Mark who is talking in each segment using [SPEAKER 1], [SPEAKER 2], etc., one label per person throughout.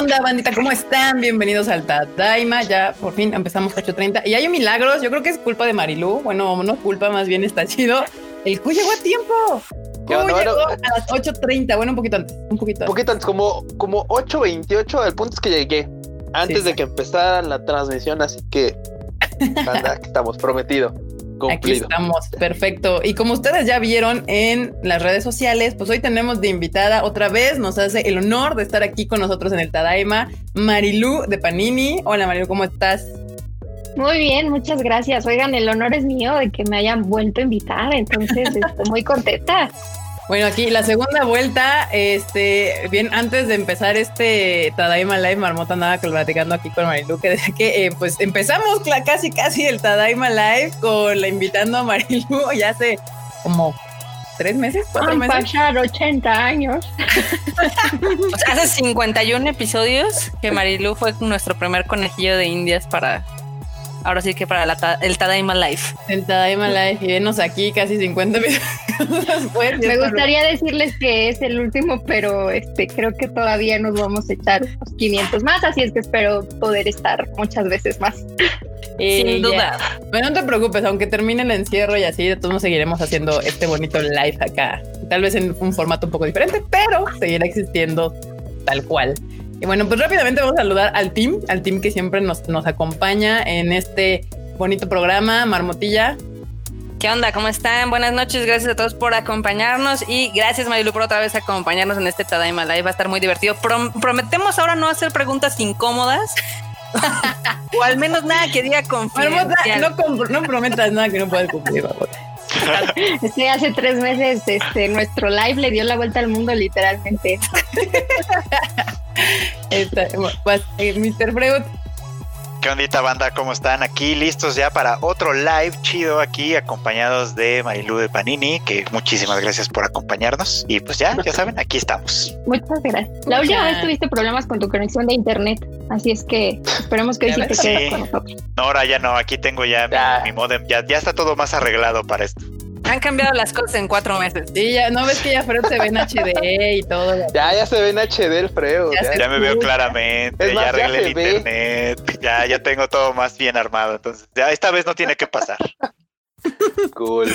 [SPEAKER 1] onda, bandita? ¿Cómo están? Bienvenidos al Tadaima. Ya por fin empezamos 8.30 y hay milagros. Yo creo que es culpa de Marilu. Bueno, no culpa, más bien está chido. El Q llegó a tiempo. Q llegó a las 8.30. Bueno, un poquito antes. Un poquito
[SPEAKER 2] antes. Un poquito antes, como, como 8.28. El punto es que llegué antes de que empezara la transmisión. Así que, anda, estamos
[SPEAKER 1] Aquí estamos, perfecto. Y como ustedes ya vieron en las redes sociales, pues hoy tenemos de invitada otra vez, nos hace el honor de estar aquí con nosotros en el Tadaima, Marilú de Panini. Hola Marilú, ¿cómo estás?
[SPEAKER 3] Muy bien, muchas gracias. Oigan, el honor es mío de que me hayan vuelto a invitar, entonces estoy muy contenta.
[SPEAKER 1] Bueno, aquí la segunda vuelta, este, bien antes de empezar este Tadaima Live, Marmota andaba platicando aquí con Marilu, que decía que eh, pues empezamos casi casi el Tadaima Live con la invitando a Marilu ya hace como tres meses, cuatro meses.
[SPEAKER 3] pasar 80 años.
[SPEAKER 4] o sea, hace 51 episodios que Marilu fue nuestro primer conejillo de indias para ahora sí que para el Tadaima Life.
[SPEAKER 1] El Tadaima Life, y venos aquí casi 50 minutos
[SPEAKER 3] después. Me gustaría decirles que es el último, pero este creo que todavía nos vamos a echar los 500 más, así es que espero poder estar muchas veces más.
[SPEAKER 4] Sin duda.
[SPEAKER 1] Pero no te preocupes, aunque termine el encierro y así, de todos seguiremos haciendo este bonito live acá. Tal vez en un formato un poco diferente, pero seguirá existiendo tal cual. Y bueno, pues rápidamente vamos a saludar al team, al team que siempre nos, nos acompaña en este bonito programa, Marmotilla.
[SPEAKER 4] ¿Qué onda? ¿Cómo están? Buenas noches, gracias a todos por acompañarnos y gracias Marilu por otra vez acompañarnos en este Tadaima Live, va a estar muy divertido. prometemos ahora no hacer preguntas incómodas. o al menos nada que diga confidencial.
[SPEAKER 1] No, no prometas nada que no puedas cumplir,
[SPEAKER 3] Sí, hace tres meses este, nuestro live le dio la vuelta al mundo literalmente.
[SPEAKER 1] pues, eh, Mr.
[SPEAKER 5] ¿Qué ondita banda? ¿Cómo están? Aquí listos ya para otro live chido aquí, acompañados de Marilu de Panini, que muchísimas gracias por acompañarnos. Y pues ya, ya saben, aquí estamos.
[SPEAKER 3] Muchas gracias. La última vez tuviste problemas con tu conexión de internet, así es que esperemos que hoy sí te quedes con nosotros.
[SPEAKER 5] No, ahora ya no, aquí tengo ya, Mi, modem, ya, ya está todo más arreglado para esto.
[SPEAKER 4] Han cambiado las cosas en cuatro meses.
[SPEAKER 1] Sí, ya, no ves que ya Freud se ve en HD y todo.
[SPEAKER 2] Ya, ya se ve en HD el Freud.
[SPEAKER 5] Ya, me veo claramente, ya arreglé el internet, ya, ya tengo todo más bien armado. Entonces, ya esta vez no tiene que pasar.
[SPEAKER 2] cool.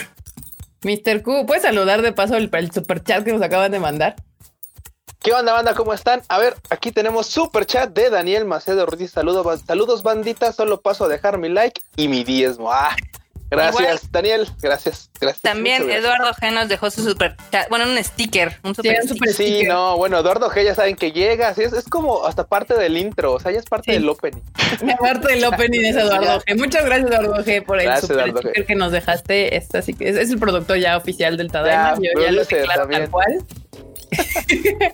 [SPEAKER 1] Mr. Q, ¿puedes saludar de paso el, el super chat que nos acaban de mandar?
[SPEAKER 2] ¿Qué onda, banda? ¿Cómo están? A ver, aquí tenemos super chat de Daniel Macedo Ruiz. Saludos, saludos, bandita. Solo paso a dejar mi like y mi diezmo. Ah, Gracias, Daniel. Gracias, gracias.
[SPEAKER 4] También Eduardo G nos dejó su super bueno, un sticker, un super,
[SPEAKER 2] sí, no, bueno, Eduardo G ya saben que llega, sí, es, es, como hasta parte del intro, o sea, ya es parte del opening.
[SPEAKER 1] parte del opening es Eduardo G. Muchas gracias, Eduardo G, por el super sticker que nos dejaste. Esta, así que es, el productor ya oficial del Tadaima. Yo ya lo declaro tal cual.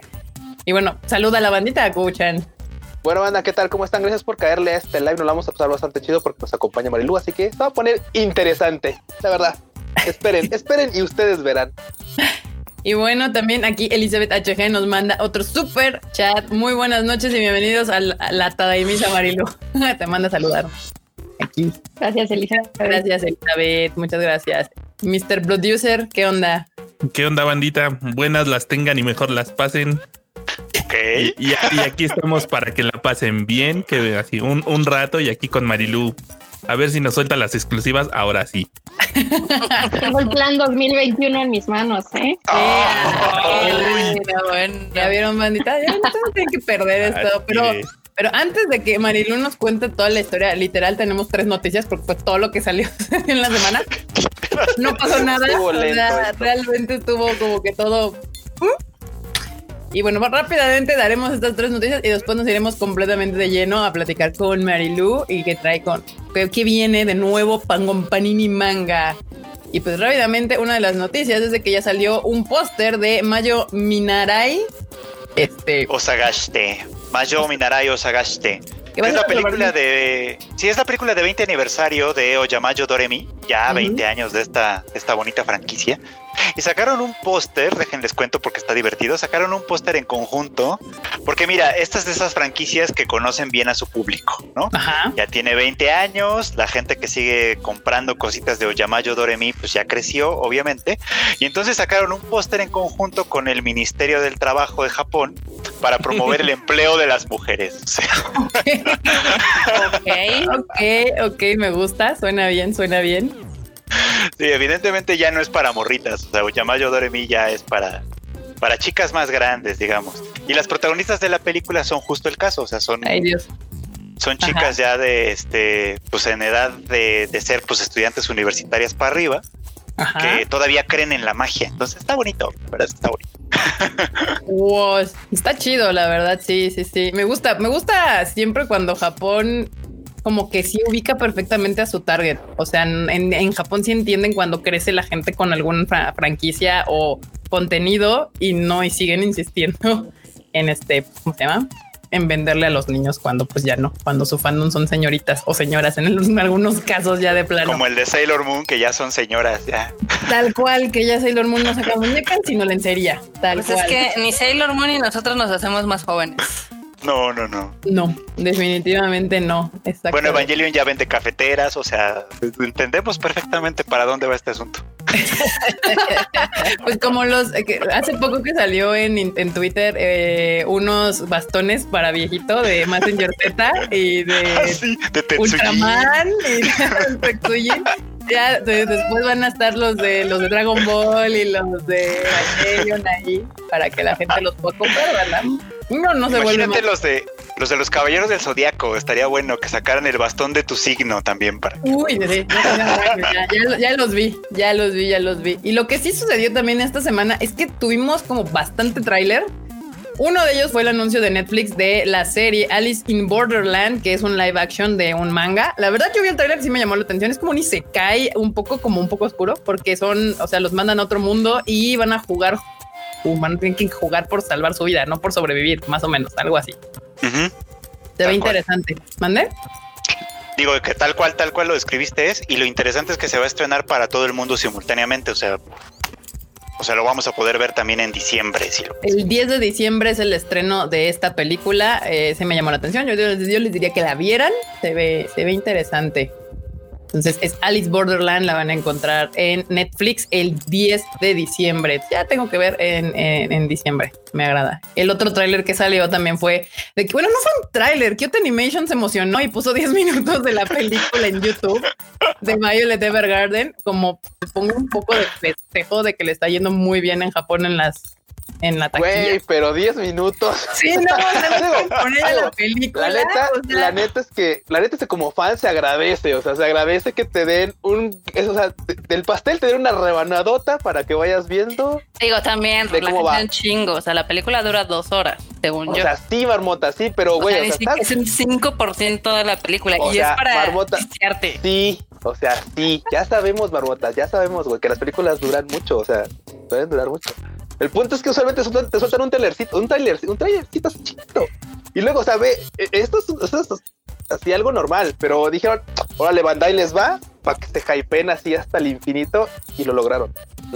[SPEAKER 1] y bueno, saluda a la bandita, Kuchan.
[SPEAKER 2] Bueno, banda, ¿qué tal? ¿Cómo están? Gracias por caerle a este live. Nos lo vamos a pasar bastante chido porque nos acompaña Marilu, así que se va a poner interesante, la verdad. Esperen, esperen y ustedes verán.
[SPEAKER 1] Y bueno, también aquí Elizabeth HG nos manda otro super chat. Muy buenas noches y bienvenidos a la, Tadaimisa Marilu. Te manda a saludar.
[SPEAKER 3] Aquí. Gracias, Elizabeth.
[SPEAKER 1] Gracias, Elizabeth. Muchas gracias. Mr. Producer, ¿qué onda?
[SPEAKER 6] ¿Qué onda, bandita? Buenas las tengan y mejor las pasen. Y, aquí estamos para que la pasen bien, que así un, un rato y aquí con Marilu. A ver si nos suelta las exclusivas ahora sí.
[SPEAKER 3] Tengo el plan 2021 en mis manos, ¿eh?
[SPEAKER 1] ya vieron, bandita. Ya no tienen que perder esto, pero... Pero antes de que Marilu nos cuente toda la historia, literal tenemos tres noticias porque fue todo lo que salió en la semana. No pasó nada. realmente estuvo como que todo. Y bueno, rápidamente daremos estas tres noticias y después nos iremos completamente de lleno a platicar con Marilu y que trae con qué viene de nuevo con Panini Manga. Y pues rápidamente una de las noticias es de que ya salió un póster de Mayo Minarai.
[SPEAKER 5] Este. Osagashite. Mayo Minarai Osagashite. Es la película de. Sí, es la película de 20 aniversario de Oyamayo Doremi. Ya 20 años de esta, esta bonita franquicia. Y sacaron un póster, déjenles cuento porque está divertido, sacaron un póster en conjunto, porque mira, esta es de esas franquicias que conocen bien a su público, ¿no? Ya tiene 20 años, la gente que sigue comprando cositas de Oyamayo Doremi, pues ya creció, obviamente, y entonces sacaron un póster en conjunto con el Ministerio del Trabajo de Japón para promover el empleo de las mujeres.
[SPEAKER 1] ok, ok, ok, me gusta, suena bien, suena bien.
[SPEAKER 5] Sí, evidentemente ya no es para morritas, o sea, Yamayo Doremi ya es para, para chicas más grandes, digamos. Y las protagonistas de la película son justo el caso, o sea, son...
[SPEAKER 1] Ay, Dios.
[SPEAKER 5] Son chicas ya de, este, pues en edad de, de ser, pues, estudiantes universitarias para arriba, que todavía creen en la magia. Entonces está bonito, ¿verdad? Está bonito.
[SPEAKER 1] wow, está chido, la verdad. Sí, sí, sí. Me gusta, me gusta siempre cuando Japón como que sí ubica perfectamente a su target. O sea, en, Japón sí entienden cuando crece la gente con alguna franquicia o contenido y no, y siguen insistiendo en este, ¿cómo se llama? en venderle a los niños cuando pues ya no, cuando su fandom son señoritas o señoras en, algunos casos ya de plano.
[SPEAKER 5] Como el de Sailor Moon, que ya son señoras, ya.
[SPEAKER 1] Tal cual, que ya Sailor Moon no saca muñecas, sino lencería. Tal pues
[SPEAKER 4] es que ni Sailor Moon ni nosotros nos hacemos más jóvenes.
[SPEAKER 5] No, no, no.
[SPEAKER 1] No, definitivamente no.
[SPEAKER 5] Bueno, Evangelion ya vende cafeteras, o sea, entendemos perfectamente para dónde va este asunto.
[SPEAKER 1] pues como los, hace poco que salió en, en Twitter eh, unos bastones para viejito de Messenger Z y de,
[SPEAKER 5] ah, de
[SPEAKER 1] Ultraman y de Ya después van a estar los de los de Dragon Ball y los de Evangelion ahí para que la gente los pueda comprar, ¿verdad? No, no se
[SPEAKER 5] Imagínate los de los de los caballeros del zodiaco. Estaría bueno que sacaran el bastón de tu signo también para.
[SPEAKER 1] Uy, ya, ya, los vi, ya los vi, ya los vi. Y lo que sí sucedió también esta semana es que tuvimos como bastante tráiler. Uno de ellos fue el anuncio de Netflix de la serie Alice in Borderland, que es un live action de un manga. La verdad, yo vi el tráiler y sí me llamó la atención. Es como ni se cae un poco, como un poco oscuro, porque son, o sea, los mandan a otro mundo y van a jugar humano tiene que jugar por salvar su vida, no por sobrevivir, más o menos, algo así. Se ve interesante. ¿Mande?
[SPEAKER 5] Digo que tal cual, tal cual lo describiste es, y lo interesante es que se va a estrenar para todo el mundo simultáneamente, o sea, o sea, lo vamos a poder ver también en diciembre.
[SPEAKER 1] el 10 de diciembre es el estreno de esta película. Eh, se me llamó la atención. Yo, yo, les diría que la vieran. Se ve, se ve interesante. Entonces es Alice Borderland, la van a encontrar en Netflix el 10 de diciembre. Ya tengo que ver en, diciembre, me agrada. El otro tráiler que salió también fue de que, bueno, no fue un tráiler, Kyoto Animation se emocionó y puso 10 minutos de la película en YouTube de Violet Evergarden, como pongo un poco de festejo de que le está yendo muy bien en Japón en las en la taquilla. Güey,
[SPEAKER 2] pero 10 minutos.
[SPEAKER 1] Sí, no, la película.
[SPEAKER 2] La neta, la neta es que, la neta es que como fan se agradece, o sea, se agradece que te den un, o sea, del pastel te den una rebanadota para que vayas viendo.
[SPEAKER 4] Digo, también, de la gente un chingo, o sea, la película dura dos horas, según yo.
[SPEAKER 2] O sea, sí, Marmota, sí, pero güey,
[SPEAKER 4] o sea, es un 5% de la película y es para
[SPEAKER 2] Marmota, Sí, o sea, sí, ya sabemos, Marmota, ya sabemos, güey, que las películas duran mucho, o sea, pueden durar mucho. El punto es que usualmente te sueltan un trailercito, un trailer, un trailercito chiquito. Y luego, o sea, ve, e, esto es, así algo normal, pero dijeron, órale, Bandai les va para que se hypeen así hasta el infinito y lo lograron.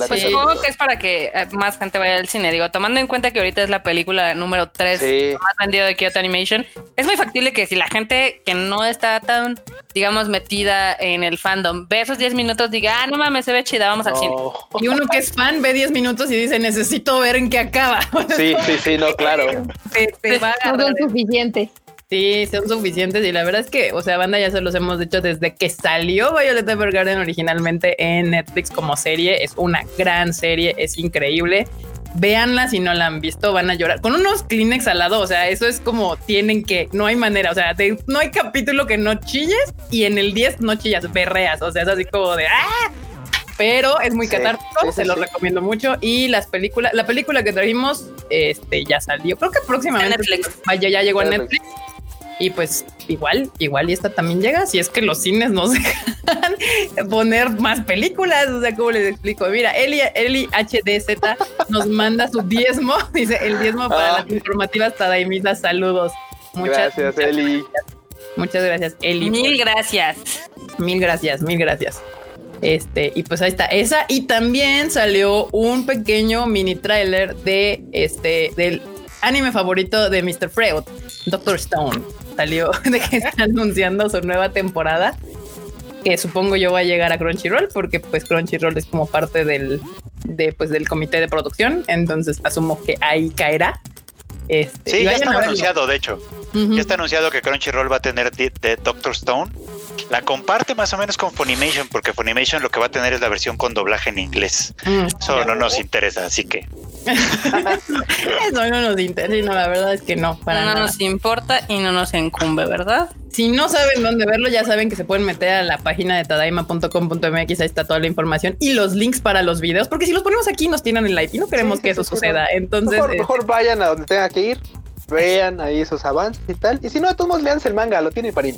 [SPEAKER 4] Pues supongo que es para que eh, más gente vaya al cine. Digo, tomando en cuenta que ahorita es la película número 3 más vendida de Kyoto Animation, es muy factible que si la gente que no está tan, digamos, metida en el fandom ve esos 10 minutos, diga, ah, no mames, se ve chida, vamos al cine.
[SPEAKER 1] Y uno que es fan ve 10 minutos y dice, necesito ver en qué acaba.
[SPEAKER 2] Sí, sí, sí, no, claro.
[SPEAKER 3] Te, va a Todo suficiente.
[SPEAKER 1] Sí, son suficientes y la verdad es que, o sea, banda ya se los hemos dicho desde que salió Violet Evergarden originalmente en Netflix como serie, es una gran serie, es increíble. Véanla si no la han visto, van a llorar con unos Kleenex al lado. O sea, eso es como tienen que, no hay manera. O sea, no hay capítulo que no chilles y en el 10 no chillas, berreas. O sea, es así como de ¡ah! Pero es muy catártico, se lo recomiendo mucho. Y las películas, la película que trajimos, este ya salió. Creo que próximamente
[SPEAKER 4] Netflix.
[SPEAKER 1] Vaya, ya llegó a Netflix. Y pues igual, igual y esta también llega, si es que los cines nos dejan poner más películas, o sea, ¿cómo les explico? Mira, Eli, Eli HDZ nos manda su diezmo, dice el diezmo para ah. las informativas Tadaimitas, saludos.
[SPEAKER 2] Muchas gracias, Eli.
[SPEAKER 1] Muchas gracias, Eli.
[SPEAKER 4] Mil gracias.
[SPEAKER 1] Mil gracias, mil gracias. Este, y pues ahí está esa. Y también salió un pequeño mini trailer de este, del anime favorito de Mr. Freud, Doctor Stone salió de que está anunciando su nueva temporada, que supongo yo va a llegar a Crunchyroll, porque pues Crunchyroll es como parte del, de, pues, del comité de producción, entonces asumo que ahí caerá.
[SPEAKER 5] Este, sí, ya está anunciado, de hecho. Ya está anunciado que Crunchyroll va a tener de Doctor Stone. La comparte más o menos con Funimation, porque Funimation lo que va a tener es la versión con doblaje en inglés. Mm, Eso no nos interesa, así que.
[SPEAKER 1] Eso no nos interesa, no, la verdad es que no.
[SPEAKER 4] Para no nos importa y no nos incumbe, ¿verdad?
[SPEAKER 1] Si no saben dónde verlo, ya saben que se pueden meter a la página de tadaima.com.mx, ahí está toda la información y los links para los videos, porque si los ponemos aquí nos tienen en like y no queremos que eso suceda. Entonces,
[SPEAKER 2] mejor, mejor vayan a donde tenga que ir, vean ahí esos avances y tal. Y si no, a todos lean el manga, lo tiene para ir.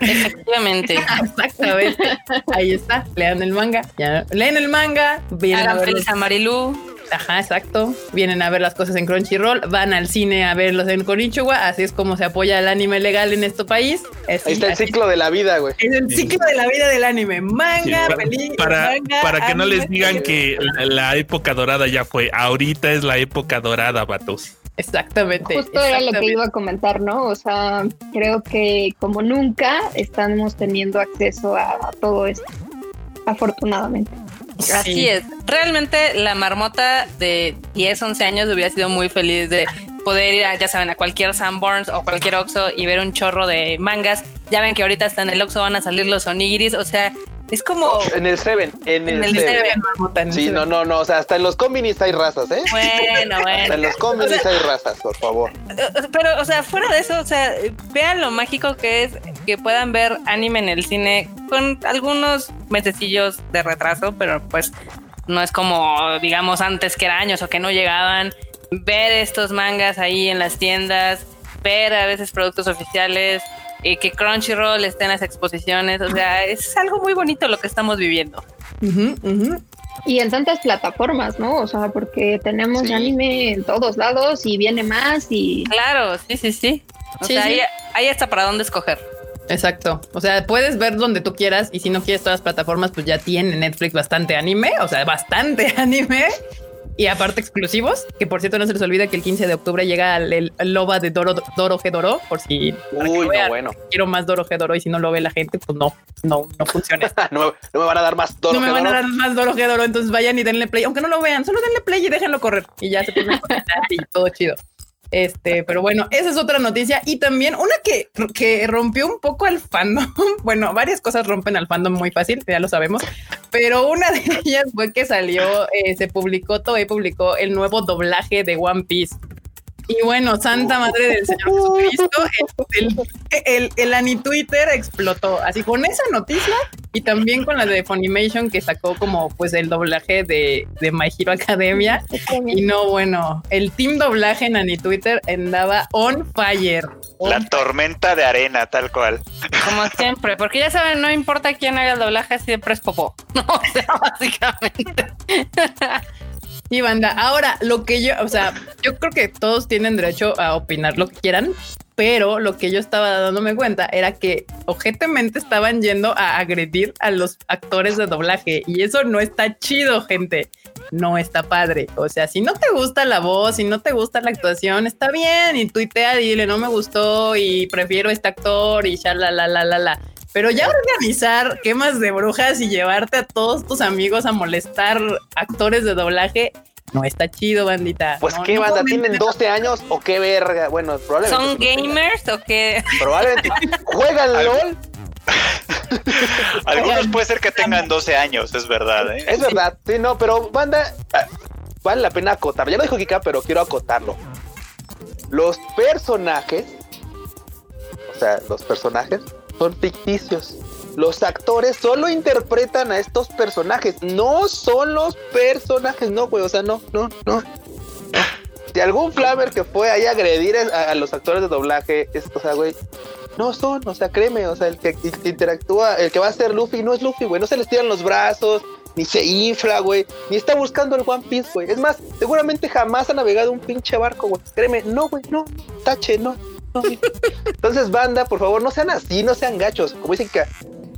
[SPEAKER 4] Efectivamente.
[SPEAKER 1] Exactamente. Ahí está. Lean el manga. Ya. Leen el manga.
[SPEAKER 4] A ver feliz a Marilu.
[SPEAKER 1] Ajá, exacto. Vienen a ver las cosas en Crunchyroll, van al cine a verlos en Konichiwa, así es como se apoya el anime legal en este país.
[SPEAKER 2] Ahí está el ciclo de la vida, güey.
[SPEAKER 1] Es el ciclo de la vida del anime. Manga,
[SPEAKER 6] para, para, que no les digan que la, época dorada ya fue. Ahorita es la época dorada, vatos.
[SPEAKER 1] Exactamente.
[SPEAKER 3] Justo era lo que iba a comentar, ¿no? O sea, creo que como nunca estamos teniendo acceso a, todo esto, afortunadamente.
[SPEAKER 4] Así es. Realmente la marmota de 10, 11 años hubiera sido muy feliz de poder ir, a, ya saben, a cualquier Sanborns o cualquier Oxxo y ver un chorro de mangas. Ya ven que ahorita hasta en el Oxxo van a salir los onigiris, o sea, es como.
[SPEAKER 2] En el Seven. En, el, Seven. sí, no, no, no. O sea, hasta en los combinis hay razas, ¿eh?
[SPEAKER 4] Bueno, bueno.
[SPEAKER 2] Hasta en los combinis hay razas, por favor.
[SPEAKER 4] Pero, o sea, fuera de eso, o sea, vean lo mágico que es que puedan ver anime en el cine con algunos mesecillos de retraso, pero pues no es como, digamos, antes que era años o que no llegaban. Ver estos mangas ahí en las tiendas, ver a veces productos oficiales y que Crunchyroll esté en las exposiciones. O sea, es algo muy bonito lo que estamos viviendo.
[SPEAKER 3] Y en tantas plataformas, ¿no? O sea, porque tenemos anime en todos lados y viene más y...
[SPEAKER 4] Claro, sí, sí, sí. O sea, Ahí, ahí está para dónde escoger.
[SPEAKER 1] Exacto. O sea, puedes ver donde tú quieras y si no quieres todas las plataformas, pues ya tiene Netflix bastante anime, o sea, bastante anime y aparte exclusivos, que por cierto no se les olvida que el 15 de octubre llega el, Loba de Doro, Doro Gedoro, por si
[SPEAKER 2] Uy, bueno.
[SPEAKER 1] quiero más Doro Gedoro y si no lo ve la gente, pues no, no, no funciona.
[SPEAKER 2] no, me van a dar más Doro
[SPEAKER 1] No me van a dar más Doro Gedoro, entonces vayan y denle play, aunque no lo vean, solo denle play y déjenlo correr y ya se pueden y todo chido. Este, pero bueno, esa es otra noticia. Y también una que, que rompió un poco al fandom. Bueno, varias cosas rompen al fandom muy fácil, ya lo sabemos. Pero una de ellas fue que salió, eh, se publicó, Toei publicó el nuevo doblaje de One Piece. Y bueno, Santa Madre del Señor Jesucristo, el, el, el Anitwitter explotó. Así con esa noticia y también con la de Funimation que sacó como pues el doblaje de, de My Hero Academia. Y no, bueno, el team doblaje en Anitwitter andaba on fire.
[SPEAKER 5] la tormenta de arena, tal cual.
[SPEAKER 4] Como siempre, porque ya saben, no importa quién haga el doblaje, siempre es popó. No, o sea, básicamente.
[SPEAKER 1] Y banda, ahora lo que yo, o sea, yo creo que todos tienen derecho a opinar lo que quieran, pero lo que yo estaba dándome cuenta era que objetivamente estaban yendo a agredir a los actores de doblaje y eso no está chido, gente. No está padre. O sea, si no te gusta la voz, si no te gusta la actuación, está bien y tuitea, dile no me gustó y prefiero este actor y ya la la la la la pero ya organizar quemas de brujas y llevarte a todos tus amigos a molestar actores de doblaje no está chido, bandita.
[SPEAKER 2] Pues qué banda, ¿tienen 12 años o qué verga? Bueno,
[SPEAKER 4] probablemente. ¿Son gamers o qué?
[SPEAKER 2] Probablemente. ¿Juegan LOL?
[SPEAKER 5] Algunos puede ser que tengan 12 años, es verdad. ¿eh?
[SPEAKER 2] Es verdad, sí, no, pero banda, vale la pena acotar. Ya lo dijo Kika, pero quiero acotarlo. Los personajes, o sea, los personajes son ficticios. Los actores solo interpretan a estos personajes, no son los personajes, no, güey, o sea, no, no, no. Si algún flamer que fue ahí a agredir a, los actores de doblaje, es, o sea, güey, no son, o sea, créeme, o sea, el que interactúa, el que va a ser Luffy no es Luffy, güey, no se les tiran los brazos, ni se infla, güey, ni está buscando el One Piece, güey. Es más, seguramente jamás ha navegado un pinche barco, güey. Créeme, no, güey, no, tache, no. Entonces, banda, por favor, no sean así, no sean gachos. Como dicen que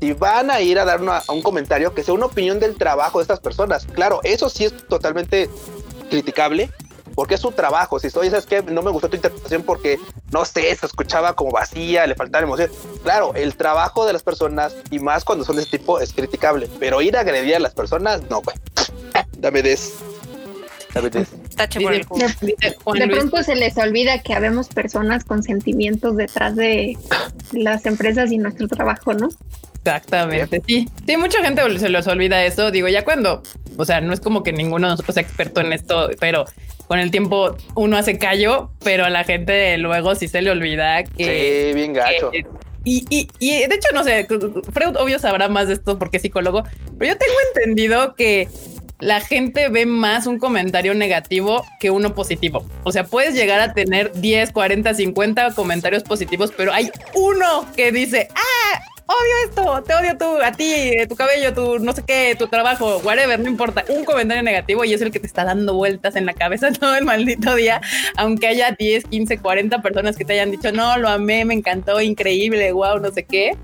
[SPEAKER 2] si van a ir a dar a un comentario, que sea una opinión del trabajo de estas personas. Claro, eso sí es totalmente criticable, porque es su trabajo. Si soy, ¿sabes que No me gustó tu interpretación porque, no sé, se escuchaba como vacía, le faltaba emoción. Claro, el trabajo de las personas, y más cuando son de este tipo, es criticable. Pero ir a agredir a las personas, no, güey. Dame des.
[SPEAKER 3] De, pronto se les olvida que habemos personas con sentimientos detrás de las empresas y nuestro trabajo, ¿no?
[SPEAKER 1] Exactamente, sí. Sí, mucha gente se les olvida eso. Digo, ya cuando, o sea, no es como que ninguno de nosotros sea experto en esto, pero con el tiempo uno hace callo, pero a la gente luego sí se le olvida que...
[SPEAKER 2] Sí, bien gacho.
[SPEAKER 1] y, y, y, de hecho, no sé, Freud obvio sabrá más de esto porque es psicólogo, pero yo tengo entendido que la gente ve más un comentario negativo que uno positivo. O sea, puedes llegar a tener 10, 40, 50 comentarios positivos, pero hay uno que dice, ah, odio esto, te odio tú, a ti, tu cabello, tu no sé qué, tu trabajo, whatever, no importa. Un comentario negativo y es el que te está dando vueltas en la cabeza todo el maldito día, aunque haya 10, 15, 40 personas que te hayan dicho, no, lo amé, me encantó, increíble, wow, no sé qué.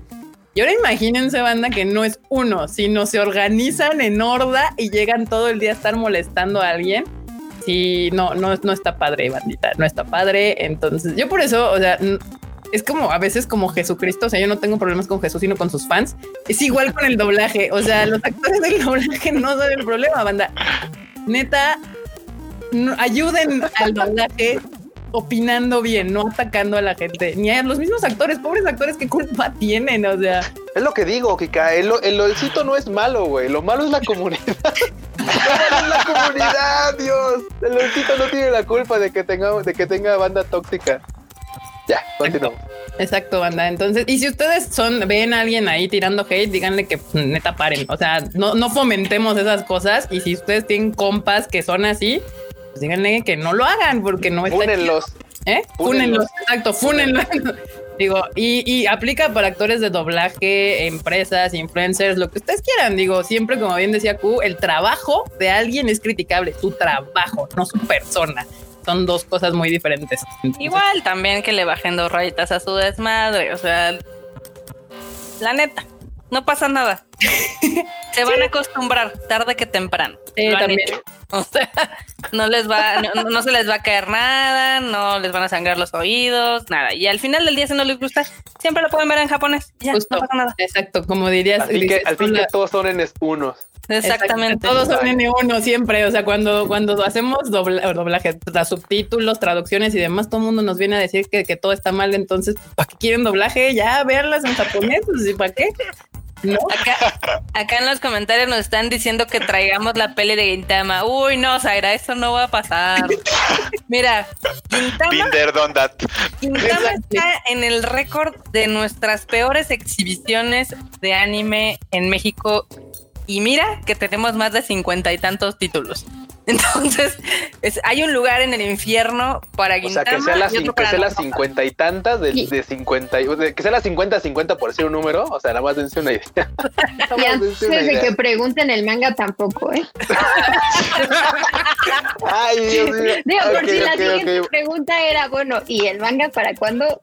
[SPEAKER 1] Y ahora imagínense, banda, que no es uno, sino se organizan en horda y llegan todo el día a estar molestando a alguien. Sí, no, no, no está padre, bandita, no está padre. Entonces, yo por eso, o sea, es como a veces como Jesucristo. O sea, yo no tengo problemas con Jesús, sino con sus fans. Es igual con el doblaje. O sea, los actores del doblaje no son el problema, banda. Neta, ayuden al doblaje opinando bien, no atacando a la gente, ni a los mismos actores, pobres actores, ¿qué culpa tienen? O sea,
[SPEAKER 2] es lo que digo, Kika, el, el LOLcito no es malo, güey, lo malo es la comunidad. lo malo es la comunidad, Dios. El LOLcito no tiene la culpa de que tenga, de que tenga banda tóxica. Ya, continuamos.
[SPEAKER 1] Exacto, banda. Entonces, y si ustedes son, ven a alguien ahí tirando hate, díganle que pues, neta paren. O sea, no, no fomentemos esas cosas. Y si ustedes tienen compas que son así, díganle que no lo hagan porque no está.
[SPEAKER 2] Fúnenlos.
[SPEAKER 1] ¿Eh? Fúnenlos. Exacto, fúnenlos. Digo, y, y, aplica para actores de doblaje, empresas, influencers, lo que ustedes quieran. Digo, siempre, como bien decía Q, el trabajo de alguien es criticable, su trabajo, no su persona. Son dos cosas muy diferentes.
[SPEAKER 4] Igual también que le bajen dos rayitas a su desmadre. O sea, la neta, no pasa nada. Se van a acostumbrar tarde que temprano.
[SPEAKER 1] también.
[SPEAKER 4] O sea, no les va, no, se les va a caer nada, no les van a sangrar los oídos, nada. Y al final del día, si no les gusta, siempre lo pueden ver en japonés. Ya, no pasa nada.
[SPEAKER 1] Exacto, como dirías.
[SPEAKER 2] al fin que todos son en unos.
[SPEAKER 1] Exactamente. Todos son N1 siempre. O sea, cuando, cuando hacemos doblaje, subtítulos, traducciones y demás, todo el mundo nos viene a decir que, que todo está mal. Entonces, ¿para qué quieren doblaje? Ya, verlas en japonés. Pues, ¿Y para qué?
[SPEAKER 4] Acá, en los comentarios nos están diciendo que traigamos la peli de Gintama. Uy, no, Zaira, eso no va a pasar. Mira,
[SPEAKER 5] Gintama,
[SPEAKER 4] Gintama está en el récord de nuestras peores exhibiciones de anime en México. Y mira que tenemos más de cincuenta y tantos títulos. Entonces, hay un lugar en el infierno para
[SPEAKER 2] Gintama. O sea, que sea las sea cincuenta y tantas de, de 50, que sea las 50 50 por decir un número. O sea, nada más dense una idea.
[SPEAKER 3] y antes de que pregunten el manga tampoco, ¿eh?
[SPEAKER 2] Ay, Dios mío.
[SPEAKER 3] Digo, por si la siguiente pregunta era, bueno, ¿y el manga para cuándo?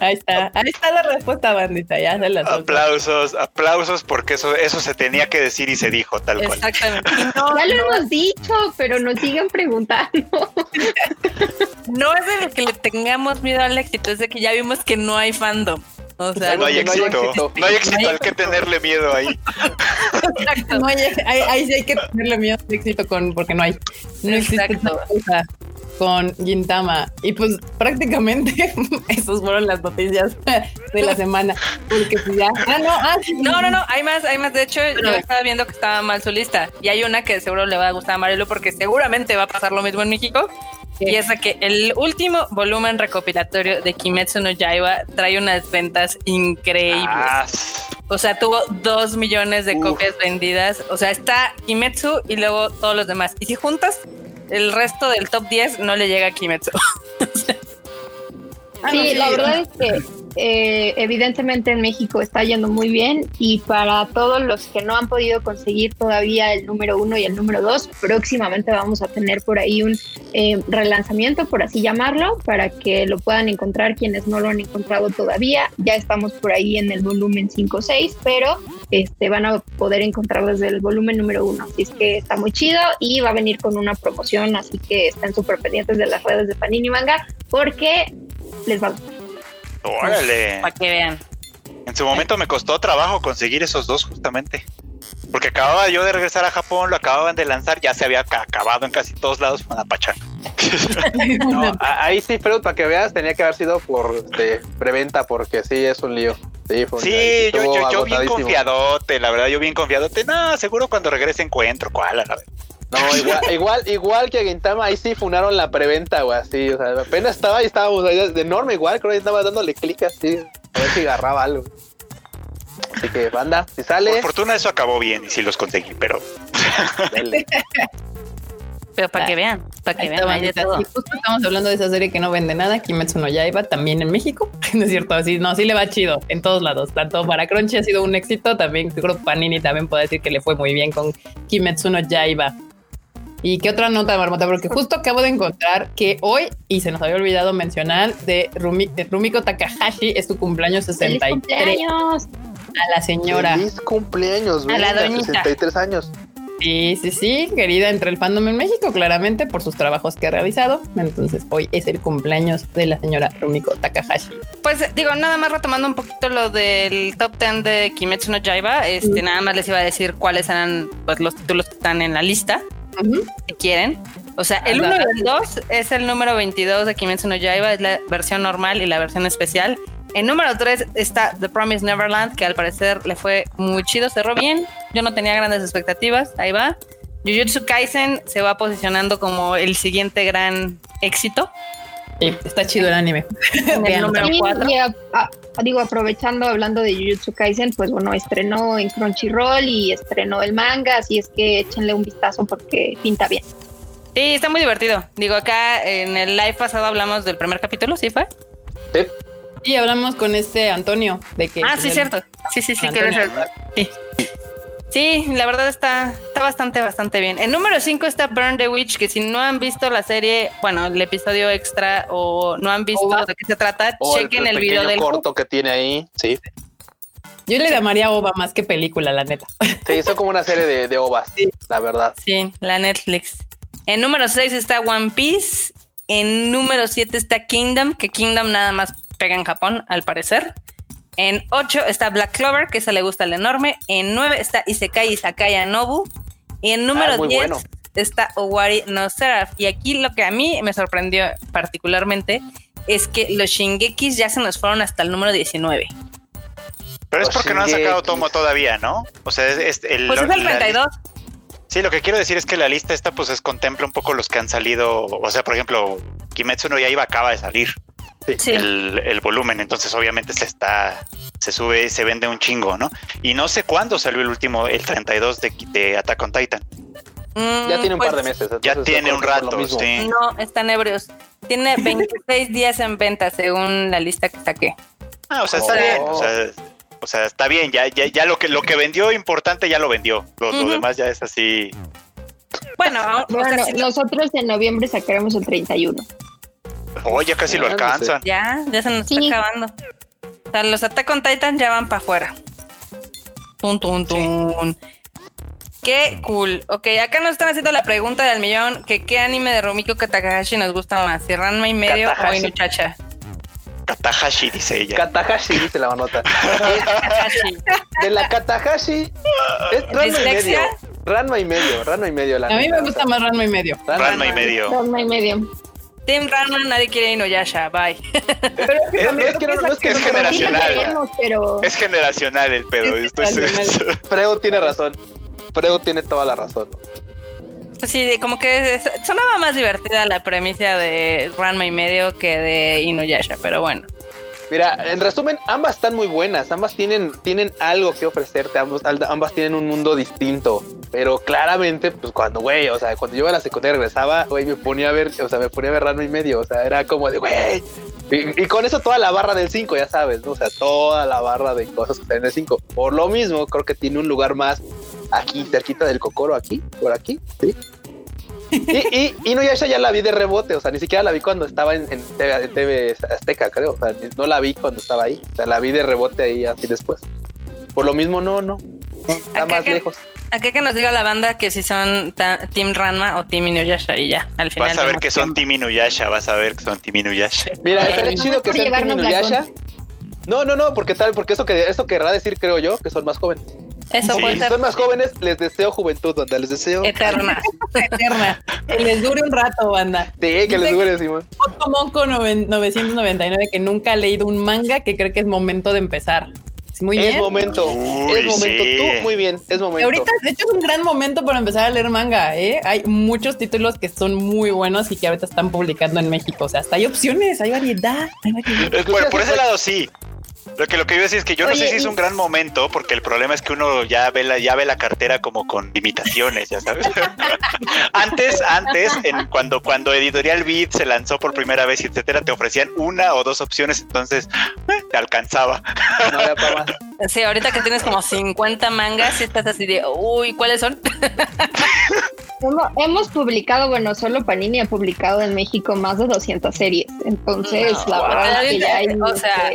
[SPEAKER 1] Ahí está, ahí está la respuesta, bandita. Ya se las
[SPEAKER 5] aplausos, aplausos, porque eso, eso se tenía que decir y se dijo tal cual.
[SPEAKER 3] Exactamente. ya lo hemos dicho, pero nos siguen preguntando.
[SPEAKER 4] no es de que le tengamos miedo al éxito, es de que ya vimos que no hay fandom. O sea,
[SPEAKER 5] no hay éxito, no hay éxito, hay que tenerle miedo ahí.
[SPEAKER 1] Exacto. No hay, ahí sí hay que tenerle miedo al éxito con, porque no hay. No existe cosa con Gintama. Y pues prácticamente esas fueron las noticias de la semana. Porque pues ya. Ah, no, ah,
[SPEAKER 4] no, no, no, hay más, hay más. De hecho, yo estaba viendo que estaba mal su lista. Y hay una que seguro le va a gustar a Marilu porque seguramente va a pasar lo mismo en México. Y es que el último volumen recopilatorio de Kimetsu no Yaiba trae unas ventas increíbles. Ah. O sea, tuvo dos millones de copias vendidas. O sea, está Kimetsu y luego todos los demás. Y si juntas el resto del top 10 no le llega a Kimetsu.
[SPEAKER 3] sí, la verdad es que eh, evidentemente en México está yendo muy bien y para todos los que no han podido conseguir todavía el número uno y el número dos, próximamente vamos a tener por ahí un eh, relanzamiento, por así llamarlo, para que lo puedan encontrar quienes no lo han encontrado todavía. Ya estamos por ahí en el volumen 5 o 6, pero este, van a poder encontrar desde el volumen número uno. Así es que está muy chido y va a venir con una promoción, así que están súper pendientes de las redes de Panini Manga porque les va a gustar.
[SPEAKER 5] Órale.
[SPEAKER 4] Para que vean.
[SPEAKER 5] En su momento me costó trabajo conseguir esos dos justamente. Porque acababa yo de regresar a Japón, lo acababan de lanzar, ya se había acabado en casi todos lados con Apachán.
[SPEAKER 2] no, ahí sí, pero para que veas, tenía que haber sido por este, preventa, porque sí, es un lío. Sí,
[SPEAKER 5] sí yo, yo, bien confiadote, la verdad, yo bien confiadote. No, seguro cuando regrese encuentro, ¿cuál? A la vez.
[SPEAKER 2] No, igual, igual, igual que a Gintama, ahí sí funaron la preventa, güey, así, o sea, apenas estaba ahí, estábamos ahí de enorme igual, creo que estaba dándole clic así, a ver si agarraba algo. Así que, banda, si sale.
[SPEAKER 5] Por fortuna eso acabó bien y sí los conseguí, pero.
[SPEAKER 4] pero para que vean, para que vean. Hay
[SPEAKER 1] justo estamos hablando de esa serie que no vende nada, Kimetsu no Yaiba, también en México. no es cierto, así, no, sí le va chido en todos lados. Tanto para Crunchy ha sido un éxito, también creo que Panini también puede decir que le fue muy bien con Kimetsu no Yaiba. ¿Y qué otra nota, Marmota? Porque justo acabo de encontrar que hoy, y se nos había olvidado mencionar, de, Rumiko Takahashi es su cumpleaños 63.
[SPEAKER 3] cumpleaños!
[SPEAKER 1] A la señora.
[SPEAKER 2] Feliz cumpleaños, a la doñita. 63 años.
[SPEAKER 1] Sí, sí, sí, querida entre el fandom en México, claramente, por sus trabajos que ha realizado. Entonces, hoy es el cumpleaños de la señora Rumiko Takahashi.
[SPEAKER 4] Pues digo, nada más retomando un poquito lo del top 10 de Kimetsu no Yaiba, este, nada más les iba a decir cuáles eran pues, los títulos que están en la lista si quieren. O sea, el 1 y el 2 es el número 22 de Kimetsu no Yaiba, es la versión normal y la versión especial. En número 3 está The Promised Neverland, que al parecer le fue muy chido, cerró bien. Yo no tenía grandes expectativas, ahí va. Jujutsu Kaisen se va posicionando como el siguiente gran éxito.
[SPEAKER 1] Está chido el anime.
[SPEAKER 3] el número 4 digo, aprovechando, hablando de Jujutsu Kaisen, pues bueno, estrenó en Crunchyroll y estrenó el manga, así es que échenle un vistazo porque pinta bien.
[SPEAKER 4] Sí, está muy divertido. Digo, acá en el live pasado hablamos del primer capítulo, ¿sí fue?
[SPEAKER 2] Sí.
[SPEAKER 1] Y hablamos con este Antonio de que...
[SPEAKER 4] Ah, sí, cierto. Sí, sí, sí, que Sí. Sí, la verdad está, está bastante, bastante bien. En número 5 está Burn the Witch, que si no han visto la serie, bueno, el episodio extra o no han visto de qué se trata, chequen el, video del
[SPEAKER 2] corto que tiene ahí, sí.
[SPEAKER 1] Yo le llamaría OVA más que película, la neta.
[SPEAKER 2] Se hizo como una serie de, de OVAs, la verdad.
[SPEAKER 4] Sí, la Netflix. En número 6 está One Piece. En número 7 está Kingdom, que Kingdom nada más pega en Japón, al parecer. En 8 está Black Clover, que esa le gusta el enorme. En 9 está Isekai Isakaya Nobu. Y en número 10 ah, está Owari no Seraph. Y aquí lo que a mí me sorprendió particularmente es que los Shingekis ya se nos fueron hasta el número 19.
[SPEAKER 5] Pero es porque no han sacado tomo todavía, ¿no? O sea, es, el.
[SPEAKER 4] Pues es el 32.
[SPEAKER 5] Sí, lo que quiero decir es que la lista esta pues es, contempla un poco los que han salido, o sea, por ejemplo, Kimetsu no Yaiba acaba de salir el, volumen. Entonces, obviamente, se está, se sube, se vende un chingo, ¿no? Y no sé cuándo salió el último, el 32 de, de Attack on Titan.
[SPEAKER 2] Mm, ya tiene un par de pues, meses.
[SPEAKER 5] Ya tiene un rato, sí.
[SPEAKER 4] No, están ebrios. Tiene 26 días en venta, según la lista que saqué.
[SPEAKER 5] Ah, o sea, está bien. O sea, está bien. Ya, ya, ya lo que lo que vendió importante ya lo vendió. Lo, demás ya es así.
[SPEAKER 3] Bueno, nosotros en noviembre sacaremos el 31.
[SPEAKER 5] Oh, ya casi lo alcanzan.
[SPEAKER 4] Ya, ya se nos está acabando. O sea, los Attack on Titan ya van para afuera. Tun, tun, tun. Qué cool. Ok, acá nos están haciendo la pregunta del millón, que qué anime de Rumiko Katakahashi nos gusta más, si Ranma y medio o Inuchacha.
[SPEAKER 5] Katahashi, dice ella.
[SPEAKER 2] Katahashi, dice la manota. de la Katahashi es Ranma y medio. Ranma y medio, Ranma y medio. La
[SPEAKER 1] a mí me gusta más Ranma y medio.
[SPEAKER 5] Ranma, y medio.
[SPEAKER 3] Ranma y medio.
[SPEAKER 4] Team Ranma, nadie quiere Inuyasha, bye.
[SPEAKER 5] es, que no, es, que es generacional. Es generacional el pedo.
[SPEAKER 2] Freud tiene razón. Freud tiene toda la razón.
[SPEAKER 4] Sí, como que sonaba más divertida la premisa de Ranma y medio que de Inuyasha, pero bueno.
[SPEAKER 2] Mira, en resumen, ambas están muy buenas, ambas tienen, tienen algo que ofrecerte, ambas, ambas tienen un mundo distinto, pero claramente, pues cuando, güey, o sea, cuando yo a la secundaria regresaba, güey, me ponía a ver, o sea, me ponía a ver Rano y medio, o sea, era como de, güey, y, con eso toda la barra del 5, ya sabes, ¿no? O sea, toda la barra de cosas que están en el 5. Por lo mismo, creo que tiene un lugar más aquí, cerquita del Cocoro, aquí, por aquí, ¿sí? Y, y, no, ya, ya la vi de rebote, o sea, ni siquiera la vi cuando estaba en, TV, Azteca, creo. O sea, no la vi cuando estaba ahí. O sea, la vi de rebote ahí así después. Por lo mismo, no, no. está más lejos.
[SPEAKER 4] Aquí que nos diga la banda que si son Team Ranma o Team Inuyasha y ya, al final.
[SPEAKER 5] Vas a ver que son Team Inuyasha, vas a ver que son Team Inuyasha.
[SPEAKER 2] Mira, es chido que sean Team Inuyasha. No, no, no, porque tal, porque eso que eso querrá decir, creo yo, que son más jóvenes. Eso Si son más jóvenes, les deseo juventud, banda. Les deseo.
[SPEAKER 1] Eterna. Eterna. Que les dure un rato, banda.
[SPEAKER 2] Sí, que les dure, Simón.
[SPEAKER 1] Monco 999, que nunca ha leído un manga, que cree que es momento de empezar. Muy
[SPEAKER 2] es momento, es momento. Tú, muy bien, es momento.
[SPEAKER 1] Ahorita, de hecho, es un gran momento para empezar a leer manga. ¿eh? Hay muchos títulos que son muy buenos y que ahorita están publicando en México. O sea, hasta hay opciones, hay variedad. Hay variedad.
[SPEAKER 5] por ese lado, sí. Lo que lo que yo decir es que yo no sé si es un gran momento, porque el problema es que uno ya ve la, ya ve la cartera como con limitaciones, ya sabes. antes, antes, en cuando, cuando Editorial Beat se lanzó por primera vez, etcétera, te ofrecían una o dos opciones, entonces eh, te alcanzaba.
[SPEAKER 4] sí, ahorita que tienes como 50 mangas, y estás así de uy, ¿cuáles son?
[SPEAKER 3] hemos, publicado, bueno, solo Panini ha publicado en México más de 200 series. Entonces, la verdad es que ya hay.
[SPEAKER 4] O sea,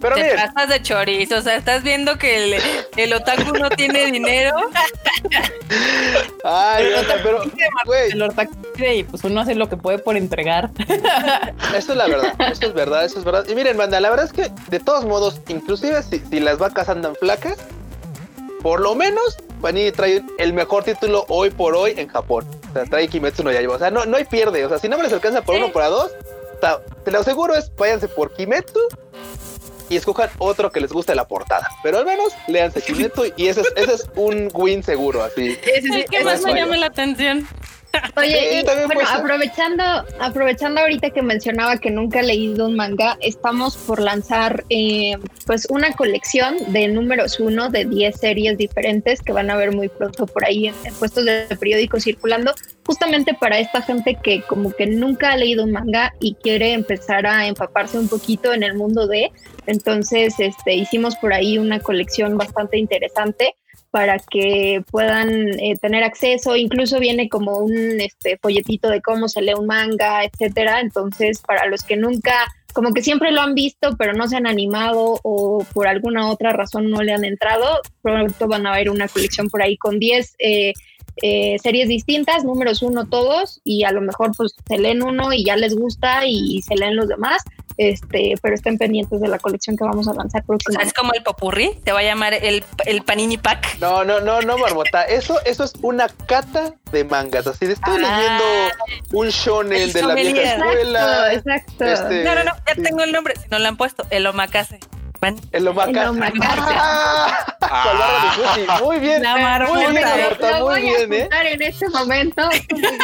[SPEAKER 4] pero te pasas de chorizo, o sea, estás viendo que el, el otaku no tiene dinero.
[SPEAKER 2] Ay, pero, güey.
[SPEAKER 1] El otaku y pues uno hace lo que puede por entregar.
[SPEAKER 2] Eso es la verdad, eso es verdad, eso es verdad. Y miren, manda, la verdad es que de todos modos, inclusive si, si las vacas andan flacas, por lo menos Panini trae el mejor título hoy por hoy en Japón. O sea, trae Kimetsu no Yaiba. O sea, no, no hay pierde. O sea, si no me les alcanza por uno o por dos, te lo aseguro es váyanse por Kimetsu y escojan otro que les guste la portada. Pero al menos leanse Kimetsu y ese es, ese es un win seguro, así.
[SPEAKER 4] Ese es que más me llama la atención.
[SPEAKER 3] Oye, y, bueno, aprovechando, aprovechando ahorita que mencionaba que nunca he leído un manga, estamos por lanzar eh, pues una colección de números uno de 10 series diferentes que van a ver muy pronto por ahí en, puestos de periódico circulando, justamente para esta gente que como que nunca ha leído un manga y quiere empezar a empaparse un poquito en el mundo de, entonces este, hicimos por ahí una colección bastante interesante para que puedan eh, tener acceso. Incluso viene como un este, folletito de cómo se lee un manga, etcétera. Entonces, para los que nunca, como que siempre lo han visto, pero no se han animado o por alguna otra razón no le han entrado, pronto van a ver una colección por ahí con 10 eh, eh, series distintas, números uno todos, y a lo mejor pues se leen uno y ya les gusta y se leen los demás este, pero estén pendientes de la colección que vamos a lanzar próximamente.
[SPEAKER 4] es como el popurrí, te va a llamar el, el panini pack.
[SPEAKER 2] No, no, no, no, Marmota, eso, eso es una cata de mangas, así de estoy ah, leyendo un shonen de la vieja escuela.
[SPEAKER 3] Exacto, este,
[SPEAKER 4] no, no, no, ya tengo el nombre, si no lo han puesto, el omakase.
[SPEAKER 2] El omakase. El omakase. Ah, muy bien.
[SPEAKER 3] La
[SPEAKER 2] muy bien,
[SPEAKER 3] Marmota, muy voy bien, a ¿eh? en este momento. Muy bien.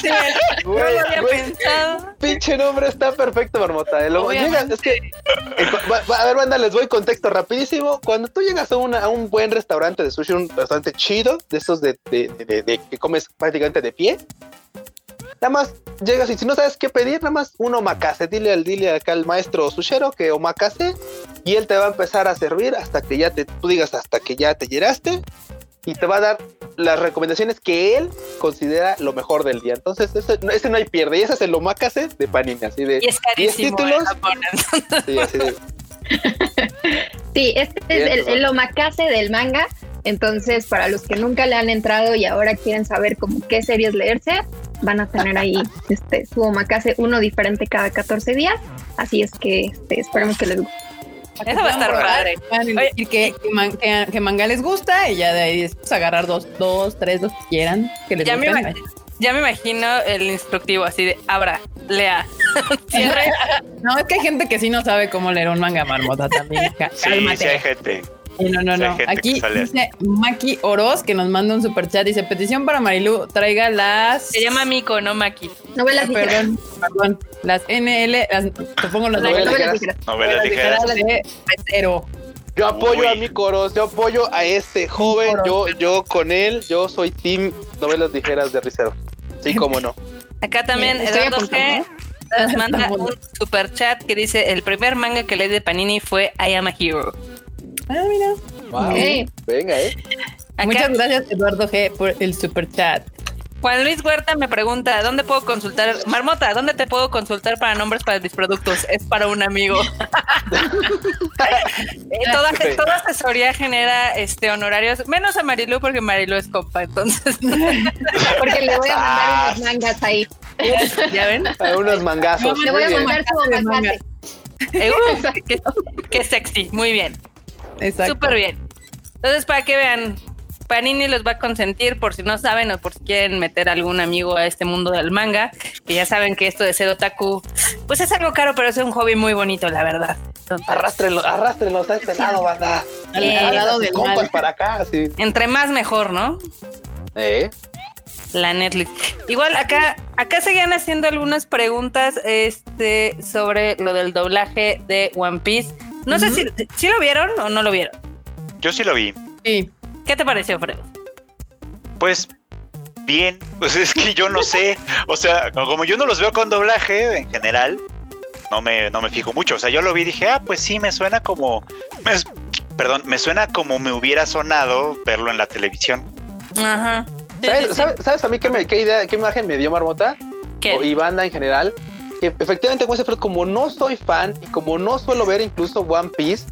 [SPEAKER 4] sí, no lo había pensado.
[SPEAKER 2] Pinche nombre está perfecto, Marmota. El, es que, a ver, banda, les voy contexto rapidísimo. Cuando tú llegas a, una, a un buen restaurante de sushi, un restaurante chido, de estos de, de, de, de que comes prácticamente de pie, Nada más llegas y si no sabes qué pedir, nada más un omakase. Dile al, dile acá al maestro sushero que omakase y él te va a empezar a servir hasta que ya te, tú digas hasta que ya te llenaste y te va a dar las recomendaciones que él considera lo mejor del día. Entonces, ese, no hay pierde. Y ese es el omakase de Panini, así de
[SPEAKER 4] y es carísimo, títulos.
[SPEAKER 3] Sí, así de, sí, este es el, el omakase del manga entonces, para los que nunca le han entrado y ahora quieren saber cómo qué series leerse, van a tener ahí este su omakase uno diferente cada 14 días. Así es que este, esperemos que les guste.
[SPEAKER 4] Eso va a estar padre.
[SPEAKER 1] Y que, que, manga les gusta y ya de ahí después agarrar dos, dos, tres, los que quieran. Que les
[SPEAKER 4] ya, me ya me imagino el instructivo así de abra, lea,
[SPEAKER 1] cierre. no, es que hay gente que sí no sabe cómo leer un manga marmota también.
[SPEAKER 5] Sí, sí hay gente.
[SPEAKER 1] No, no, no. Aquí dice Maki Oroz que nos manda un super chat. Dice petición para Marilu, traiga las.
[SPEAKER 4] Se llama Miko, no Maki.
[SPEAKER 3] Novelas
[SPEAKER 1] Perdón, perdón. Las NL, las, te pongo las
[SPEAKER 5] novelas, novelas ligeras. Novelas ligeras.
[SPEAKER 1] De
[SPEAKER 2] Yo apoyo a Miko Oroz, yo apoyo a este joven, yo, yo con él, yo soy team novelas ligeras de Rizero. Sí, cómo no.
[SPEAKER 4] Acá también Eduardo G nos manda un super chat que dice el primer manga que leí de Panini fue I Am a Hero.
[SPEAKER 1] Ah, mira.
[SPEAKER 2] Venga, eh.
[SPEAKER 1] Muchas gracias, Eduardo G, por el super chat.
[SPEAKER 4] Juan Luis Huerta me pregunta, ¿dónde puedo consultar? Marmota, ¿dónde te puedo consultar para nombres para mis productos? Es para un amigo. Eh, toda, toda, asesoría genera este honorarios, menos a Marilu porque Marilu es compa, entonces.
[SPEAKER 3] porque le voy a mandar unos mangas ahí.
[SPEAKER 4] ¿Ya ven?
[SPEAKER 2] unos mangazos.
[SPEAKER 3] le voy a mandar su manga.
[SPEAKER 4] Eh, qué, qué sexy, muy bien. Exacto. Súper bien. Entonces, para que vean, Panini los va a consentir por si no saben o por si quieren meter algún amigo a este mundo del manga, que ya saben que esto de ser otaku, pues es algo caro, pero es un hobby muy bonito, la verdad.
[SPEAKER 2] arrástrenlo, arrástrenlo a este lado, banda. Al, lado del para acá, sí.
[SPEAKER 4] Entre más mejor, ¿no?
[SPEAKER 2] Eh.
[SPEAKER 4] La Netflix. Igual acá, acá seguían haciendo algunas preguntas este, sobre lo del doblaje de One Piece. No sé si, si lo vieron o no lo vieron.
[SPEAKER 5] Yo sí lo vi.
[SPEAKER 4] Sí. ¿Qué te pareció, Fred?
[SPEAKER 5] Pues bien, pues es que yo no sé, o sea, como yo no los veo con doblaje en general, no me, no me fijo mucho, o sea, yo lo vi y dije, ah, pues sí, me suena como, perdón, me suena como me hubiera sonado verlo en la televisión.
[SPEAKER 4] Ajá.
[SPEAKER 2] ¿Sabes, a mí qué, me, qué idea, qué imagen me dio Marmota?
[SPEAKER 4] ¿Qué?
[SPEAKER 2] y banda en general. Efectivamente, como no soy fan y como no suelo ver incluso One Piece,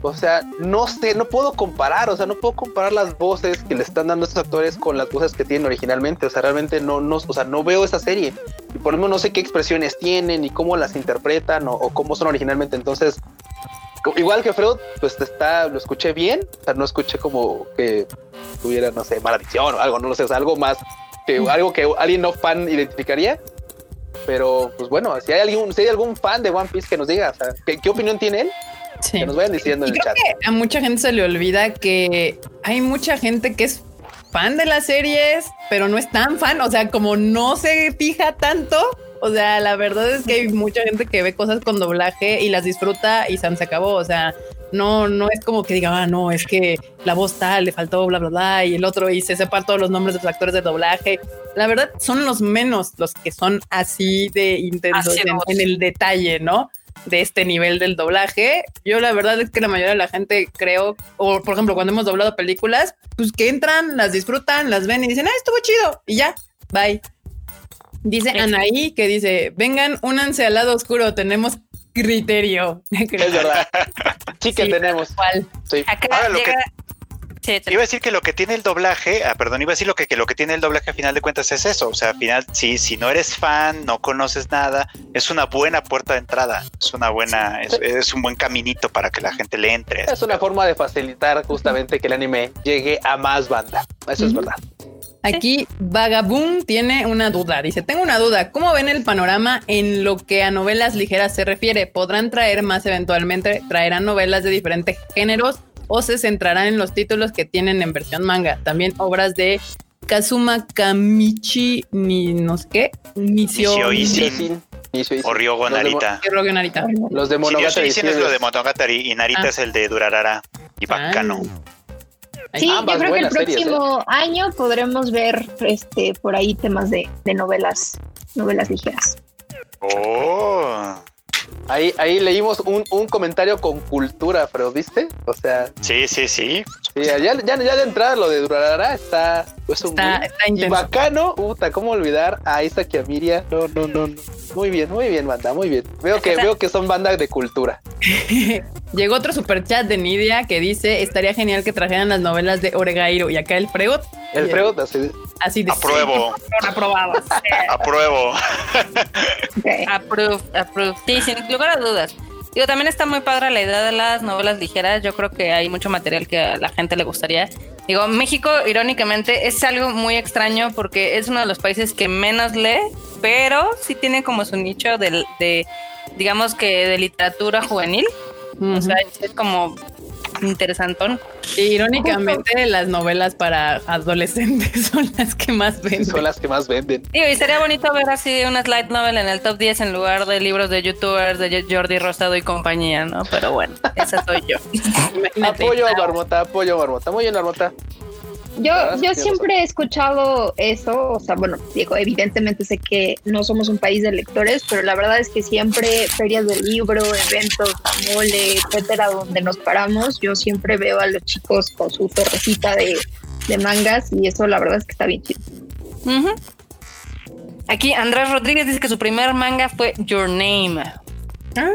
[SPEAKER 2] o sea, no sé, no puedo comparar, o sea, no puedo comparar las voces que le están dando estos actores con las voces que tienen originalmente. O sea, realmente no, no, o sea, no veo esa serie. Y por lo menos no sé qué expresiones tienen y cómo las interpretan o, cómo son originalmente. Entonces, igual que Freud, pues está, lo escuché bien. O sea, no escuché como que tuviera, no sé, maldición o algo, no lo sé, o sea, algo más que algo que alguien no fan identificaría. Pero, pues bueno, si hay algún, si hay algún fan de One Piece que nos diga, o sea, ¿qué, opinión tiene él? Que nos vayan diciendo en el chat.
[SPEAKER 1] a mucha gente se le olvida que hay mucha gente que es fan de las series, pero no es tan fan. O sea, como no se fija tanto. O sea, la verdad es que hay mucha gente que ve cosas con doblaje y las disfruta y se acabó. O sea, no, no es como que diga, ah, no, es que la voz tal le faltó, bla, bla, bla, y el otro, y se sepa todos los nombres de los actores de doblaje. La verdad, son los menos los que son así de intensos en, el detalle, ¿no? de este nivel del doblaje. Yo la verdad es que la mayoría de la gente creo, o por ejemplo, cuando hemos doblado películas, pues que entran, las disfrutan, las ven y dicen, ah, estuvo chido, y ya, bye. Dice Anaí que dice, vengan, únanse al lado oscuro, tenemos criterio.
[SPEAKER 2] Es verdad. Sí que tenemos.
[SPEAKER 4] Acá llega,
[SPEAKER 5] Iba a decir que lo que tiene el doblaje, ah, perdón, iba a decir lo que, lo que tiene el doblaje a final de cuentas es eso. O sea, al final, si, si no eres fan, no conoces nada, es una buena puerta de entrada. Es una buena, es, un buen caminito para que la gente le entre.
[SPEAKER 2] Es una forma de facilitar justamente que el anime llegue a más banda. Eso es verdad.
[SPEAKER 1] Aquí Vagaboom tiene una duda. Dice, tengo una duda. ¿Cómo ven el panorama en lo que a novelas ligeras se refiere? ¿Podrán traer más eventualmente? ¿Traerán novelas de diferentes géneros? o se centrarán en los títulos que tienen en versión manga. También obras de Kazuma Kamichi, ni no sé qué, Nisio
[SPEAKER 5] o Ryogo Narita.
[SPEAKER 2] Los de
[SPEAKER 5] Monogatari. Sí, es lo de Monogatari y Narita ah. es el de Durarara y Bacano.
[SPEAKER 3] Sí, yo creo que el próximo ¿eh? año podremos ver este por ahí temas de, de novelas, novelas ligeras.
[SPEAKER 5] Oh.
[SPEAKER 2] Ahí, ahí leímos un, un, comentario con cultura, pero ¿viste? O sea.
[SPEAKER 5] Sí, sí, sí.
[SPEAKER 2] Sí, ya, ya, ya de entrada lo de Durarara está, pues,
[SPEAKER 1] está,
[SPEAKER 2] y bacano. Puta, ¿cómo olvidar a Isaac y a Miria? No, no, no, Muy bien, muy bien, banda, muy bien. Veo que, veo que son bandas de cultura.
[SPEAKER 1] Llegó otro super chat de Nidia que dice: Estaría genial que trajeran las novelas de Oregairo. Y acá el Freud.
[SPEAKER 2] El Freud, así.
[SPEAKER 1] Así de
[SPEAKER 5] Apruebo.
[SPEAKER 4] Aprobado.
[SPEAKER 5] Apruebo.
[SPEAKER 4] Okay. Approve, approve. Sí, sin lugar a dudas. Digo, también está muy padre la idea de las novelas ligeras. Yo creo que hay mucho material que a la gente le gustaría. Digo, México, irónicamente, es algo muy extraño porque es uno de los países que menos lee, pero sí tiene como su nicho de, de digamos que de literatura juvenil. O sea, es como interesantón.
[SPEAKER 1] Irónicamente, las novelas para adolescentes son las que más venden.
[SPEAKER 2] Son las que más venden.
[SPEAKER 4] y sería bonito ver así una light novel en el top 10 en lugar de libros de youtubers de Jordi Rosado y compañía, ¿no? Pero bueno, esa soy yo.
[SPEAKER 2] apoyo a Marmota, apoyo a Marmota. Muy bien, Marmota.
[SPEAKER 3] Yo, yo siempre he escuchado eso, o sea, bueno, digo, evidentemente sé que no somos un país de lectores, pero la verdad es que siempre ferias del libro, eventos, mole, etcétera, donde nos paramos, yo siempre veo a los chicos con su torrecita de, mangas y eso la verdad es que está bien chido.
[SPEAKER 4] Aquí Andrés Rodríguez dice que su primer manga fue Your Name.
[SPEAKER 3] Ah,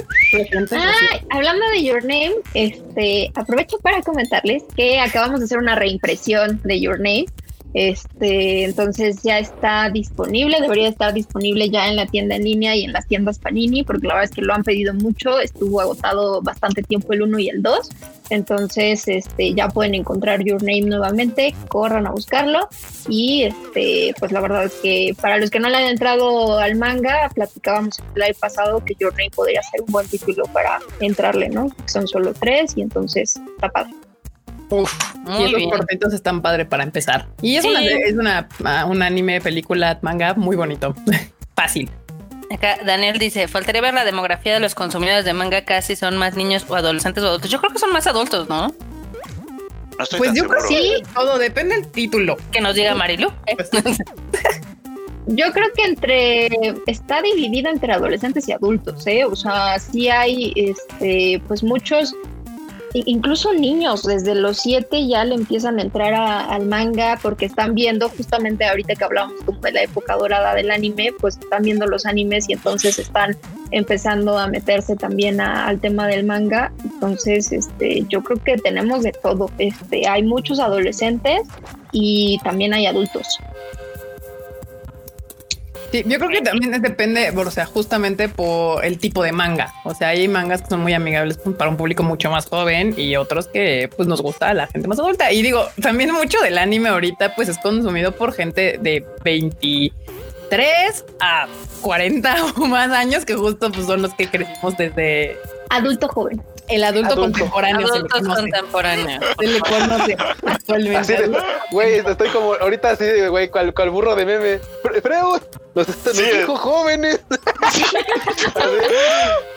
[SPEAKER 3] hablando de Your Name, este, aprovecho para comentarles que acabamos de hacer una reimpresión de Your Name Este, entonces ya está disponible, debería estar disponible ya en la tienda en línea y en las tiendas Panini, porque la verdad es que lo han pedido mucho, estuvo agotado bastante tiempo el 1 y el 2, entonces este, ya pueden encontrar Your Name nuevamente, corran a buscarlo y este, pues la verdad es que para los que no le han entrado al manga, platicábamos el live pasado que Your Name podría ser un buen título para entrarle, ¿no? Son solo tres y entonces está padre.
[SPEAKER 1] Uf, y esos cortitos están padre para empezar. Y es, una, es una, ah, un anime, película, manga muy bonito. Fácil.
[SPEAKER 4] Acá Daniel dice, faltaría ver la demografía de los consumidores de manga, casi son más niños o adolescentes o adultos. Yo creo que son más adultos, ¿no?
[SPEAKER 1] pues yo creo que sí, todo depende del título.
[SPEAKER 4] Que nos diga Marilu. Pues
[SPEAKER 3] yo creo que entre está dividido entre adolescentes y adultos, ¿eh? O sea, sí hay este pues muchos incluso niños desde los siete ya le empiezan a entrar al manga porque están viendo justamente ahorita que hablamos como de la época dorada del anime, pues están viendo los animes y entonces están empezando a meterse también al tema del manga. Entonces, este, yo creo que tenemos de todo. Este, hay muchos adolescentes y también hay adultos.
[SPEAKER 1] Sí, yo creo que también depende, o sea, justamente por el tipo de manga. O sea, hay mangas que son muy amigables para un público mucho más joven y otros que pues nos gusta a la gente más adulta. Y digo, también mucho del anime ahorita pues es consumido por gente de 23 a 40 o más años que justo pues son los que crecimos desde
[SPEAKER 3] adulto joven.
[SPEAKER 1] El adulto, contemporáneo.
[SPEAKER 4] Adulto contemporáneo.
[SPEAKER 1] Se le conoce actualmente.
[SPEAKER 2] Güey, estoy como ahorita así, güey, cual, cual burro de meme. Freud, los, los sí, dijo jóvenes.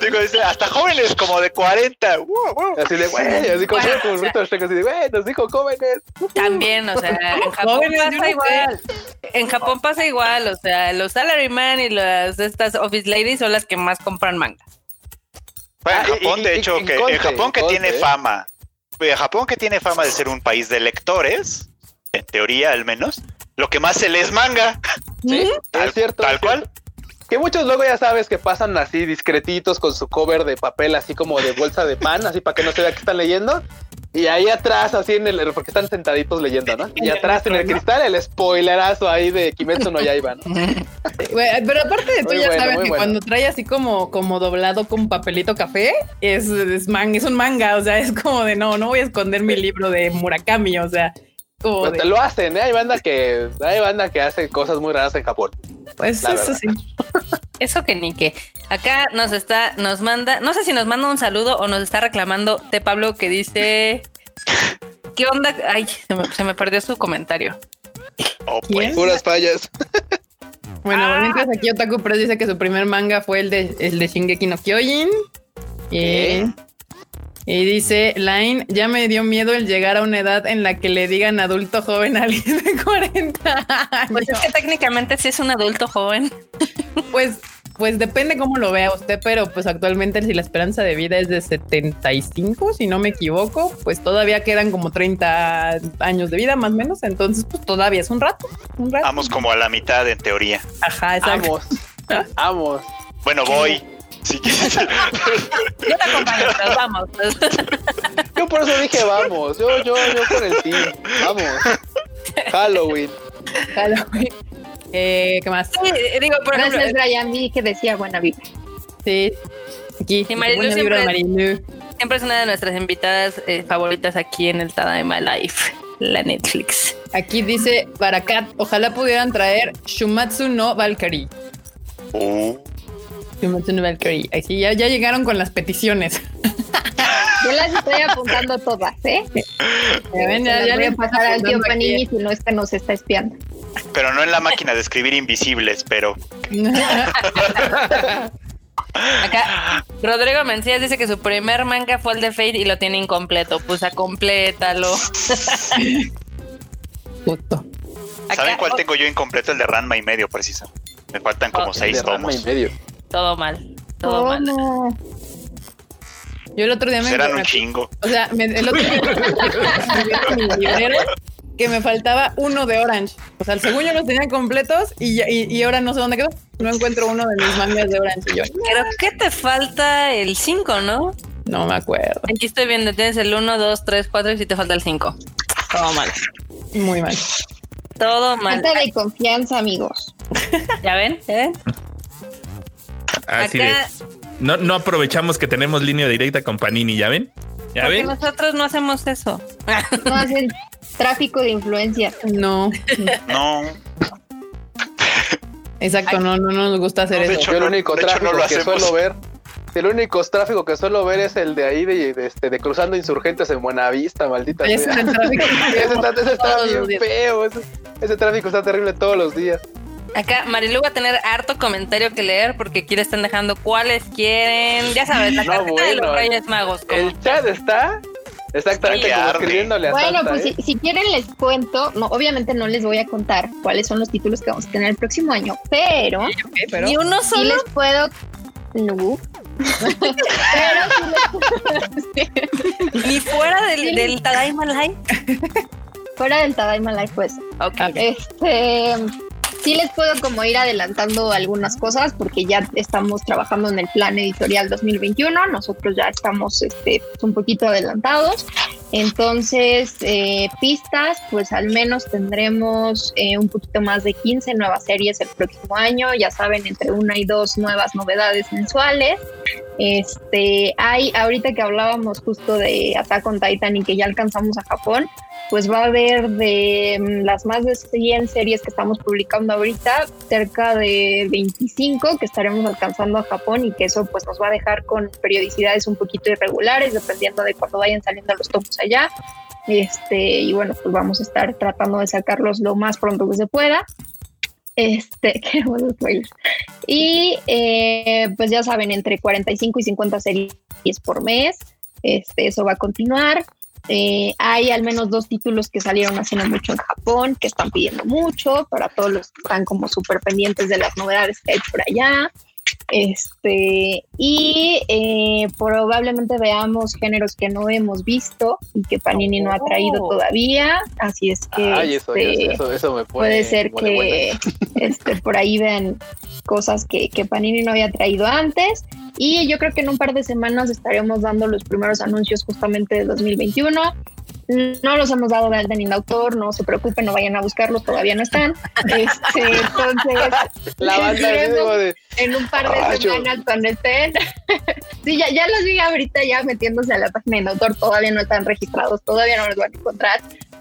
[SPEAKER 5] Digo, dice, hasta jóvenes como de 40.
[SPEAKER 2] Así de, güey, así como, así de, güey, nos dijo jóvenes.
[SPEAKER 4] También, o sea, en Japón pasa igual. En Japón pasa igual, o sea, los salaryman y las estas office ladies son las que más compran manga.
[SPEAKER 5] Bueno, en Japón, de hecho, que en Japón que tiene fama, Japón que tiene fama de ser un país de lectores, en teoría al menos, lo que más se lee es manga.
[SPEAKER 2] Sí, es cierto.
[SPEAKER 5] Tal cual.
[SPEAKER 2] Que muchos luego ya sabes que pasan así discretitos con su cover de papel, así como de bolsa de pan, así para que no se vea que están leyendo. Y ahí atrás, así en el, porque están sentaditos leyendo, ¿no? Y atrás en el cristal, el spoilerazo ahí de Kimetsu no Yaiba, ¿no?
[SPEAKER 1] pero aparte de tú ya sabes que cuando trae así como, como doblado con papelito café, es, es, es un manga, o sea, es como de no, no voy a esconder mi libro de Murakami, o sea,
[SPEAKER 2] como te lo hacen, ¿eh? Hay banda que, hay banda que hace cosas muy raras en Japón.
[SPEAKER 1] Pues eso sí.
[SPEAKER 4] Eso que ni que. Acá nos está, nos manda, no sé si nos manda un saludo o nos está reclamando Te Pablo que dice ¿Qué onda? Ay, se me, perdió su comentario.
[SPEAKER 2] Oh, pues. Puras fallas.
[SPEAKER 1] Bueno, ah. mientras aquí Otaku Press dice que su primer manga fue el de, el de Shingeki no Kyojin. Y, y dice, Line, ya me dio miedo el llegar a una edad en la que le digan adulto joven a alguien de 40 años.
[SPEAKER 4] Pues es que técnicamente sí es un adulto joven.
[SPEAKER 1] Pues pues depende cómo lo vea usted, pero pues actualmente si la esperanza de vida es de 75, si no me equivoco, pues todavía quedan como 30 años de vida más o menos, entonces pues todavía es un rato, un rato.
[SPEAKER 5] Vamos como a la mitad en teoría.
[SPEAKER 1] Ajá, exacto.
[SPEAKER 2] Vamos, vamos.
[SPEAKER 5] Bueno, voy. Si quieres. yo
[SPEAKER 4] te acompaño, pero vamos.
[SPEAKER 2] yo por eso dije vamos. Yo, yo, yo por el team. Vamos. Halloween.
[SPEAKER 1] Halloween. Eh, ¿Qué más?
[SPEAKER 3] Sí, digo, por ejemplo, Gracias, Brian, vi que decía buena vida.
[SPEAKER 1] Sí, aquí.
[SPEAKER 4] Sí, Marilu siempre, siempre, es una de nuestras invitadas eh, favoritas aquí en el Tadaima Life, la Netflix.
[SPEAKER 1] Aquí dice Barakat, ojalá pudieran traer Shumatsu no Valkyrie. Oh. Valkyrie. Así ya, ya llegaron con las peticiones.
[SPEAKER 3] Yo las estoy apuntando todas, ¿eh? Ya, ven, ya, ya voy a pasar al tío Panini si no es que nos está espiando.
[SPEAKER 5] Pero no en la máquina de escribir invisibles, pero.
[SPEAKER 4] Acá, Rodrigo Mencías dice que su primer manga fue el de Fate y lo tiene incompleto. Pues a complétalo.
[SPEAKER 5] ¿Saben cuál tengo yo incompleto? El de Ranma y medio, preciso. Me faltan como oh, seis tomos.
[SPEAKER 4] Todo mal. Todo mal.
[SPEAKER 1] Yo el otro día
[SPEAKER 5] me. Eran un chingo.
[SPEAKER 1] O sea, el otro día me que me faltaba uno de Orange. O sea, el segundo los tenía completos y, y, ahora no sé dónde quedó. No encuentro uno de mis mangas de Orange. Y yo,
[SPEAKER 4] Pero ¿qué te falta el 5, no?
[SPEAKER 1] No me acuerdo.
[SPEAKER 4] Aquí estoy viendo, tienes el 1, 2, 3, 4 y si te falta el 5.
[SPEAKER 1] Todo mal. Muy mal.
[SPEAKER 4] Todo mal.
[SPEAKER 3] Falta de confianza, amigos.
[SPEAKER 4] ¿Ya ven? ¿Ya ven?
[SPEAKER 6] Así no, no aprovechamos que tenemos línea directa con Panini, ¿ya ven? ¿Ya
[SPEAKER 4] Porque nosotros no hacemos eso.
[SPEAKER 3] No hacen tráfico de influencia.
[SPEAKER 1] No.
[SPEAKER 5] No.
[SPEAKER 1] Exacto, no, no, no nos gusta hacer eso.
[SPEAKER 2] Yo el único tráfico que suelo ver, el único tráfico que suelo ver es el de ahí de, este, de cruzando insurgentes en Buenavista, maldita
[SPEAKER 1] ese
[SPEAKER 2] sea.
[SPEAKER 1] tráfico.
[SPEAKER 2] ese, está, ese está bien feo, ese, ese tráfico está terrible todos los días.
[SPEAKER 4] Acá Marilu va a tener harto comentario que leer porque aquí le están dejando cuáles quieren. Ya sabes, la
[SPEAKER 2] No,
[SPEAKER 4] de los Reyes Magos. como-
[SPEAKER 2] El chat está exactamente
[SPEAKER 5] Sí,
[SPEAKER 2] como escribiéndole a
[SPEAKER 3] Bueno,
[SPEAKER 2] Santa,
[SPEAKER 3] pues
[SPEAKER 2] ¿eh?
[SPEAKER 3] si, si quieren les cuento, no, obviamente no les voy a contar cuáles son los títulos que vamos a tener el próximo año, pero
[SPEAKER 1] Ok, pero
[SPEAKER 4] Ni uno
[SPEAKER 3] sí
[SPEAKER 4] solo.
[SPEAKER 3] les puedo... No. pero sí les-
[SPEAKER 4] Ni fuera del, del Tadaima Live.
[SPEAKER 3] fuera del Tadaima Life, pues
[SPEAKER 4] Ok.
[SPEAKER 3] Este, sí les puedo como ir adelantando algunas cosas porque ya estamos trabajando en el plan editorial 2021. Nosotros ya estamos este, pues, un poquito adelantados. Entonces, eh, pistas, pues al menos tendremos eh, un poquito más de 15 nuevas series el próximo año. Ya saben, entre una y dos nuevas novedades mensuales. Este, hay, ahorita que hablábamos justo de Attack on Titan y que ya alcanzamos a Japón, pues va a haber de mm, las más de 100 series que estamos publicando ahorita, cerca de 25 que estaremos alcanzando a Japón y que eso pues nos va a dejar con periodicidades un poquito irregulares dependiendo de cuando vayan saliendo los tomos allá. Este, y bueno, pues vamos a estar tratando de sacarlos lo más pronto que se pueda. Este, qué buenos spoilers. Y eh, pues ya saben, entre 45 y 50 series por mes. Este, eso va a continuar. Eh, hay al menos dos títulos que salieron hace no mucho en Japón, que están pidiendo mucho para todos los que están como súper pendientes de las novedades que hay por allá. Este, y eh, probablemente veamos géneros que no hemos visto y que Panini no ha traído
[SPEAKER 2] Oh.
[SPEAKER 3] todavía. Así es que
[SPEAKER 2] Ay, eso,
[SPEAKER 3] este,
[SPEAKER 2] eso, eso me pone,
[SPEAKER 3] puede ser que este, por ahí vean cosas que, que Panini no había traído antes. Y yo creo que en un par de semanas estaremos dando los primeros anuncios justamente de 2021. No los hemos dado de alta ni de autor, no se preocupen, no vayan a buscarlos, todavía no están. Este, entonces,
[SPEAKER 2] La banda de,
[SPEAKER 3] en un par de
[SPEAKER 2] Ay, yo-
[SPEAKER 3] semanas cuando estén. sí, ya, ya los vi ahorita ya metiéndose a la página de autor, todavía no están registrados, todavía no los van a encontrar.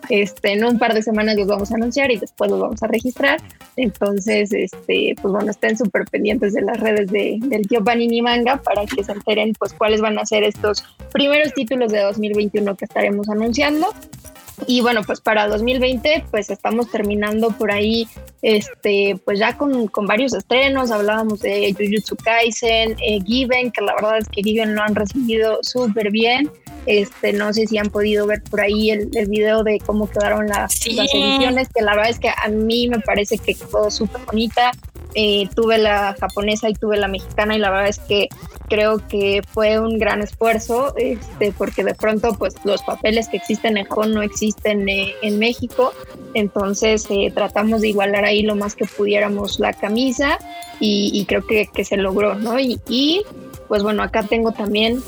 [SPEAKER 3] Este, en un par de semanas los vamos a anunciar y después los vamos a registrar. Entonces, este, pues bueno, estén súper pendientes de las redes de, del tío Panini Manga para que se enteren pues cuáles van a ser estos primeros títulos de 2021 que estaremos anunciando. Y bueno, pues para 2020, pues estamos terminando por ahí, este, pues ya con, con varios estrenos. Hablábamos de Jujutsu Kaisen, eh, Given, que la verdad es que Given lo han recibido súper bien. Este, no sé si han podido ver por ahí el, el video de cómo quedaron las,
[SPEAKER 4] Sí.
[SPEAKER 3] las ediciones, que la verdad es que a mí me parece que quedó súper bonita. Eh, tuve la japonesa y tuve la mexicana y la verdad es que creo que fue un gran esfuerzo, este, porque de pronto pues los papeles que existen en Japón no existen eh, en México, entonces eh, tratamos de igualar ahí lo más que pudiéramos la camisa y, creo que, que se logró, ¿no? Y, y, pues bueno, acá tengo también,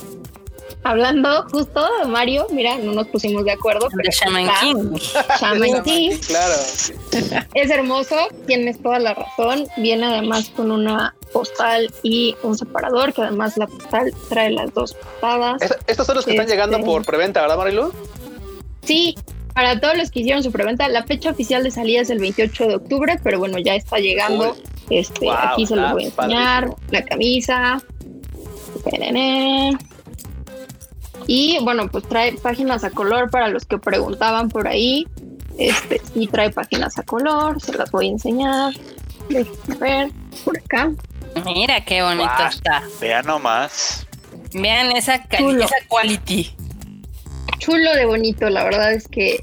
[SPEAKER 3] hablando justo de Mario, mira, no nos pusimos de acuerdo,
[SPEAKER 4] De
[SPEAKER 3] pero
[SPEAKER 4] Shaman
[SPEAKER 3] está.
[SPEAKER 4] King.
[SPEAKER 3] Shaman King.
[SPEAKER 2] claro.
[SPEAKER 3] Es hermoso, tienes toda la razón. Viene además con una postal y un separador, que además la postal trae las dos portadas.
[SPEAKER 2] Es- estos son los que están
[SPEAKER 3] Este-
[SPEAKER 2] llegando por preventa, ¿verdad, Marilu?
[SPEAKER 3] Sí, para todos los que hicieron su preventa, la fecha oficial de salida es el 28 de octubre, pero bueno, ya está llegando. Este,
[SPEAKER 2] Wow,
[SPEAKER 3] aquí se los voy a enseñar.
[SPEAKER 2] padrísimo.
[SPEAKER 3] La camisa. Y bueno, pues trae páginas a color para los que preguntaban por ahí. Este sí trae páginas a color, se las voy a enseñar. Déjenme ver por acá.
[SPEAKER 4] Mira qué bonito
[SPEAKER 5] Guau.
[SPEAKER 4] está.
[SPEAKER 5] Vean nomás.
[SPEAKER 4] Vean esa, esa quality.
[SPEAKER 3] chulo de bonito, la verdad es que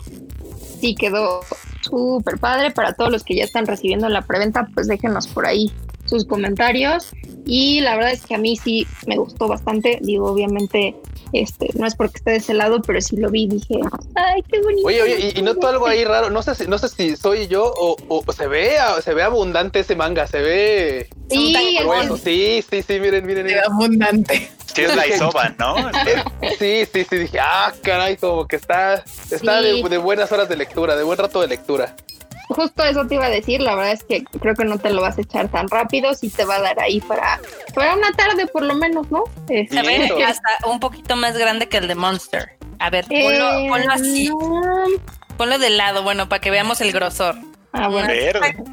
[SPEAKER 3] sí quedó súper padre. Para todos los que ya están recibiendo la preventa, pues déjenos por ahí sus comentarios. Y la verdad es que a mí sí me gustó bastante. Digo, obviamente, este, no es porque esté de ese lado, pero sí lo vi y dije, ay, qué bonito.
[SPEAKER 2] Oye, oye, y, y noto algo ahí raro. No sé si, no sé si soy yo o, o se ve, se ve abundante ese manga, se ve
[SPEAKER 3] Sí,
[SPEAKER 2] grueso. Sí, sí, sí, miren, miren. miren.
[SPEAKER 1] abundante.
[SPEAKER 5] Sí, es la Isoban, ¿no?
[SPEAKER 2] Sí, sí, sí, dije, ah, caray, como que está, está
[SPEAKER 3] Sí.
[SPEAKER 2] de, de buenas horas de lectura, de buen rato de lectura.
[SPEAKER 3] Justo eso te iba a decir, la verdad es que creo que no te lo vas a echar tan rápido, sí te va a dar ahí para, para una tarde por lo menos, ¿no?
[SPEAKER 4] Este, a ver, hasta un poquito más grande que el de Monster. A ver, ponlo, eh, así. Ponlo de lado, bueno, para que veamos el grosor.
[SPEAKER 3] Ah, bueno.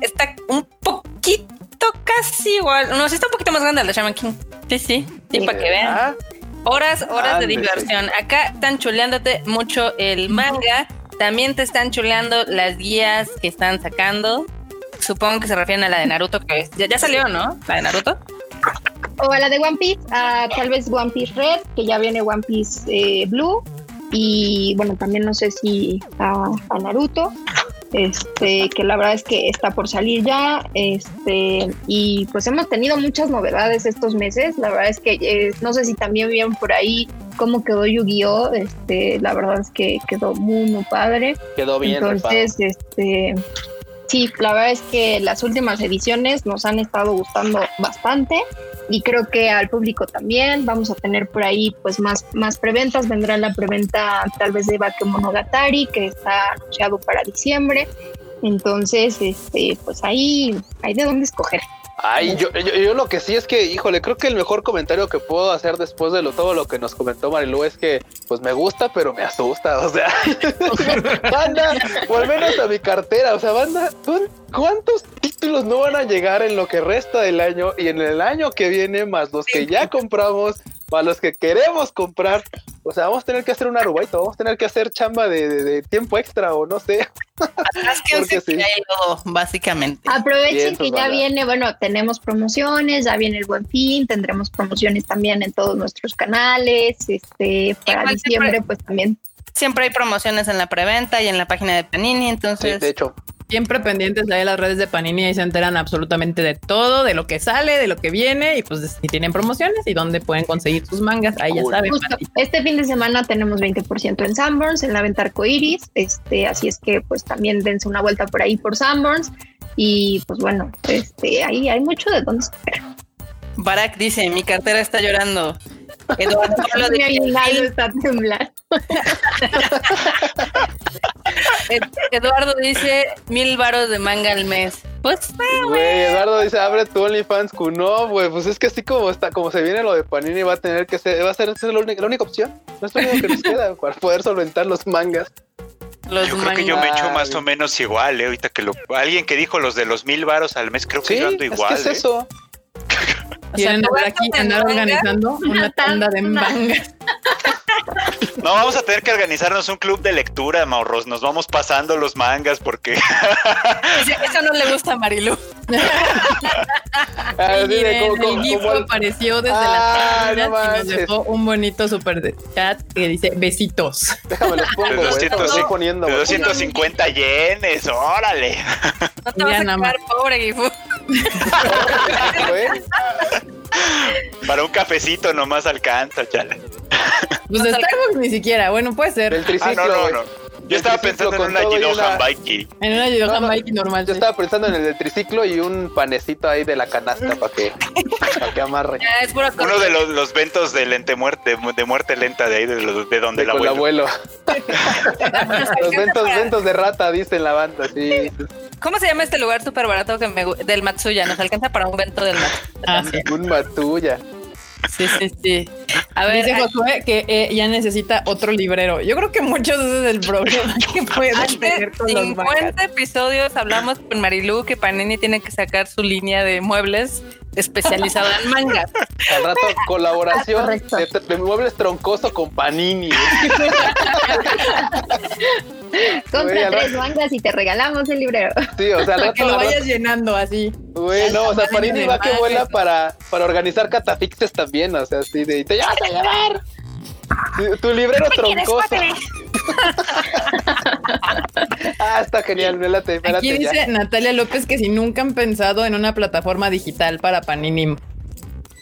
[SPEAKER 4] Está, un poquito casi igual. No, sí está un poquito más grande el de Shaman King. Sí, sí, sí, para que vean. Ah. Horas, horas de diversión. Acá están chuleándote mucho el manga. También te están chuleando las guías que están sacando. Supongo que se refieren a la de Naruto, que ya, salió, ¿no? La de Naruto.
[SPEAKER 3] O a la de One Piece, tal vez One Piece Red, que ya viene One Piece eh, Blue. Y bueno, también no sé si a, a Naruto este, que la verdad es que está por salir ya, este, y pues hemos tenido muchas novedades estos meses, la verdad es que eh, no sé si también vieron por ahí cómo quedó Yu-Gi-Oh, este, la verdad es que quedó muy, muy padre.
[SPEAKER 2] Quedó bien.
[SPEAKER 3] Entonces, este, sí, la verdad es que las últimas ediciones nos han estado gustando bastante y creo que al público también. Vamos a tener por ahí pues más, más preventas. Vendrá la preventa tal vez de Bakemonogatari que está anunciado para diciembre. Entonces, este, pues ahí hay de dónde escoger.
[SPEAKER 2] Ay, yo, yo, lo que sí es que, híjole, creo que el mejor comentario que puedo hacer después de lo, todo lo que nos comentó Marilu es que, pues me gusta, pero me asusta, o sea, banda, o al menos a mi cartera, o sea, banda, ¿cuántos títulos no van a llegar en lo que resta del año y en el año que viene, más los que ya compramos, para los que queremos comprar, o sea, vamos a tener que hacer un arubaito, vamos a tener que hacer chamba de, tiempo extra o no sé.
[SPEAKER 4] Es que sí. básicamente.
[SPEAKER 3] Aprovechen que ya viene, bueno, tenemos promociones, ya viene el buen fin, tendremos promociones también en todos nuestros canales, este, para diciembre pues también.
[SPEAKER 4] Siempre hay promociones en la preventa y en la página de Panini, entonces.
[SPEAKER 2] de hecho
[SPEAKER 1] siempre pendientes de las redes de Panini y se enteran absolutamente de todo, de lo que sale, de lo que viene y pues si tienen promociones y dónde pueden conseguir sus mangas, ahí ya saben.
[SPEAKER 3] este fin de semana tenemos 20% en Sanborns, en la venta arcoiris, este, así es que pues también dense una vuelta por ahí por Sanborns y pues bueno, este, ahí hay mucho de dónde escoger.
[SPEAKER 4] Barak dice, mi cartera está llorando. Eduardo
[SPEAKER 3] está temblando.
[SPEAKER 4] Eduardo dice mil varos de manga al mes. Pues,
[SPEAKER 2] güey. Eduardo dice, abre tu OnlyFans, no, güey. Pues es que así como está, como se viene lo de Panini, va a tener que ser, va a ser la única, la única opción. No es lo único que nos queda para poder solventar los mangas.
[SPEAKER 5] Los yo creo que yo me echo más o menos igual, eh. Ahorita que lo, alguien que dijo los de los mil varos al mes, creo que yo ando igual.
[SPEAKER 2] Es, que es
[SPEAKER 5] ¿eh?
[SPEAKER 2] eso.
[SPEAKER 1] Quieren aquí andar organizando una tanda de mangas.
[SPEAKER 5] No, vamos a tener que organizarnos un club de lectura, Maurros. Nos vamos pasando los mangas porque.
[SPEAKER 4] Eso no le gusta a Marilu.
[SPEAKER 1] Ah, el apareció desde ah, la y nos dejó un bonito super chat que dice besitos.
[SPEAKER 2] Déjame los pongo, de
[SPEAKER 5] poniendo, 250 yenes, órale.
[SPEAKER 4] No te vas a quedar pobre, Gifu.
[SPEAKER 5] Para un cafecito nomás alcanza, chale.
[SPEAKER 1] Pues Starbucks ni siquiera, bueno, puede ser.
[SPEAKER 2] El triciclo, ah, no, no, no.
[SPEAKER 5] Yo estaba pensando en una Jidohan Bikey.
[SPEAKER 1] En una Jidohan Bikey normal.
[SPEAKER 2] Yo estaba pensando en el del triciclo y un panecito ahí de la canasta para que, para que amarre.
[SPEAKER 5] Uno de los, los ventos de lente muerte, de muerte lenta de ahí, de, de donde
[SPEAKER 2] el abuelo. los ventos, ventos de rata, dice en la banda, sí.
[SPEAKER 4] ¿Cómo se llama este lugar súper barato que me, del Matsuya? Nos alcanza para un vento del Matsuya.
[SPEAKER 2] Ah, sí. Un Matsuya.
[SPEAKER 1] Sí, sí, sí. A ver, dice Josué que eh, ya necesita otro librero. Yo creo que muchos ese es el problema que puede tener con 50
[SPEAKER 4] episodios hablamos con Marilu que Panini tiene que sacar su línea de muebles especializada en mangas.
[SPEAKER 2] Al rato colaboración de, muebles troncoso con Panini.
[SPEAKER 3] Compra tres mangas y te regalamos el librero.
[SPEAKER 2] Sí, o sea,
[SPEAKER 1] para que lo vayas llenando así.
[SPEAKER 2] Bueno, o sea, Panini va que vuela para, para organizar catafixes también, o sea, así de, te llevas a llevar. Tu librero troncoso. ah, está genial.
[SPEAKER 1] Aquí dice Natalia López que si nunca han pensado en una plataforma digital para Panini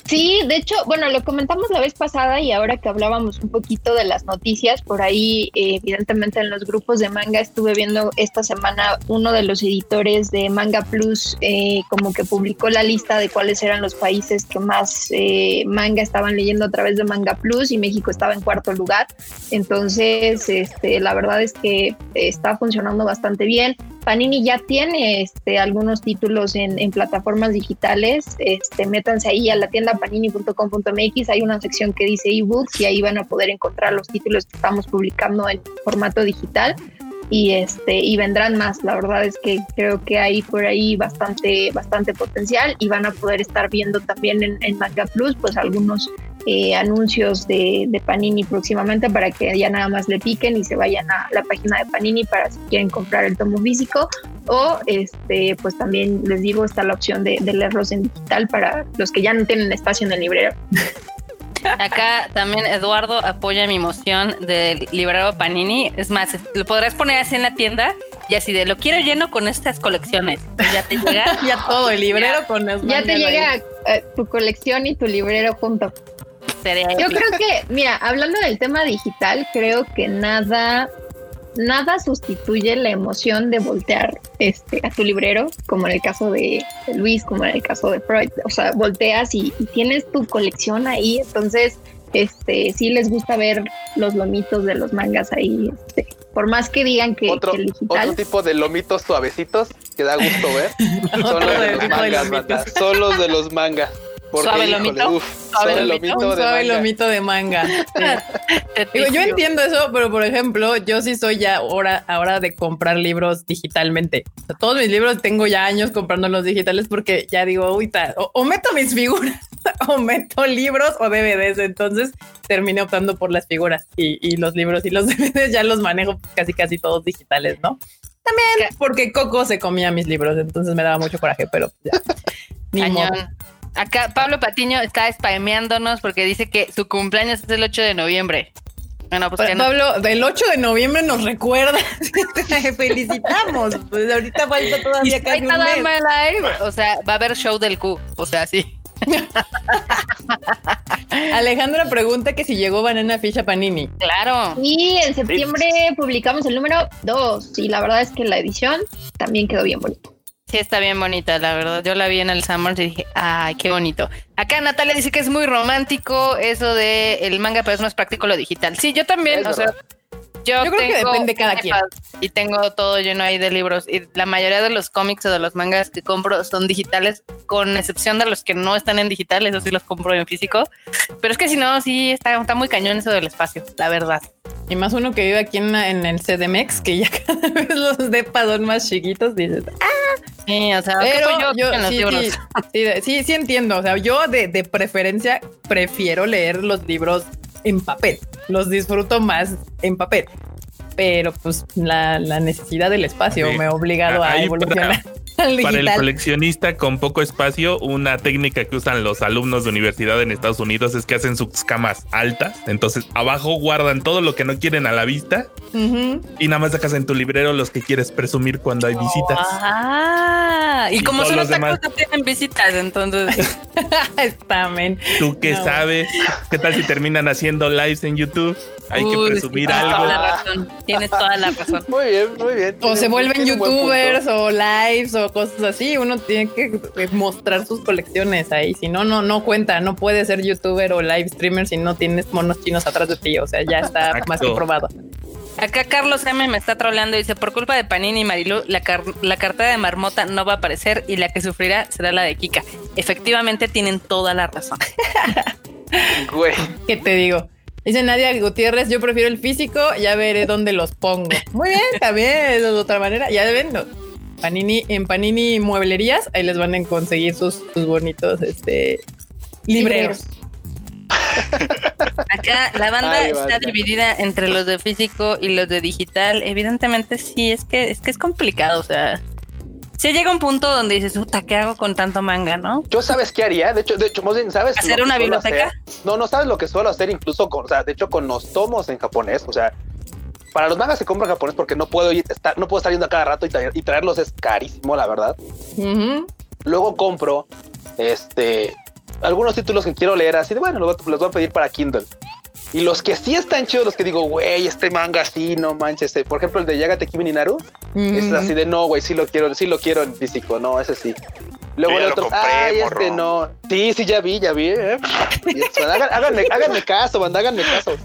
[SPEAKER 3] Sí, de hecho, bueno, lo comentamos la vez pasada y ahora que hablábamos un poquito de las noticias, por ahí, eh, evidentemente en los grupos de manga estuve viendo esta semana uno de los editores de Manga Plus eh, como que publicó la lista de cuáles eran los países que más eh, manga estaban leyendo a través de Manga Plus y México estaba en cuarto lugar. Entonces, este, la verdad es que está funcionando bastante bien Panini ya tiene este, algunos títulos en, plataformas digitales. Este, métanse ahí a la tienda panini.com.mx. Hay una sección que dice ebooks y ahí van a poder encontrar los títulos que estamos publicando en formato digital y este y vendrán más la verdad es que creo que hay por ahí bastante bastante potencial y van a poder estar viendo también en, en Manga Plus pues algunos eh, anuncios de, de, Panini próximamente para que ya nada más le piquen y se vayan a la página de Panini para si quieren comprar el tomo físico o este pues también les digo está la opción de, de leerlos en digital para los que ya no tienen espacio en el librero
[SPEAKER 4] Acá también Eduardo apoya mi moción del librero Panini. Es más, lo podrás poner así en la tienda y así de lo quiero lleno con estas colecciones. Ya te llega
[SPEAKER 1] ya todo el librero con
[SPEAKER 3] Ya te llega tu colección y tu librero junto. Yo creo que, mira, hablando del tema digital, creo que nada nada sustituye la emoción de voltear este, a tu librero, como en el caso de, Luis, como en el caso de Freud. O sea, volteas y, tienes tu colección ahí, entonces este sí les gusta ver los lomitos de los mangas ahí, este, por más que digan que,
[SPEAKER 2] otro,
[SPEAKER 3] digital.
[SPEAKER 2] Otro tipo de lomitos suavecitos que da gusto ver son los de los mangas, son los de los mangas.
[SPEAKER 1] Porque, suave lomito. suave, lomito, de suave lomito de manga. Digo, yo entiendo eso, pero por ejemplo, yo sí soy ya ahora, ahora de comprar libros digitalmente. todos mis libros tengo ya años comprando los digitales porque ya digo, uy, o, meto mis figuras o meto libros o DVDs. Entonces terminé optando por las figuras y, y los libros y los DVDs ya los manejo casi casi todos digitales, ¿no? También porque Coco se comía mis libros, entonces me daba mucho coraje, pero ya. Ni modo.
[SPEAKER 4] Acá Pablo Patiño está spameándonos porque dice que su cumpleaños es el 8 de noviembre.
[SPEAKER 1] Bueno, pues Pablo, del 8 de noviembre nos recuerda. felicitamos. Pues ahorita falta todavía casi un
[SPEAKER 4] live. O sea, va a haber show del Q. O sea, sí.
[SPEAKER 1] Alejandra pregunta que si llegó Banana Ficha Panini.
[SPEAKER 3] Claro. Y en septiembre publicamos el número 2 y la verdad es que la edición también quedó bien bonita.
[SPEAKER 4] Sí, está bien bonita, la verdad. Yo la vi en el Summer y dije, ay, qué bonito. Acá Natalia dice que es muy romántico eso de el manga, pero es más práctico lo digital. Sí, yo también, o sea,
[SPEAKER 1] yo, creo que depende cada quien.
[SPEAKER 4] Y tengo todo lleno ahí de libros. Y la mayoría de los cómics o de los mangas que compro son digitales, con excepción de los que no están en digital, eso sí los compro en físico. Pero es que si no, sí está, está muy cañón eso del espacio, la verdad.
[SPEAKER 1] Y más uno que vive aquí en, en el CDMX, que ya cada vez los depas son más chiquitos, dices, ¡ah!
[SPEAKER 4] Sí, o sea,
[SPEAKER 1] yo, sí, sí, entiendo. O sea, yo de, de preferencia prefiero leer los libros en papel. Los disfruto más en papel. Pero pues la, necesidad del espacio me ha obligado a evolucionar.
[SPEAKER 6] Para, el coleccionista con poco espacio, una técnica que usan los alumnos de universidad en Estados Unidos es que hacen sus camas altas. Entonces, abajo guardan todo lo que no quieren a la vista y nada más sacas en tu librero los que quieres presumir cuando hay visitas.
[SPEAKER 4] Ah, y, como solo demás... no tienen visitas, entonces.
[SPEAKER 1] Estamen.
[SPEAKER 6] ¿Tú qué sabes? ¿Qué tal si terminan haciendo lives en YouTube? Hay que presumir algo.
[SPEAKER 4] Toda la razón. Tienes toda la razón.
[SPEAKER 2] Muy bien, muy bien.
[SPEAKER 1] O se vuelven youtubers o lives o cosas así. Uno tiene que mostrar sus colecciones ahí. Si no, no, no cuenta. No puedes ser youtuber o live streamer si no tienes monos chinos atrás de ti. O sea, ya está más que probado.
[SPEAKER 4] Acá Carlos M me está troleando y dice, por culpa de Panini y Marilu, la, la cartera de Marmota no va a aparecer y la que sufrirá será la de Kika. Efectivamente tienen toda la razón.
[SPEAKER 2] Güey.
[SPEAKER 1] ¿Qué te digo? Dice Nadia Gutiérrez, yo prefiero el físico, ya veré dónde los pongo. Muy bien, también, es de otra manera. Ya ven, Panini, en Panini Mueblerías, ahí les van a conseguir sus, sus bonitos este, libreros.
[SPEAKER 4] Acá la banda está dividida entre los de físico y los de digital. Evidentemente sí, es que es que es complicado, o sea, se llega un punto donde dices, puta, ¿qué hago con tanto manga, no?
[SPEAKER 2] Yo sabes qué haría, de hecho, de hecho, ¿sabes?
[SPEAKER 4] ¿Hacer una biblioteca?
[SPEAKER 2] No, no sabes lo que suelo hacer incluso con, o sea, de hecho, con los tomos en japonés, o sea, para los mangas se compra en japonés porque no puedo ir, estar, no puedo estar yendo a cada rato y, traerlos es carísimo, la verdad. Luego compro, este, algunos títulos que quiero leer así de bueno, los, voy a pedir para Kindle. Y los que sí están chidos, los que digo, güey, este manga sí, no manches. Eh, por ejemplo, el de Yagate Kimi Ninaru, es así de no, güey, sí lo quiero, sí lo quiero en físico, no, ese sí. Luego el otro, ay, este no. Sí, sí, ya vi, ya vi. ¿eh? háganme, háganme caso, banda, háganme caso.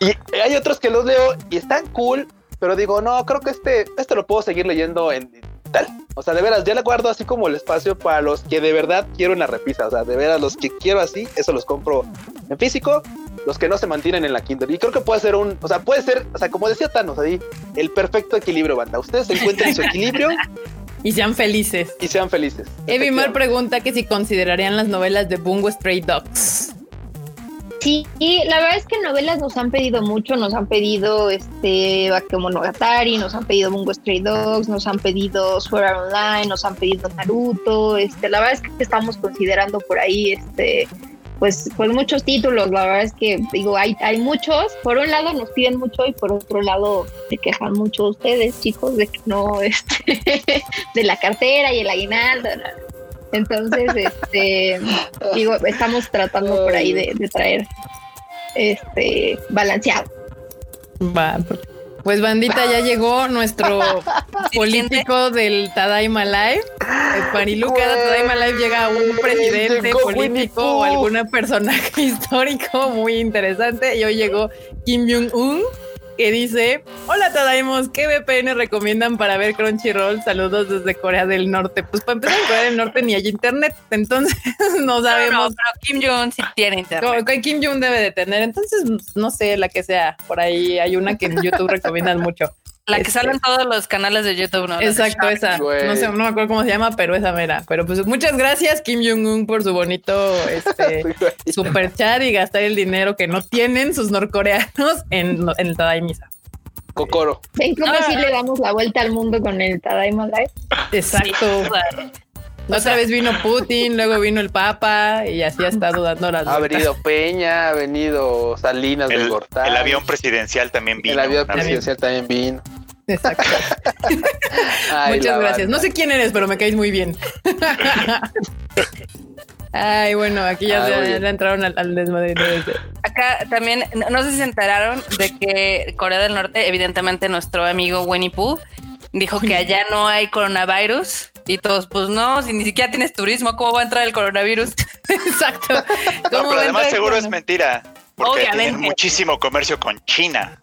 [SPEAKER 2] Y hay otros que los leo y están cool, pero digo, no, creo que este, este lo puedo seguir leyendo en tal. O sea, de veras, ya le guardo así como el espacio para los que de verdad quiero una repisa. O sea, de veras, los que quiero así, eso los compro en físico. Los que no se mantienen en la Kindle. Y creo que puede ser un, o sea, puede ser, o sea, como decía Thanos ahí, el perfecto equilibrio, banda. Ustedes encuentren su equilibrio
[SPEAKER 1] y sean felices.
[SPEAKER 2] Y sean felices.
[SPEAKER 1] Evimar pregunta que si considerarían las novelas de Bungo Stray Dogs.
[SPEAKER 3] Sí, la verdad es que novelas nos han pedido mucho, nos han pedido este Bakemonogatari, nos han pedido Bungo Stray Dogs, nos han pedido Sword Art Online, nos han pedido Naruto, este, la verdad es que estamos considerando por ahí este pues, pues muchos títulos, la verdad es que digo, hay, hay muchos, por un lado nos piden mucho y por otro lado se quejan mucho ustedes, chicos, de que no, este, de la cartera y el aguinaldo. Entonces, este, digo, estamos tratando por ahí de, traer este balanceado.
[SPEAKER 1] Va, pues bandita, ya llegó nuestro político del Tadaima Live. Marilu, cada Tadaima Live llega un presidente político o alguna personaje histórico muy interesante. Y hoy llegó Kim Jong-un que dice: Hola Tadaimos, ¿qué VPN recomiendan para ver Crunchyroll? Saludos desde Corea del Norte. Pues para empezar, en Corea del Norte ni hay internet, entonces no sabemos.
[SPEAKER 4] No, pero Kim Jong sí tiene internet.
[SPEAKER 1] Kim Jong debe de tener, entonces no sé la que sea. Por ahí hay una que en YouTube recomiendan mucho.
[SPEAKER 4] La que este, salen todos los canales de YouTube, ¿no?
[SPEAKER 1] Exacto, esa. No sé, no me acuerdo cómo se llama, pero esa mera. Pero pues muchas gracias, Kim Jong-un, por su bonito este, super chat y gastar el dinero que no tienen sus norcoreanos en, en el Tadaimisa.
[SPEAKER 2] Kokoro.
[SPEAKER 3] ¿Ven cómo si le damos la vuelta al mundo con el Tadaima Live?
[SPEAKER 1] Exacto. Otra vez vino Putin, luego vino el Papa y así ha estado dando las
[SPEAKER 2] Ha venido Peña, ha venido Salinas
[SPEAKER 5] el,
[SPEAKER 2] del Gortal.
[SPEAKER 5] El avión presidencial también vino.
[SPEAKER 2] El avión presidencial también vino.
[SPEAKER 1] Exacto. Muchas gracias. No sé quién eres, pero me caes muy bien. Ay, bueno, aquí ya, le entraron al, desmadre.
[SPEAKER 4] Acá también, no sé si se enteraron de que Corea del Norte, evidentemente nuestro amigo Winnie Pooh, dijo que allá no hay coronavirus. Y todos, pues no, si ni siquiera tienes turismo, ¿cómo va a entrar el coronavirus?
[SPEAKER 1] Exacto.
[SPEAKER 5] No, pero además seguro es mentira. Porque tienen muchísimo comercio con China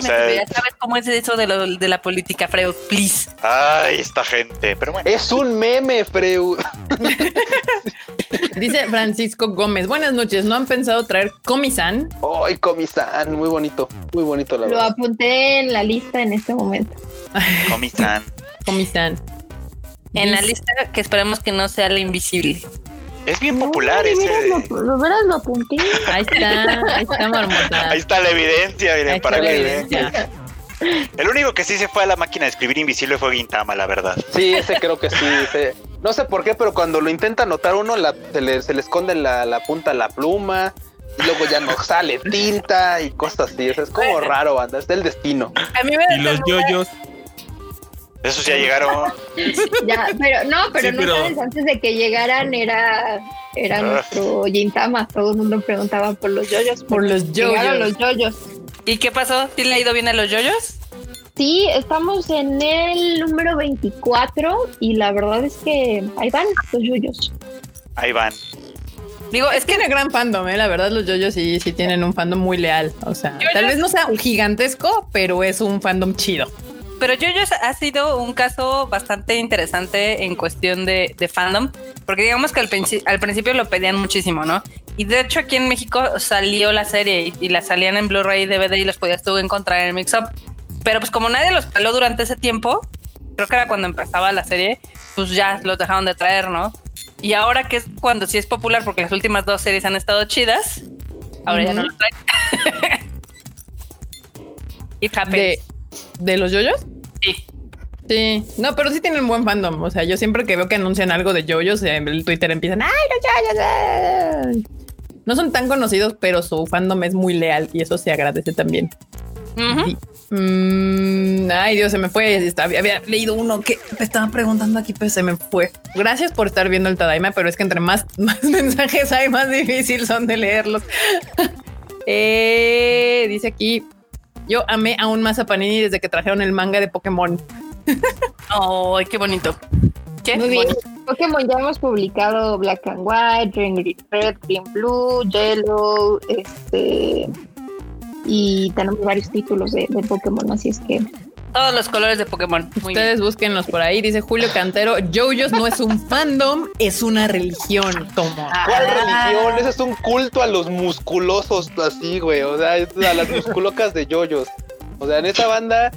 [SPEAKER 4] ya sabes cómo es eso de, de la política, Freud, please.
[SPEAKER 5] Ay, esta gente, pero bueno.
[SPEAKER 2] Es un meme, Freud.
[SPEAKER 1] Dice Francisco Gómez, buenas noches, ¿no han pensado traer Comisan?
[SPEAKER 2] Ay, Comisan, muy bonito, muy bonito la
[SPEAKER 3] Lo apunté en la lista en este momento.
[SPEAKER 5] Comisan.
[SPEAKER 1] Comisan.
[SPEAKER 4] En la lista que esperemos que no sea la invisible.
[SPEAKER 5] Es bien popular ese.
[SPEAKER 3] Lo, verás, lo apunté.
[SPEAKER 1] Ahí está, ahí está, marmota.
[SPEAKER 5] Ahí está la evidencia, miren, para que El único que sí se fue a la máquina de escribir invisible fue Gintama, la verdad.
[SPEAKER 2] Sí, ese creo que sí. No sé por qué, pero cuando lo intenta anotar uno, se, le, se, le, esconde la, la punta la pluma. Y luego ya no sale tinta y cosas así. es como raro, banda. Es del destino.
[SPEAKER 6] A mí me y los yoyos.
[SPEAKER 5] Esos ya llegaron.
[SPEAKER 3] ya, pero no, pero no sabes, antes de que llegaran era, era ah. nuestro Gintama. Todo el mundo preguntaba por los yoyos.
[SPEAKER 1] Por los yoyos.
[SPEAKER 3] los yoyos.
[SPEAKER 4] ¿Y qué pasó? ¿Sí le ha ido bien a los yoyos?
[SPEAKER 3] Sí, estamos en el número 24 y la verdad es que ahí van los yoyos.
[SPEAKER 5] Ahí van.
[SPEAKER 1] Digo, es que era gran fandom, ¿eh? la verdad los yoyos sí, sí tienen un fandom muy leal. O sea, tal vez no sea un gigantesco, pero es un fandom chido
[SPEAKER 4] pero Yoyos ha sido un caso bastante interesante en cuestión de, fandom, porque digamos que al, principio lo pedían muchísimo, ¿no? Y de hecho aquí en México salió la serie y, la salían en Blu-ray y DVD y los podías tú encontrar en el mix-up. Pero pues como nadie los peló durante ese tiempo, creo que era cuando empezaba la serie, pues ya los dejaron de traer, ¿no? Y ahora que es cuando sí es popular, porque las últimas dos series han estado chidas, ahora ya no los traen.
[SPEAKER 1] It happens. ¿De los yoyos?
[SPEAKER 4] Sí.
[SPEAKER 1] Sí, no, pero sí tienen buen fandom. O sea, yo siempre que veo que anuncian algo de yoyos en el Twitter empiezan, ¡ay, los yoyos! No son tan conocidos, pero su fandom es muy leal y eso se agradece también. Mm, ay, Dios, se me fue. Había leído uno que me estaba preguntando aquí, pero se me fue. Gracias por estar viendo el Tadaima, pero es que entre más, más mensajes hay, más difícil son de leerlos. Eh, dice aquí, yo amé aún más a Panini desde que trajeron el manga de Pokémon.
[SPEAKER 4] ¡Ay, qué bonito!
[SPEAKER 3] ¿Qué? Muy bien. Pokémon ya hemos publicado Black and White, Green Red, Green Blue, Yellow, este y tenemos varios títulos de, de Pokémon, así es que
[SPEAKER 4] todos los colores de Pokémon.
[SPEAKER 1] Ustedes búsquenlos por ahí. Dice Julio Cantero, JoJo's no es un fandom, es una religión. Tomo.
[SPEAKER 2] ¿Cuál ah. religión? Ese es un culto a los musculosos así, güey. O sea, a las musculocas de JoJo's. O sea, en esa banda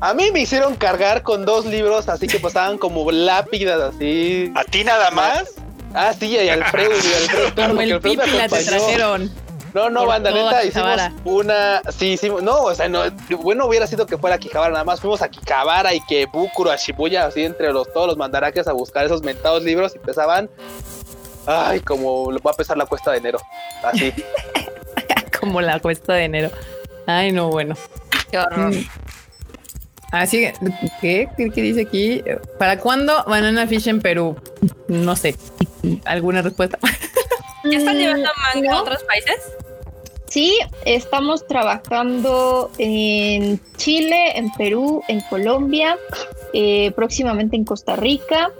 [SPEAKER 2] a mí me hicieron cargar con dos libros así que pasaban como lápidas así.
[SPEAKER 5] ¿A ti nada más?
[SPEAKER 2] Ah, sí, y Alfredo, y Alfredo.
[SPEAKER 1] Como el pipi la te trajeron.
[SPEAKER 2] No, no, banda, neta, hicimos una. Sí, hicimos. No, o sea, no, bueno hubiera sido que fuera Quijabara, nada más fuimos a Quijabara y que Búcuro, a Shibuya, así entre los, todos los mandaraques a buscar esos mentados libros y pesaban. Ay, como va a pesar la cuesta de enero. Así.
[SPEAKER 1] como la cuesta de enero. Ay, no, bueno. Qué horror. Mm. Así que, ¿qué? ¿qué? dice aquí? ¿Para cuándo Banana Fish en Perú? No sé. ¿Alguna respuesta?
[SPEAKER 4] ¿Ya están llevando manga a otros países?
[SPEAKER 3] Sí, estamos trabajando en Chile, en Perú, en Colombia, eh, próximamente en Costa Rica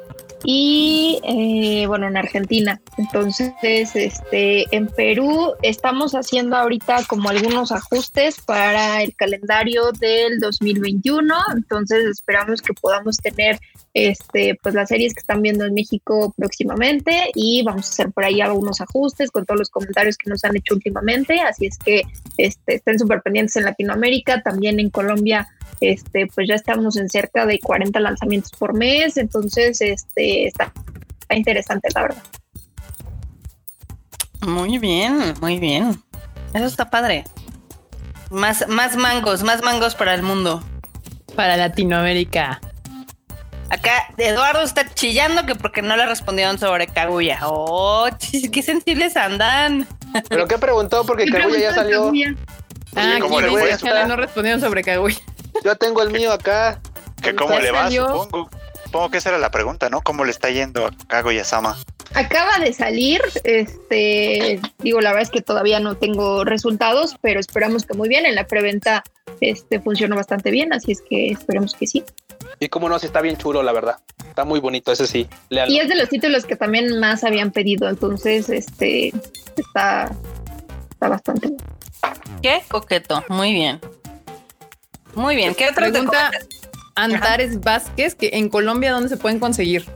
[SPEAKER 3] y eh, bueno, en Argentina. Entonces, este, en Perú estamos haciendo ahorita como algunos ajustes para el calendario del 2021. Entonces, esperamos que podamos tener este, pues las series que están viendo en México próximamente y vamos a hacer por ahí algunos ajustes con todos los comentarios que nos han hecho últimamente. Así es que este, estén súper pendientes en Latinoamérica, también en Colombia este, pues ya estamos en cerca de 40 lanzamientos por mes, entonces este, está, interesante, la verdad.
[SPEAKER 4] Muy bien, muy bien. Eso está padre. Más, más mangos, más mangos para el mundo.
[SPEAKER 1] Para Latinoamérica.
[SPEAKER 4] Acá Eduardo está chillando que porque no le respondieron sobre Kaguya. Oh, qué sensibles andan.
[SPEAKER 2] ¿Pero qué preguntó? Porque Kaguya ya salió.
[SPEAKER 1] Ah, ¿cómo le No respondieron sobre Kaguya.
[SPEAKER 2] Yo tengo el mío acá.
[SPEAKER 5] ¿Que cómo le va? Supongo. Supongo que esa era la pregunta, ¿no? ¿Cómo le está yendo a Kaguya-sama?
[SPEAKER 3] Acaba de salir, este, digo, la verdad es que todavía no tengo resultados, pero esperamos que muy bien. En la preventa este funcionó bastante bien, así es que esperemos que sí.
[SPEAKER 2] Y cómo no, si está bien chulo, la verdad. Está muy bonito, ese sí.
[SPEAKER 3] Y es de los títulos que también más habían pedido, entonces, este, está, está bastante bien.
[SPEAKER 4] Qué coqueto, muy bien. Muy bien. ¿Qué
[SPEAKER 1] otra pregunta? Antares Vázquez, que en Colombia, ¿dónde se pueden conseguir?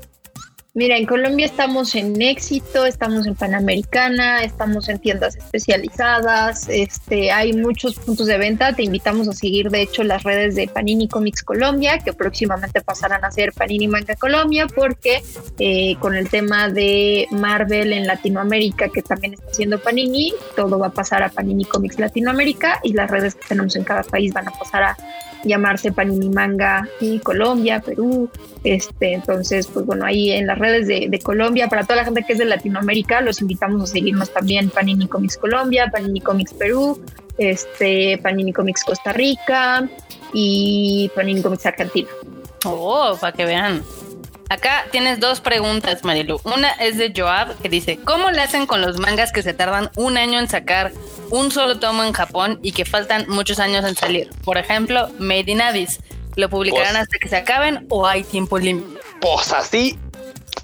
[SPEAKER 3] Mira, en Colombia estamos en Éxito, estamos en Panamericana, estamos en tiendas especializadas, este, hay muchos puntos de venta. Te invitamos a seguir, de hecho, las redes de Panini Comics Colombia, que próximamente pasarán a ser Panini Manga Colombia, porque eh, con el tema de Marvel en Latinoamérica, que también está haciendo Panini, todo va a pasar a Panini Comics Latinoamérica y las redes que tenemos en cada país van a pasar a llamarse Panini Manga y Colombia, Perú. Este, entonces, pues bueno, ahí en las redes de, Colombia, para toda la gente que es de Latinoamérica, los invitamos a seguirnos también Panini Comics Colombia, Panini Comics Perú, este, Panini Comics Costa Rica y Panini Comics Argentina.
[SPEAKER 4] Oh, para que vean. Acá tienes dos preguntas, Marilu. Una es de Joab, que dice, ¿cómo le hacen con los mangas que se tardan un año en sacar un solo tomo en Japón y que faltan muchos años en salir? Por ejemplo, Made in Abyss. ¿Lo publicarán pues- hasta que se acaben o hay tiempo límite?
[SPEAKER 2] Pues así.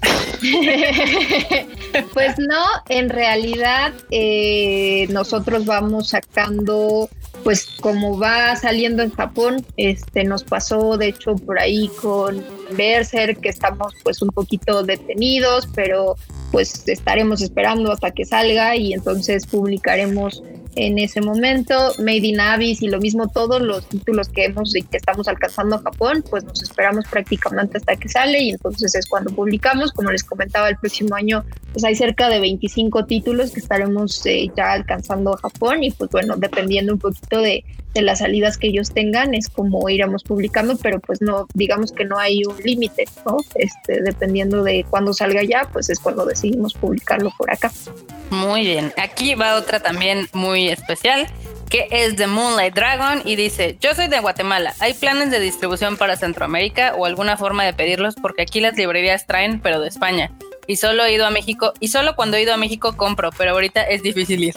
[SPEAKER 3] pues no, en realidad eh, nosotros vamos sacando pues como va saliendo en Japón, este nos pasó de hecho por ahí con Berser que estamos pues un poquito detenidos, pero pues estaremos esperando hasta que salga y entonces publicaremos en ese momento. Made in Abyss y lo mismo todos los títulos que hemos y que estamos alcanzando a Japón, pues nos esperamos prácticamente hasta que sale y entonces es cuando publicamos. Como les comentaba, el próximo año pues hay cerca de 25 títulos que estaremos eh, ya alcanzando a Japón y pues bueno, dependiendo un poquito de, de las salidas que ellos tengan es como iremos publicando, pero pues no, digamos que no hay un límite, ¿no? Este, dependiendo de cuándo salga ya, pues es cuando decidimos publicarlo por acá.
[SPEAKER 4] Muy bien, aquí va otra también muy especial, que es de Moonlight Dragon y dice, yo soy de Guatemala, ¿hay planes de distribución para Centroamérica o alguna forma de pedirlos? Porque aquí las librerías traen, pero de España. Y solo he ido a México, y solo cuando he ido a México compro, pero ahorita es difícil ir.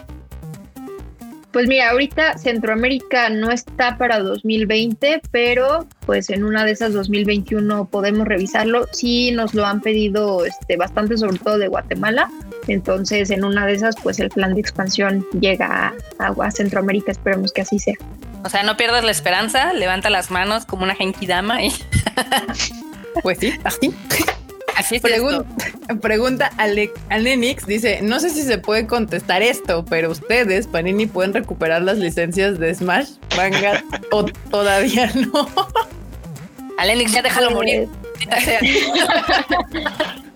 [SPEAKER 3] Pues mira, ahorita Centroamérica no está para 2020, pero pues en una de esas 2021 podemos revisarlo. Sí nos lo han pedido este, bastante, sobre todo de Guatemala. Entonces, en una de esas, pues el plan de expansión llega a, a Centroamérica. Esperemos que así sea.
[SPEAKER 4] O sea, no pierdas la esperanza, levanta las manos como una Genki Dama y.
[SPEAKER 1] pues sí, así. Así pregunta Ale Alenix, dice, no sé si se puede contestar esto, pero ustedes, Panini, pueden recuperar las licencias de Smash Manga o todavía no.
[SPEAKER 4] Alenix, ya déjalo morir.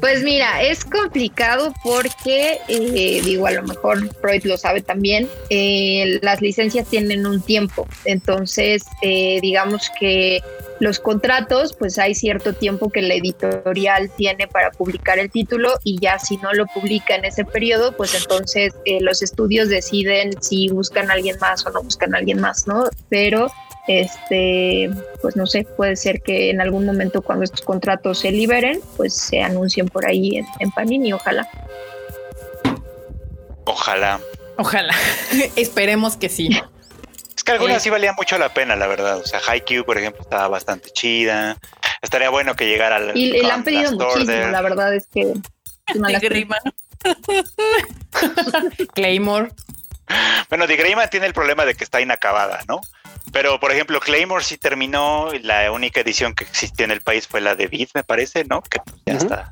[SPEAKER 3] Pues mira, es complicado porque, eh, digo, a lo mejor Freud lo sabe también, eh, las licencias tienen un tiempo. Entonces, eh, digamos que los contratos, pues hay cierto tiempo que la editorial tiene para publicar el título y ya si no lo publica en ese periodo, pues entonces los estudios deciden si buscan a alguien más o no buscan a alguien más, ¿no? Pero este, pues no sé, puede ser que en algún momento cuando estos contratos se liberen, pues se anuncien por ahí en, Panini, ojalá.
[SPEAKER 5] Ojalá.
[SPEAKER 1] Ojalá. Esperemos que sí.
[SPEAKER 5] Es que algunas eh, sí valían mucho la pena, la verdad. O sea, Haikyuu, por ejemplo, estaba bastante chida. Estaría bueno que llegara al.
[SPEAKER 3] Y, le han pedido muchísimo, la verdad es que.
[SPEAKER 1] Claymore.
[SPEAKER 5] Bueno, The Greyman tiene el problema de que está inacabada, ¿no? Pero, por ejemplo, Claymore sí terminó. La única edición que existía en el país fue la de Beat, me parece, ¿no? Que ya está.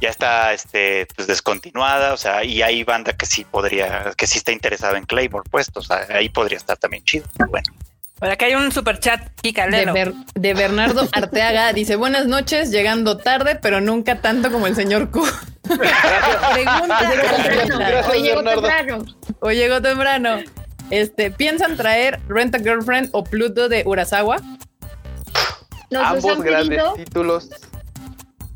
[SPEAKER 5] Ya está este, pues, descontinuada, o sea, y hay banda que sí podría, que sí está interesada en Claymore, pues, o sea, ahí podría estar también chido. Bueno.
[SPEAKER 4] Por acá hay un super chat,
[SPEAKER 1] de, de Bernardo Arteaga. Dice, buenas noches, llegando tarde, pero nunca tanto como el señor Q. Pregunta. Hoy llegó temprano. Hoy llegó temprano. Este, ¿piensan traer Rent a Girlfriend o Pluto de Urasawa?
[SPEAKER 2] Ambos grandes títulos.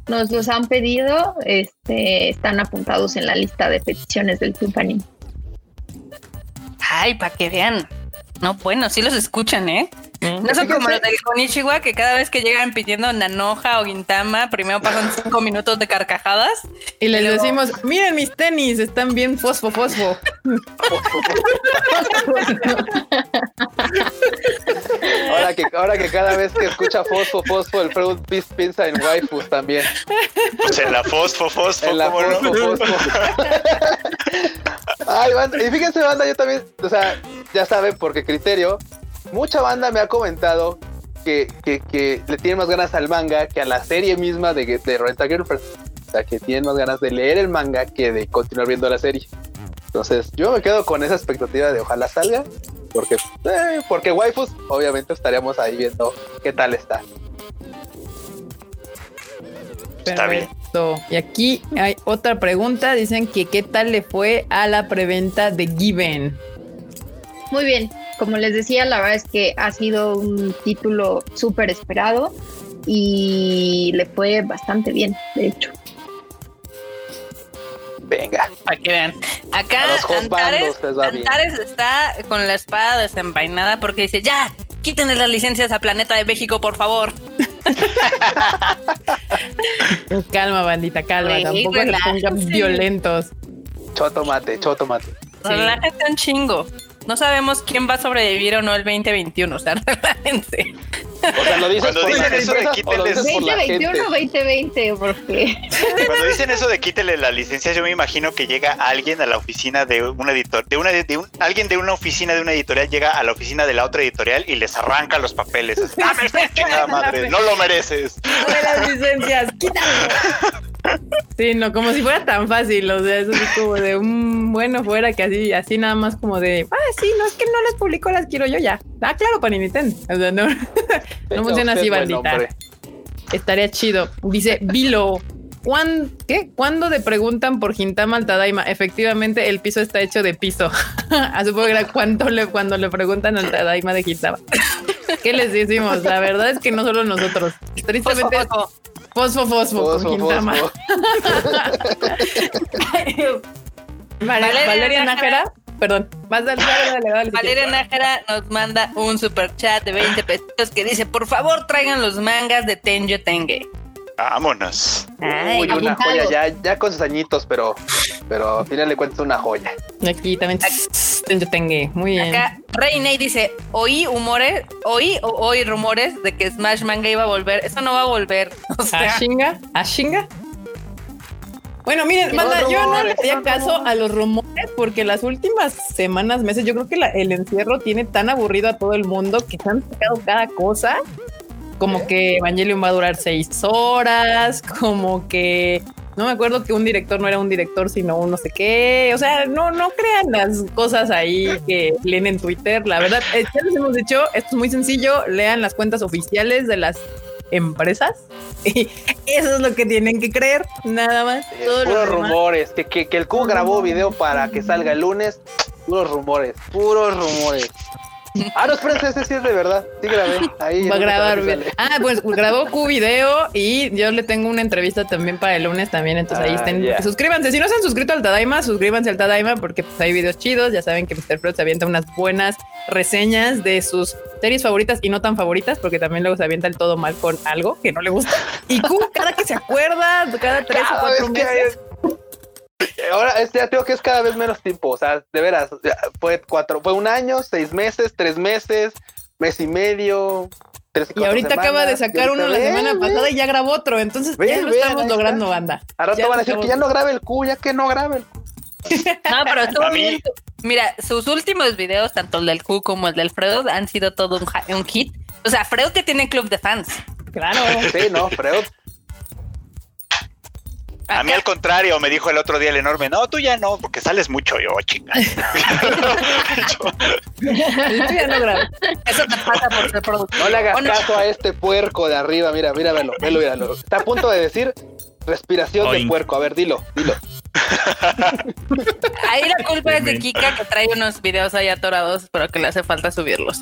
[SPEAKER 3] Nos los han pedido, este, están apuntados en la lista de peticiones del Company.
[SPEAKER 4] Ay, para que vean. No, bueno, sí los escuchan, ¿eh? No son como los del Konichiwa, que cada vez que llegan pidiendo Nanoja o Gintama, primero pasan cinco minutos de carcajadas.
[SPEAKER 1] Y les decimos, miren mis tenis, están bien fosfo, fosfo.
[SPEAKER 2] ahora, que, ahora que cada vez que escucha fosfo, fosfo, el Freud piensa en waifus también.
[SPEAKER 5] Pues en la fosfo, fosfo.
[SPEAKER 2] En la fosfo, fosfo. Ay, banda, y fíjense, banda, yo también, o sea, ya saben, porque criterio, mucha banda me ha comentado que, le tienen más ganas al manga que a la serie misma de, de Renta Girlfriend. O sea, que tienen más ganas de leer el manga que de continuar viendo la serie. Entonces, yo me quedo con esa expectativa de ojalá salga, porque, eh, porque waifus, obviamente estaríamos ahí viendo qué tal está.
[SPEAKER 1] Está bien. Y aquí hay otra pregunta. Dicen que qué tal le fue a la preventa de Given.
[SPEAKER 3] Muy bien, como les decía, la verdad es que ha sido un título súper esperado y le fue bastante bien, de hecho.
[SPEAKER 2] Venga.
[SPEAKER 4] Para que vean. Acá Antares, Antares está con la espada desenvainada porque dice, ya, quítenle las licencias a Planeta de México, por favor.
[SPEAKER 1] calma, bandita, calma. Tampoco se pongan violentos.
[SPEAKER 2] Chotomate, chotomate.
[SPEAKER 4] Relájate un chingo no sabemos quién va a sobrevivir o no el 2021. O sea, relájense.
[SPEAKER 2] O sea, lo dices
[SPEAKER 3] Cuando dicen eso de quítenle 2021 o 2020, porque
[SPEAKER 5] Cuando dicen eso de quítele la licencia, yo me imagino que llega alguien a la oficina de un editor, de una de un, alguien de una oficina de una editorial llega a la oficina de la otra editorial y les arranca los papeles. ¡Dame chingada madre! ¡No lo mereces!
[SPEAKER 1] ¡Dame las licencias! ¡Quítalo! Sí, no, como si fuera tan fácil, o sea, eso es como de un bueno fuera que así, así nada más como de, ah, sí, no es que no les publico, las quiero yo ya. Ah, claro, para Nintendo. O sea, no, no funciona así, bandita. Estaría chido. Dice Vilo. ¿Cuándo, ¿Qué? ¿Cuándo te preguntan por Gintama al Tadaima? Efectivamente, el piso está hecho de piso. A supongo que era cuando le, cuando le preguntan al Tadaima de Gintama. ¿Qué les decimos? La verdad es que no solo nosotros. Tristemente, Fosfo, fosfo, fosfo con Quintama. Valeria, Nájera, perdón, más dale, dale, dale,
[SPEAKER 4] Valeria Nájera nos manda un super chat de 20 pesos que dice, por favor traigan los mangas de Tenjo Tenge.
[SPEAKER 5] Vámonos.
[SPEAKER 2] Uy, una joya ya, ya con sus añitos, pero, pero al final le cuentas una joya.
[SPEAKER 1] Aquí también yo tengo. Muy bien. Acá
[SPEAKER 4] Reinei dice: Oí humores, oí o oí rumores de que Smash Manga iba a volver. Eso no va a volver.
[SPEAKER 1] O sea, ¿A chinga? ¿A chinga? Bueno, miren, yo no le hacía caso a los rumores porque las últimas semanas, meses, yo creo que el encierro tiene tan aburrido a todo el mundo que se han sacado cada cosa. Como que Evangelion va a durar seis horas, como que no me acuerdo que un director no era un director, sino un no sé qué. O sea, no, no crean las cosas ahí que leen en Twitter. La verdad, eh, ya les hemos dicho, esto es muy sencillo. Lean las cuentas oficiales de las empresas. Y eso es lo que tienen que creer, nada más.
[SPEAKER 2] puros rumores, que, que, que, el Q grabó video para que salga el lunes. Puros rumores, puros rumores. Ah, no, espérense, ese sí es de verdad. Sí grabé. Ahí
[SPEAKER 1] Va a grabar. Ah, pues grabó Q video y yo le tengo una entrevista también para el lunes también. Entonces ahí ah, estén. Suscríbanse. Si no se han suscrito al Tadaima, suscríbanse al Tadaima porque pues, hay videos chidos. Ya saben que Mr. Freud se avienta unas buenas reseñas de sus series favoritas y no tan favoritas, porque también luego se avienta el todo mal con algo que no le gusta. Y Q, cada que se acuerda, cada tres o cuatro meses.
[SPEAKER 2] Ahora este, ya tengo que es cada vez menos tiempo, o sea, de veras, fue cuatro, fue un año, seis meses, tres meses, mes y medio,
[SPEAKER 1] tres y, y ahorita acaba de sacar uno la semana pasada y ya grabó otro, entonces ya lo estamos logrando, banda.
[SPEAKER 2] Al rato van a decir que ya no grabe el Q, ya que no grabe el Q.
[SPEAKER 4] No, pero estuvo bien. Mira, sus últimos videos, tanto el del Q como el del Freud, han sido todo un, un hit. O sea, Freud que tiene club de fans.
[SPEAKER 1] Claro.
[SPEAKER 2] Sí, no, Freud
[SPEAKER 5] a mí al contrario, me dijo el otro día el enorme, no, tú ya no, porque sales mucho yo, chica.
[SPEAKER 1] ya no grabo. Eso te pasa por ser productor.
[SPEAKER 2] No le hagas caso a este puerco de arriba, mira, mira, velo, velo, míralo. Está a punto de decir respiración de puerco. A ver, dilo, dilo.
[SPEAKER 4] Ahí la culpa es de Kika que trae unos videos ahí atorados, pero que le hace falta subirlos.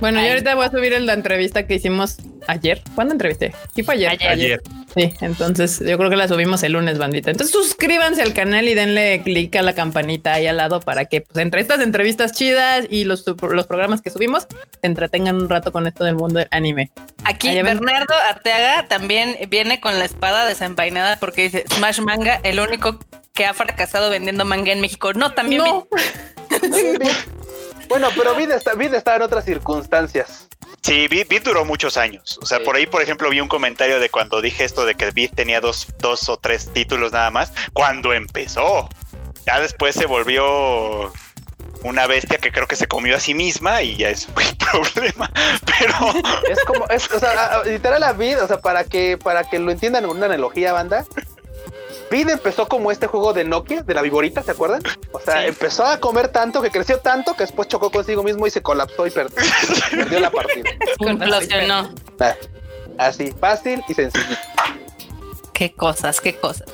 [SPEAKER 1] Bueno, yo ahorita voy a subir la entrevista que hicimos ayer. ¿Cuándo entrevisté? ¿Qué fue ayer?
[SPEAKER 6] ayer?
[SPEAKER 1] Sí, entonces yo creo que la subimos el lunes, bandita. Entonces suscríbanse al canal y denle clic a la campanita ahí al lado para que pues, entre estas entrevistas chidas y los, los programas que subimos se entretengan un rato con esto del mundo del anime.
[SPEAKER 4] Aquí Bernardo Arteaga también viene con la espada desenvainada porque dice Smash Manga, el único que ha fracasado vendiendo manga en México. No, también. No.
[SPEAKER 2] Bueno, pero Vid está, está en otras circunstancias.
[SPEAKER 5] Sí, Vid, duró muchos años. O sea, por ahí, por ejemplo, vi un comentario de cuando dije esto de que Vid tenía dos, dos o tres títulos nada más. Cuando empezó. Ya después se volvió una bestia que creo que se comió a sí misma y ya es un problema. Pero
[SPEAKER 2] es como, es, o sea, literal la Vid, o sea, para que, para que lo entiendan en una analogía, banda, Vid empezó como este juego de Nokia, de la viborita, ¿se acuerdan? O sea, empezó a comer tanto, que creció tanto, que después chocó consigo mismo y se colapsó y perdió, la partida.
[SPEAKER 4] no.
[SPEAKER 2] Ah, así, fácil y sencillo.
[SPEAKER 4] Qué cosas, qué cosas.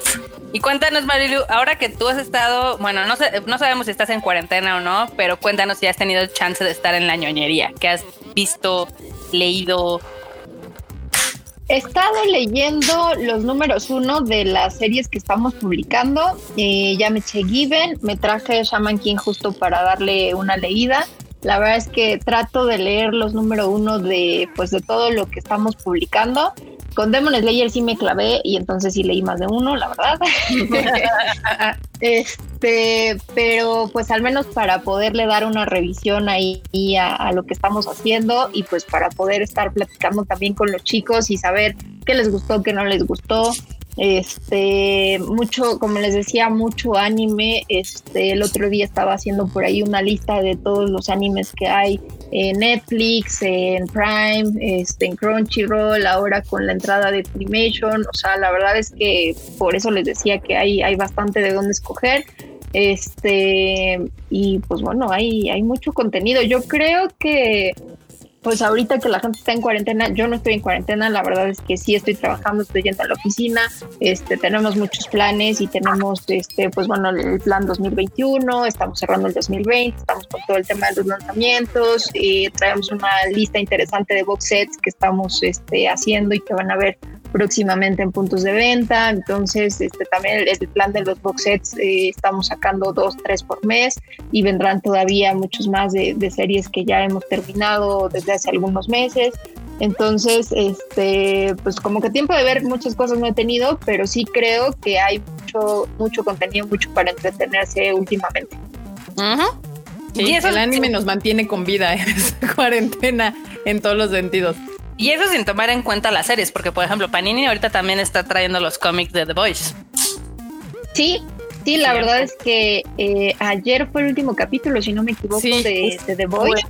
[SPEAKER 4] Y cuéntanos, Marilu, ahora que tú has estado, bueno, no, sé, no sabemos si estás en cuarentena o no, pero cuéntanos si has tenido chance de estar en la ñoñería, que has visto, leído,
[SPEAKER 3] He estado leyendo los números uno de las series que estamos publicando. Eh, ya me eché Given, me traje Shaman King justo para darle una leída. La verdad es que trato de leer los números uno de, pues, de todo lo que estamos publicando. Con Demon Slayer sí me clavé y entonces sí leí más de uno, la verdad. este, pero pues al menos para poderle dar una revisión ahí a, a, lo que estamos haciendo y pues para poder estar platicando también con los chicos y saber qué les gustó, qué no les gustó. Este, mucho, como les decía, mucho anime. Este, el otro día estaba haciendo por ahí una lista de todos los animes que hay en Netflix, en Prime, este, en Crunchyroll, ahora con la entrada de Filmation. O sea, la verdad es que por eso les decía que hay, hay bastante de dónde escoger. Este, y pues bueno, hay, hay mucho contenido. Yo creo que pues ahorita que la gente está en cuarentena, yo no estoy en cuarentena, la verdad es que sí estoy trabajando, estoy yendo a la oficina, este, tenemos muchos planes y tenemos, este, pues bueno, el plan 2021, estamos cerrando el 2020, estamos con todo el tema de los lanzamientos, y traemos una lista interesante de box sets que estamos este, haciendo y que van a ver próximamente en puntos de venta. Entonces, este, también el, plan de los box sets, eh, estamos sacando dos, tres por mes y vendrán todavía muchos más de, series que ya hemos terminado desde hace algunos meses. Entonces, este, pues como que tiempo de ver muchas cosas no he tenido, pero sí creo que hay mucho, mucho contenido, mucho para entretenerse últimamente.
[SPEAKER 1] y eso el anime nos mantiene con vida en esta cuarentena en todos los sentidos.
[SPEAKER 4] Y eso sin tomar en cuenta las series, porque por ejemplo, Panini ahorita también está trayendo los cómics de The Voice.
[SPEAKER 3] Sí, sí, la verdad es que eh, ayer fue el último capítulo, si no me equivoco, de, de, The Voice.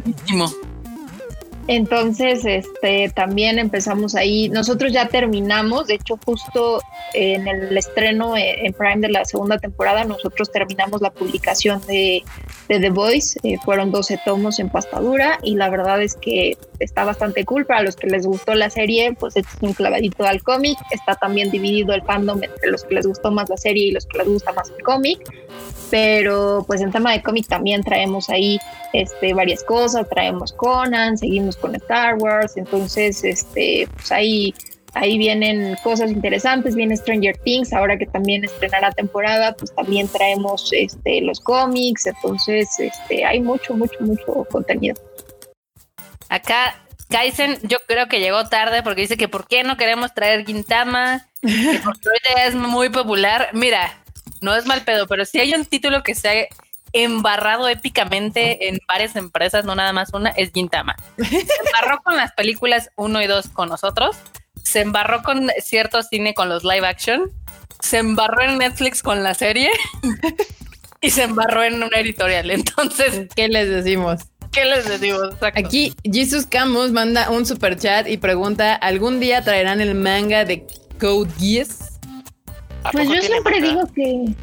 [SPEAKER 3] Entonces, este, también empezamos ahí. Nosotros ya terminamos, de hecho, justo en el estreno en Prime de la segunda temporada, nosotros terminamos la publicación de, The Voice. Eh, fueron 12 tomos en pastadura y la verdad es que está bastante cool. Para los que les gustó la serie, pues es un clavadito al cómic. Está también dividido el fandom entre los que les gustó más la serie y los que les gusta más el cómic pero pues en tema de cómic también traemos ahí este, varias cosas, traemos Conan, seguimos con Star Wars, entonces este, pues ahí, ahí vienen cosas interesantes, viene Stranger Things, ahora que también estrenará temporada, pues también traemos este, los cómics, entonces este, hay mucho, mucho, mucho contenido.
[SPEAKER 4] Acá Kaisen yo creo que llegó tarde porque dice que por qué no queremos traer Gintama, que porque ahorita es muy popular. Mira, no es mal pedo, pero si hay un título que se ha embarrado épicamente en varias empresas, no nada más una, es Gintama. Se embarró con las películas 1 y 2 con nosotros, se embarró con cierto cine con los live action, se embarró en Netflix con la serie y se embarró en una editorial. Entonces,
[SPEAKER 1] ¿qué les decimos?
[SPEAKER 4] ¿Qué les decimos?
[SPEAKER 1] Aquí Jesus Camus manda un super chat y pregunta: ¿algún día traerán el manga de Code Geass?
[SPEAKER 3] Pues yo siempre digo que,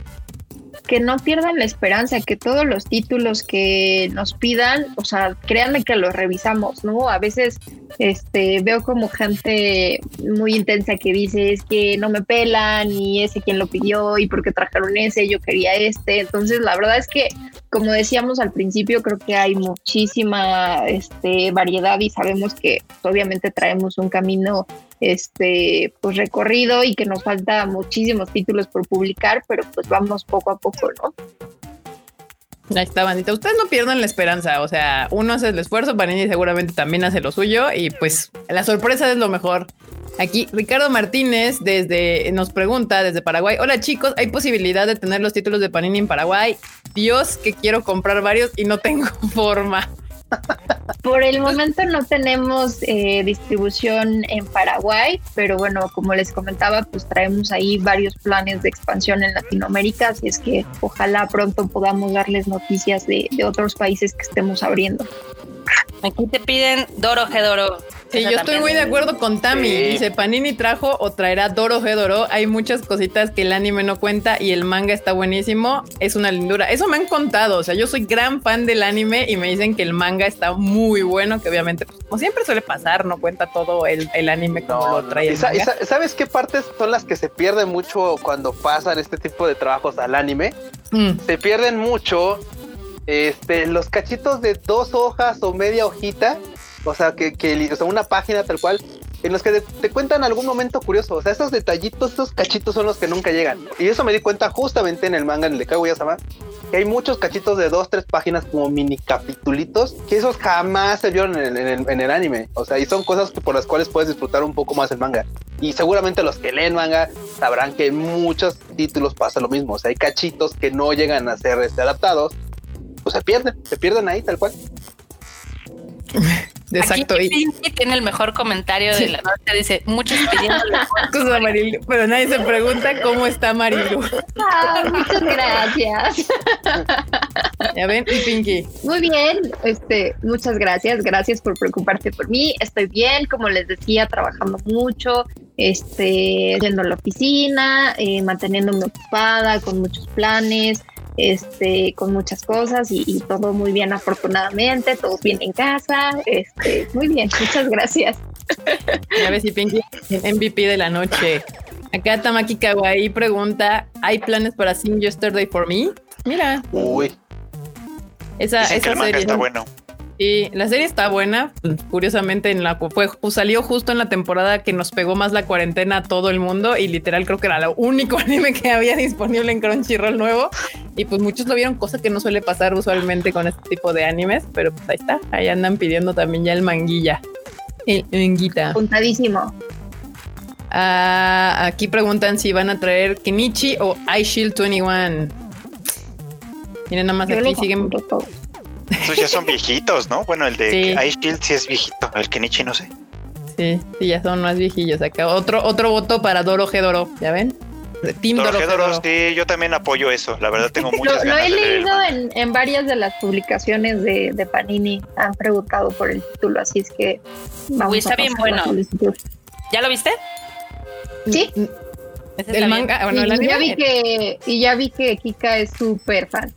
[SPEAKER 3] que no pierdan la esperanza, que todos los títulos que nos pidan, o sea, créanme que los revisamos, ¿no? A veces este, veo como gente muy intensa que dice es que no me pelan y ese quien lo pidió y porque trajeron ese, yo quería este. Entonces, la verdad es que, como decíamos al principio, creo que hay muchísima este, variedad y sabemos que obviamente traemos un camino este pues recorrido y que nos falta muchísimos títulos por publicar, pero pues vamos poco a poco, ¿no?
[SPEAKER 1] Ahí está, bandita. Ustedes no pierdan la esperanza. O sea, uno hace el esfuerzo, Panini seguramente también hace lo suyo y pues la sorpresa es lo mejor. Aquí Ricardo Martínez desde nos pregunta desde Paraguay. Hola chicos, ¿hay posibilidad de tener los títulos de Panini en Paraguay? Dios, que quiero comprar varios y no tengo forma.
[SPEAKER 3] Por el momento no tenemos eh, distribución en Paraguay, pero bueno, como les comentaba, pues traemos ahí varios planes de expansión en Latinoamérica, así es que ojalá pronto podamos darles noticias de, de otros países que estemos abriendo.
[SPEAKER 4] Aquí te piden Doro Gedoro.
[SPEAKER 1] Sí, yo estoy muy de acuerdo con Tami. Dice, Panini trajo o traerá Doro Gedoro. Hay muchas cositas que el anime no cuenta y el manga está buenísimo. Es una lindura. Eso me han contado. O sea, yo soy gran fan del anime y me dicen que el manga está muy bueno, que obviamente, pues, como siempre suele pasar, no cuenta todo el, anime como lo trae.
[SPEAKER 2] ¿Sabes qué partes son las que se pierden mucho cuando pasan este tipo de trabajos al anime? Mm. Se pierden mucho este, los cachitos de dos hojas o media hojita o sea, que, o sea, una página tal cual en los que te, cuentan algún momento curioso. O sea, esos detallitos, esos cachitos son los que nunca llegan. Y eso me di cuenta justamente en el manga, en el de Kaguya-sama, que hay muchos cachitos de dos, tres páginas como mini capitulitos, que esos jamás se vieron en, en, el anime. O sea, y son cosas por las cuales puedes disfrutar un poco más el manga. Y seguramente los que leen manga sabrán que en muchos títulos pasa lo mismo. O sea, hay cachitos que no llegan a ser este, adaptados, pues se pierden, se pierden ahí tal cual.
[SPEAKER 4] Exacto. Aquí y tiene el mejor comentario de la noche. Dice, muchos pidiendo
[SPEAKER 1] pero nadie se pregunta cómo está Marilu.
[SPEAKER 3] Ah, muchas gracias.
[SPEAKER 1] Ya ven, y Pinky.
[SPEAKER 3] Muy bien, este, muchas gracias. Gracias por preocuparte por mí. Estoy bien, como les decía, trabajando mucho, este, yendo a la oficina, eh, manteniéndome ocupada con muchos planes este, con muchas cosas y, todo muy bien afortunadamente, todos bien en casa, este, muy bien, muchas gracias.
[SPEAKER 1] Ya ves si Pinky MVP de la noche. Acá Tamaki Kawaii pregunta, ¿hay planes para Sing Yesterday for Me? Mira.
[SPEAKER 2] Uy.
[SPEAKER 1] Esa, esa
[SPEAKER 5] serie. Está bueno.
[SPEAKER 1] Sí, la serie está buena. Curiosamente, en la fue, pues, salió justo en la temporada que nos pegó más la cuarentena a todo el mundo y literal creo que era lo único anime que había disponible en Crunchyroll nuevo. Y pues muchos lo vieron, cosa que no suele pasar usualmente con este tipo de animes, pero pues ahí está. Ahí andan pidiendo también ya el manguilla. El manguita.
[SPEAKER 3] Puntadísimo.
[SPEAKER 1] Ah, aquí preguntan si van a traer Kenichi o iShield 21. Miren, nada más aquí siguen.
[SPEAKER 5] Esos ya son viejitos, ¿no? Bueno, el de Ice Shield sí es viejito, el Kenichi no sé.
[SPEAKER 1] Sí, sí, ya son más viejillos. Acá otro, otro voto para Doro Gedoro, ¿ya ven?
[SPEAKER 5] Team Dorohedoro, sí, yo también apoyo eso. La verdad tengo muchas lo, Lo he leído
[SPEAKER 3] en, varias de las publicaciones de, Panini. Han preguntado por el título, así es que
[SPEAKER 4] vamos está bien bueno. ¿Ya lo viste?
[SPEAKER 3] Sí.
[SPEAKER 1] El manga, bueno,
[SPEAKER 3] y, ya vi que, y ya vi que Kika es súper fan.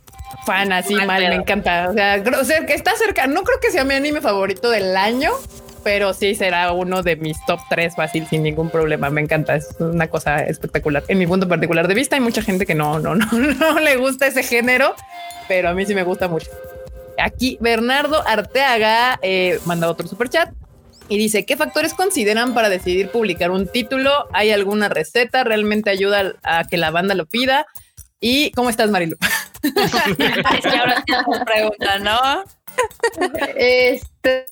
[SPEAKER 1] Fan, así mal, me encanta. O sea, o sea, que está cerca. No creo que sea mi anime favorito del año, pero sí será uno de mis top 3 fácil sin ningún problema. Me encanta, es una cosa espectacular. En mi punto particular de vista hay mucha gente que no, no, no, no le gusta ese género, pero a mí sí me gusta mucho. Aquí Bernardo Arteaga eh, manda otro super chat y dice, ¿qué factores consideran para decidir publicar un título? ¿Hay alguna receta? ¿Realmente ayuda a que la banda lo pida? ¿Y cómo estás, Marilu?
[SPEAKER 4] es que ahora pregunta, ¿no?
[SPEAKER 3] Este...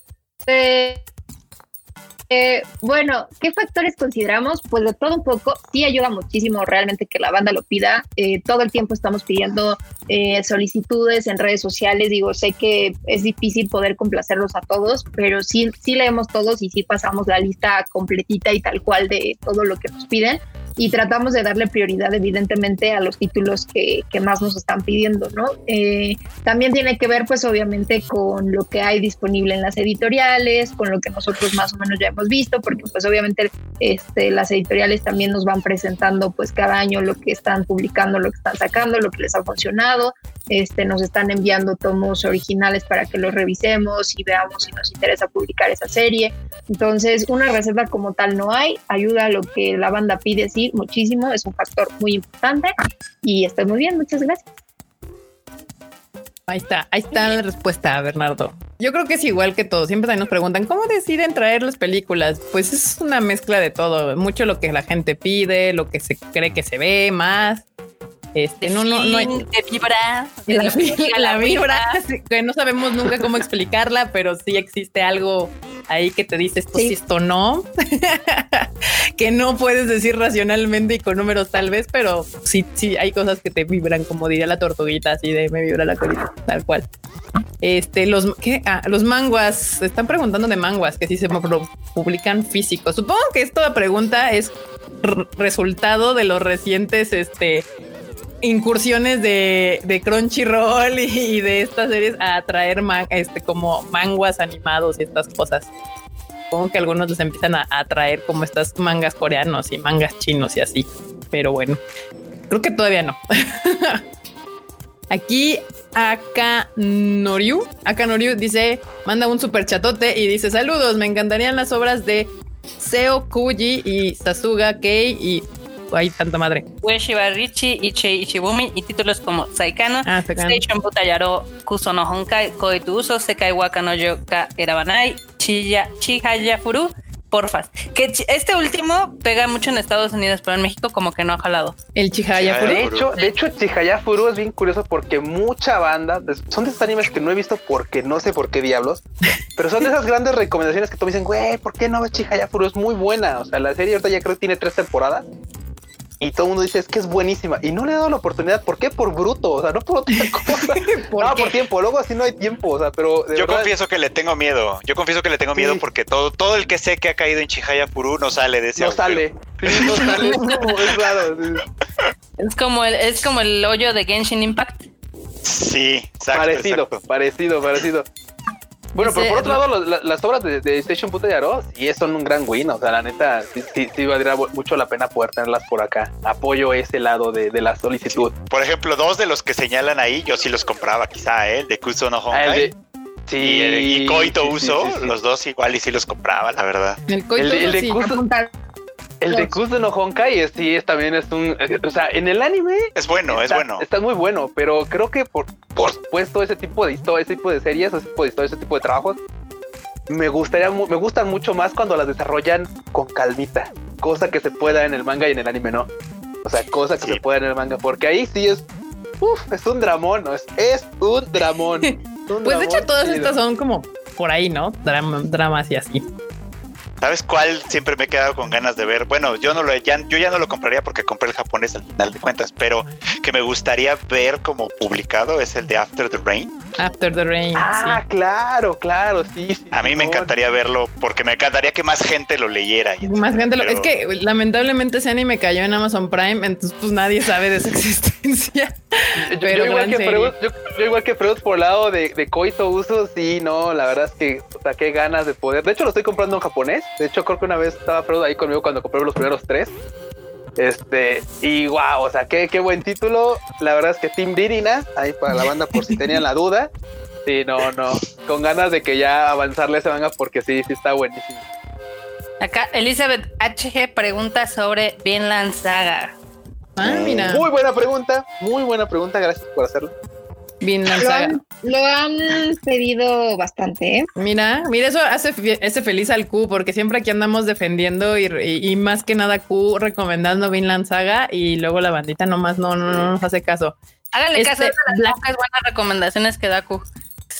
[SPEAKER 3] Eh, bueno, ¿qué factores consideramos? Pues de todo un poco, sí ayuda muchísimo realmente que la banda lo pida. Eh, todo el tiempo estamos pidiendo eh, solicitudes en redes sociales. Digo, sé que es difícil poder complacerlos a todos, pero sí, sí leemos todos y sí pasamos la lista completita y tal cual de todo lo que nos piden y tratamos de darle prioridad evidentemente a los títulos que, que más nos están pidiendo, ¿no? Eh, también tiene que ver pues obviamente con lo que hay disponible en las editoriales, con lo que nosotros más o menos ya hemos visto, porque pues obviamente este, las editoriales también nos van presentando pues cada año lo que están publicando, lo que están sacando, lo que les ha funcionado, este, nos están enviando tomos originales para que los revisemos y veamos si nos interesa publicar esa serie. Entonces, una receta como tal no hay, ayuda a lo que la banda pide, sí, muchísimo, es un factor muy importante y estoy muy bien, muchas gracias.
[SPEAKER 1] Ahí está, ahí está la respuesta, Bernardo. Yo creo que es igual que todo. Siempre nos preguntan cómo deciden traer las películas. Pues es una mezcla de todo, mucho lo que la gente pide, lo que se cree que se ve más. Este, no, no, no.
[SPEAKER 4] De vibra.
[SPEAKER 1] La, vibra, que no sabemos nunca cómo explicarla, pero sí existe algo ahí que te dice esto sí, esto no, que no puedes decir racionalmente y con números tal vez, pero sí, sí hay cosas que te vibran, como diría la tortuguita, así de me vibra la colita, tal cual. Este, los, ¿qué? Ah, los manguas, están preguntando de manguas, que si se publican físicos. Supongo que esta pregunta es resultado de los recientes, este, incursiones de, de Crunchyroll y, de estas series a traer este, como manguas animados y estas cosas. Supongo que algunos les empiezan a, traer como estas mangas coreanos y mangas chinos y así. Pero bueno, creo que todavía no. Aquí Akanoriu, Akanoriu dice, manda un super chatote y dice, saludos, me encantarían las obras de Seo Kuji y Sasuga Kei y hay tanta madre.
[SPEAKER 4] Ueshiba Richi, Ichi Ichibumi y títulos como Saikano, ah, Station Butayaro, Kuso no Honkai, Koitu Uso, Sekai Waka no Yoka Erabanai, Chiya, Chihaya Furu, porfas. Que este último pega mucho en Estados Unidos, pero en México como que no ha jalado.
[SPEAKER 1] El Chihaya Furu.
[SPEAKER 2] De hecho, de hecho, Chihaya Furu es bien curioso porque mucha banda, son de estos animes que no he visto porque no sé por qué diablos, pero son de esas grandes recomendaciones que tú me dicen, güey, ¿por qué no ves Chihaya Furu? Es muy buena. O sea, la serie ahorita ya creo que tiene tres temporadas y todo el mundo dice es que es buenísima y no le he dado la oportunidad. ¿Por qué? Por bruto, o sea, no por otra cosa. ¿Por no, por tiempo. Luego así no hay tiempo, o sea, pero
[SPEAKER 5] yo confieso que le tengo miedo. Yo confieso que le tengo miedo porque todo, todo el que sé que ha caído en Chihaya Furu no sale de ese.
[SPEAKER 2] No sale. no sale. es como es raro.
[SPEAKER 4] Es como el es como el hoyo de Genshin Impact.
[SPEAKER 5] Sí,
[SPEAKER 2] exacto, parecido, parecido, parecido. Bueno, pero por otro lado, las obras de, Station Puta de Aro sí son un gran win. O sea, la neta, sí, sí, valdría mucho la pena poder tenerlas por acá. Apoyo ese lado de, la solicitud.
[SPEAKER 5] Por ejemplo, dos de los que señalan ahí, yo sí los compraba, quizá, ¿eh? el de Kuso no ah, Honkai. sí, y, Koito Uso, los dos igual y sí los compraba, la verdad.
[SPEAKER 1] El Koito el, de Kuso,
[SPEAKER 2] el de Kuzo no Honkai sí es, también es un, o sea, en el anime
[SPEAKER 5] es bueno,
[SPEAKER 2] es
[SPEAKER 5] bueno.
[SPEAKER 2] Está muy bueno, pero creo que por, por supuesto ese tipo de historia, ese tipo de series, ese tipo de historia, ese tipo de trabajos me gustaría me gustan mucho más cuando las desarrollan con calmita, cosa que se pueda en el manga y en el anime no. O sea, cosa que se pueda en el manga, porque ahí sí es uf, es un dramón, ¿no? Es, es un dramón.
[SPEAKER 1] pues de hecho todas estas son como por ahí, ¿no? dramas y así.
[SPEAKER 5] ¿Sabes cuál siempre me he quedado con ganas de ver? Bueno, yo no lo ya, yo ya no lo compraría porque compré el japonés al final de cuentas, pero que me gustaría ver como publicado es el de After the Rain.
[SPEAKER 1] After the Rain.
[SPEAKER 2] Ah, claro, claro, sí, sí.
[SPEAKER 5] A mí me encantaría verlo porque me encantaría que más gente lo leyera.
[SPEAKER 1] más gente lo. Es que lamentablemente ese anime cayó en Amazon Prime, entonces pues nadie sabe de su existencia.
[SPEAKER 2] Pero yo, igual que Freud, yo, igual que Freud por el lado de, de Coito Uso, sí, no, la verdad es que, o sea, qué ganas de poder. De hecho, lo estoy comprando en japonés. De hecho, creo que una vez estaba Freud ahí conmigo cuando compré los primeros tres. Este, y wow, o sea, qué, qué buen título. La verdad es que Team Dirina, ahí para la banda por si tenían la duda. Sí, no, no, con ganas de que ya avanzarle ese manga porque sí, sí está buenísimo.
[SPEAKER 4] Acá Elizabeth HG pregunta sobre Vinland Saga.
[SPEAKER 1] Ah, mira.
[SPEAKER 2] Muy buena pregunta, muy buena pregunta, gracias por hacerlo.
[SPEAKER 3] Lo han, pedido bastante, ¿eh?
[SPEAKER 1] Mira, mira, eso hace, feliz al Q, porque siempre aquí andamos defendiendo y, más que nada Q recomendando Vinland Saga y luego la bandita nomás no, no, no nos hace caso.
[SPEAKER 4] Háganle este, caso de las pocas buenas recomendaciones que da Q.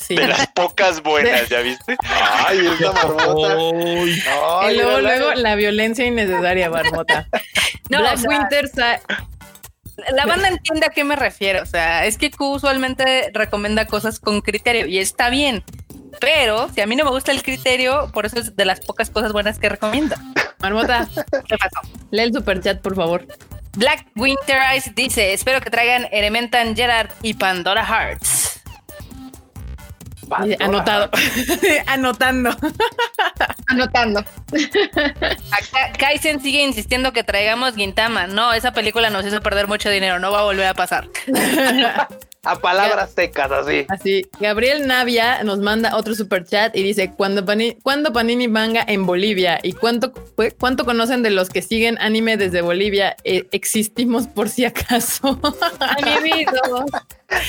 [SPEAKER 5] De las pocas buenas, ¿ya viste?
[SPEAKER 2] Ay, esa marmota.
[SPEAKER 1] y luego, luego la violencia innecesaria, marmota. no, Black Winter
[SPEAKER 4] la banda entiende a qué me refiero. O sea, es que Q usualmente recomienda cosas con criterio y está bien. Pero si a mí no me gusta el criterio, por eso es de las pocas cosas buenas que recomienda.
[SPEAKER 1] Marmota, ¿qué pasó? Lee el super chat, por favor.
[SPEAKER 4] Black Winter Ice dice: Espero que traigan Elementan Gerard y Pandora Hearts.
[SPEAKER 1] Anotado. Anotando.
[SPEAKER 3] Anotando.
[SPEAKER 4] Kaisen sigue insistiendo que traigamos Gintama. No, esa película nos hizo perder mucho dinero. No va a volver a pasar.
[SPEAKER 2] a palabras secas, así.
[SPEAKER 1] Así. Gabriel Navia nos manda otro super chat y dice: ¿Cuándo Panini, Panini manga en Bolivia? ¿Y cuánto, cuánto conocen de los que siguen anime desde Bolivia? Eh, existimos por si acaso.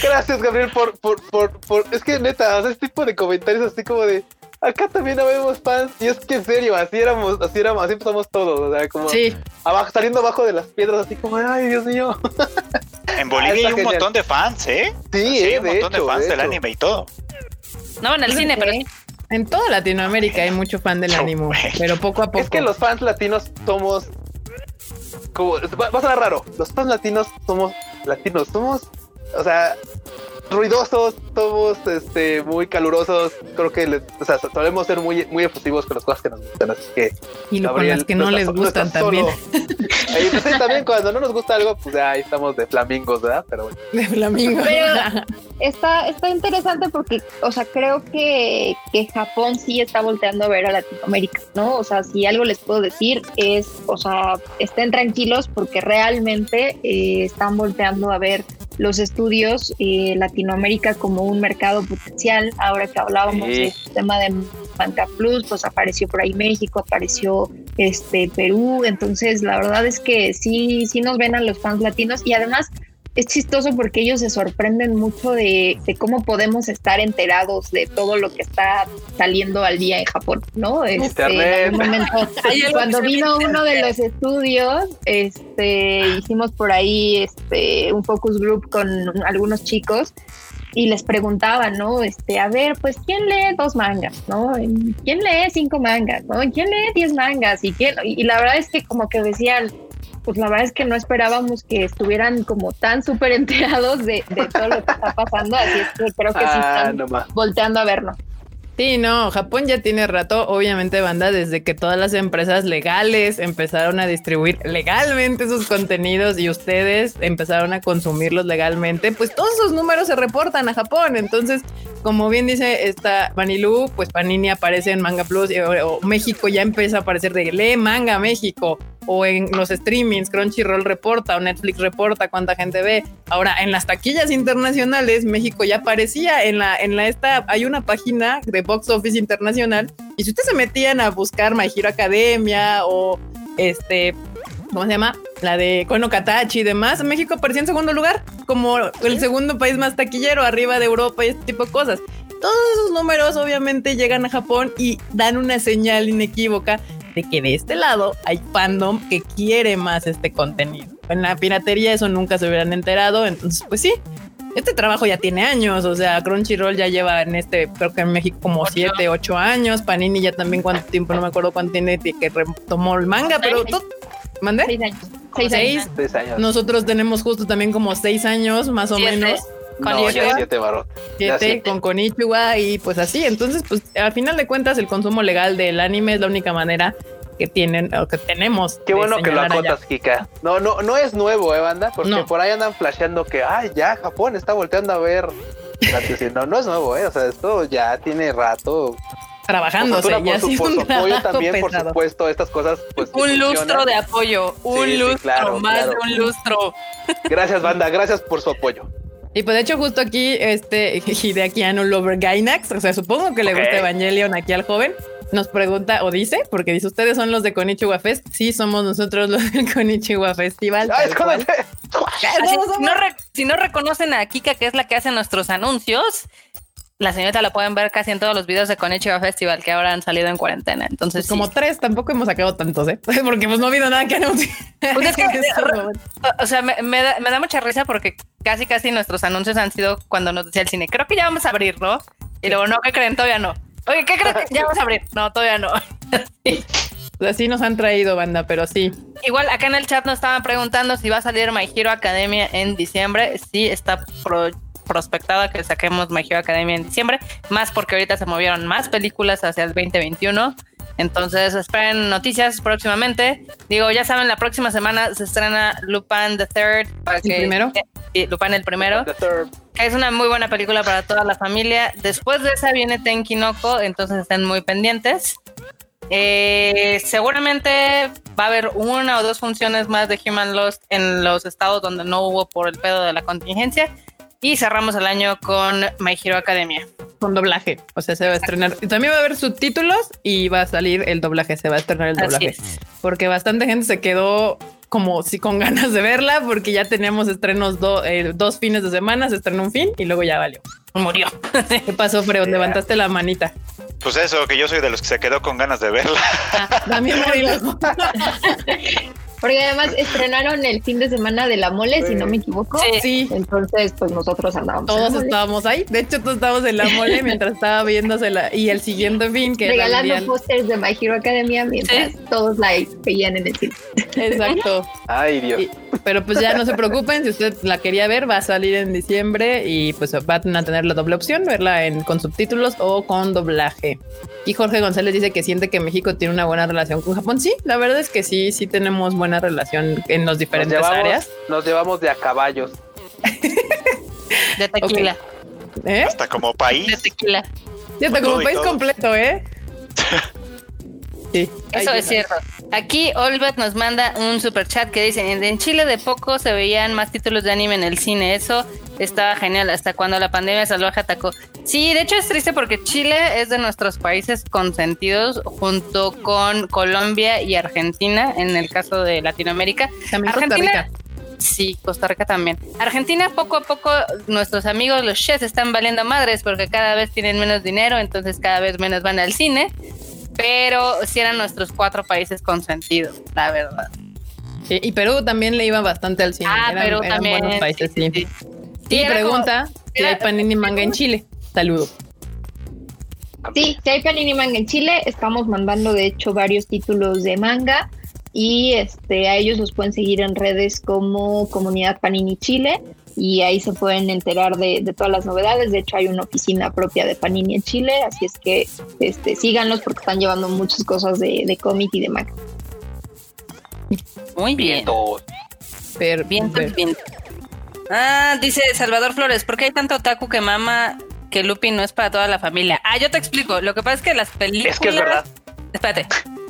[SPEAKER 2] Gracias, Gabriel, por, por, por, por. Es que neta, ese tipo de comentarios así como de acá también no vemos fans. Y es que en serio, así éramos, así éramos, así empezamos todos. O sea, como abajo, saliendo abajo de las piedras, así como, ay, Dios mío.
[SPEAKER 5] En Bolivia hay un montón de fans, ¿eh?
[SPEAKER 2] Sí, hay un montón
[SPEAKER 5] de fans del anime y todo.
[SPEAKER 4] No en el cine, pero
[SPEAKER 1] en toda Latinoamérica hay mucho fan del anime, pero poco a poco.
[SPEAKER 2] Es que los fans latinos somos como va, va a ser raro. Los fans latinos somos latinos, somos, o sea, ruidosos, somos este, muy calurosos. Creo que o sea, solemos ser muy, muy efusivos con las cosas que nos gustan. Así que.
[SPEAKER 1] Y con las que no, les gustan también.
[SPEAKER 2] Y pues, también cuando no nos gusta algo, pues ya ahí estamos de flamingos, ¿verdad? Pero bueno.
[SPEAKER 1] De flamingos.
[SPEAKER 3] está, está interesante porque, o sea, creo que, que Japón sí está volteando a ver a Latinoamérica, ¿no? O sea, si algo les puedo decir es, o sea, estén tranquilos porque realmente eh, están volteando a ver los estudios eh, Latinoamérica como un mercado potencial. Ahora que hablábamos del tema de Banca Plus, pues apareció por ahí México, apareció este Perú. Entonces, la verdad es que sí, sí nos ven a los fans latinos y además es chistoso porque ellos se sorprenden mucho de, cómo podemos estar enterados de todo lo que está saliendo al día en Japón, ¿no?
[SPEAKER 2] Este, en momento,
[SPEAKER 3] cuando vino uno de los estudios, este, hicimos por ahí este, un focus group con algunos chicos y les preguntaba, ¿no? Este, a ver, pues, ¿quién lee dos mangas, no? ¿Quién lee cinco mangas, no? ¿Quién lee diez mangas? Y, quién? y la verdad es que como que decían, pues la verdad es que no esperábamos que estuvieran como tan súper enterados de, todo lo que está pasando, así es que creo que sí ah, están volteando a vernos.
[SPEAKER 1] Sí, no, Japón ya tiene rato, obviamente, banda, desde que todas las empresas legales empezaron a distribuir legalmente sus contenidos y ustedes empezaron a consumirlos legalmente, pues todos esos números se reportan a Japón. Entonces, como bien dice esta Manilu, pues Panini aparece en Manga Plus o, México ya empieza a aparecer de lee manga México o en los streamings, Crunchyroll reporta o Netflix reporta cuánta gente ve. Ahora, en las taquillas internacionales, México ya aparecía en la, en la esta, hay una página de Box Office Internacional y si ustedes se metían a buscar My Hero Academia o este, ¿cómo se llama? La de Kono Katachi y demás, México aparecía en segundo lugar, como el segundo país más taquillero, arriba de Europa y este tipo de cosas. Todos esos números obviamente llegan a Japón y dan una señal inequívoca de que de este lado hay fandom que quiere más este contenido. En la piratería eso nunca se hubieran enterado, entonces pues sí, este trabajo ya tiene años, o sea, Crunchyroll ya lleva en este, creo que en México como 7, 8 años, Panini ya también cuánto tiempo, no me acuerdo cuánto tiene que retomó el manga, pero tú, ¿mandé?
[SPEAKER 3] Seis años.
[SPEAKER 1] Seis, años. Nosotros tenemos justo también como seis años, más o menos.
[SPEAKER 2] Con no, siete
[SPEAKER 1] con Konichiwa y pues así. Entonces, pues al final de cuentas, el consumo legal del anime es la única manera que tienen o que tenemos.
[SPEAKER 2] Qué bueno que lo acotas, Kika. No, no, no es nuevo, eh, banda, porque por ahí andan flasheando que, ay, ya Japón está volteando a ver. No, no es nuevo, eh. O sea, esto ya tiene rato
[SPEAKER 1] trabajándose.
[SPEAKER 2] ya por, su, apoyo también, por supuesto, estas cosas. Pues,
[SPEAKER 4] un lustro de apoyo, un lustro, más de un lustro.
[SPEAKER 2] Gracias, banda, gracias por su apoyo.
[SPEAKER 1] Y pues de hecho justo aquí, este Hideakiano Lover Gainax, o sea, supongo que le gusta Evangelion aquí al joven, nos pregunta o dice, porque dice, ¿ustedes son los de Konichiwa Fest? Sí, somos nosotros los del Konichiwa Festival.
[SPEAKER 4] si, no reconocen a Kika, que es la que hace nuestros anuncios, la señorita la pueden ver casi en todos los videos de Konichiwa Festival que ahora han salido en cuarentena. Entonces,
[SPEAKER 1] pues como tres, tampoco hemos sacado tantos, ¿eh? Porque pues no ha habido nada que anunciar. Pues es que,
[SPEAKER 4] o sea, me, da, mucha risa porque casi, casi nuestros anuncios han sido cuando nos decía el cine, creo que ya vamos a abrir, ¿no? Y luego, no, ¿qué creen? Todavía no. Oye, ¿qué creen? Ya vamos a abrir. No, todavía no.
[SPEAKER 1] Así nos han traído, banda, pero sí.
[SPEAKER 4] Igual acá en el chat nos estaban preguntando si va a salir My Hero Academia en diciembre. Sí, está pro prospectada que saquemos My Hero Academia en diciembre, más porque ahorita se movieron más películas hacia el 2021. Entonces esperen noticias próximamente. Digo, ya saben, la próxima semana se estrena Lupin the Third.
[SPEAKER 1] Para que, ¿El primero?
[SPEAKER 4] Sí, Lupin el primero. Es una muy buena película para toda la familia. Después de esa viene Tenkinoko, entonces estén muy pendientes. Eh, seguramente va a haber una o dos funciones más de Human Lost en los estados donde no hubo por el pedo de la contingencia. Y cerramos el año con My Hero Academia.
[SPEAKER 1] Con doblaje. O sea, se va a estrenar. También va a haber subtítulos y va a salir el doblaje. Se va a estrenar el doblaje. Porque bastante gente se quedó como si con ganas de verla, porque ya teníamos estrenos eh, dos fines de semana, se estrenó un fin y luego ya valió.
[SPEAKER 4] Murió.
[SPEAKER 1] ¿Qué pasó, Freud? Levantaste la manita.
[SPEAKER 5] Pues eso, que yo soy de los que se quedó con ganas de verla.
[SPEAKER 1] Ah, también murió.
[SPEAKER 3] Porque además estrenaron el fin de semana de la mole, si no me equivoco.
[SPEAKER 1] Sí.
[SPEAKER 3] Entonces, pues nosotros andábamos.
[SPEAKER 1] Todos estábamos ahí. De hecho, todos estábamos en la mole mientras estaba viéndosela. Y el siguiente fin que.
[SPEAKER 3] Regalando pósters de My Hero Academia mientras todos la veían en el cine.
[SPEAKER 1] Exacto.
[SPEAKER 2] Ay, Dios.
[SPEAKER 1] pero pues ya no se preocupen. Si usted la quería ver, va a salir en diciembre y pues va a tener la doble opción, verla en, con subtítulos o con doblaje. Y Jorge González dice que siente que México tiene una buena relación con Japón. Sí, la verdad es que sí, sí tenemos buena relación en los diferentes áreas.
[SPEAKER 2] Nos llevamos de a caballos.
[SPEAKER 4] de tequila.
[SPEAKER 5] ¿Eh? Hasta como país.
[SPEAKER 4] De tequila.
[SPEAKER 1] Hasta como país completo, ¿eh?
[SPEAKER 4] sí. Eso es cierto. Aquí Olbert nos manda un super chat que dice, en Chile de poco se veían más títulos de anime en el cine. Eso estaba genial hasta cuando la pandemia salvaje atacó. Sí, de hecho es triste porque Chile es de nuestros países consentidos junto con Colombia y Argentina en el caso de Latinoamérica.
[SPEAKER 1] También Argentina, Costa Rica.
[SPEAKER 4] Sí, Costa Rica también. Argentina poco a poco nuestros amigos los chefs están valiendo madres porque cada vez tienen menos dinero, entonces cada vez menos van al cine, pero sí eran nuestros cuatro países consentidos, la verdad.
[SPEAKER 1] y Perú también le iba bastante al cine.
[SPEAKER 4] Ah, Perú también.
[SPEAKER 1] buenos países, sí. sí. pregunta si hay panini manga en Chile. Saludo.
[SPEAKER 3] Sí, si hay Panini Manga en Chile, estamos mandando de hecho varios títulos de manga y este a ellos los pueden seguir en redes como Comunidad Panini Chile y ahí se pueden enterar de, todas las novedades. De hecho, hay una oficina propia de Panini en Chile, así es que este, síganlos porque están llevando muchas cosas de, de cómic y de manga.
[SPEAKER 4] Muy bien. Bien, bien, bien. Ah, dice Salvador Flores, ¿por qué hay tanto otaku que mama que Lupin no es para toda la familia. Ah, yo te explico. Lo que pasa es que las películas.
[SPEAKER 2] Es que es verdad.
[SPEAKER 4] Espérate.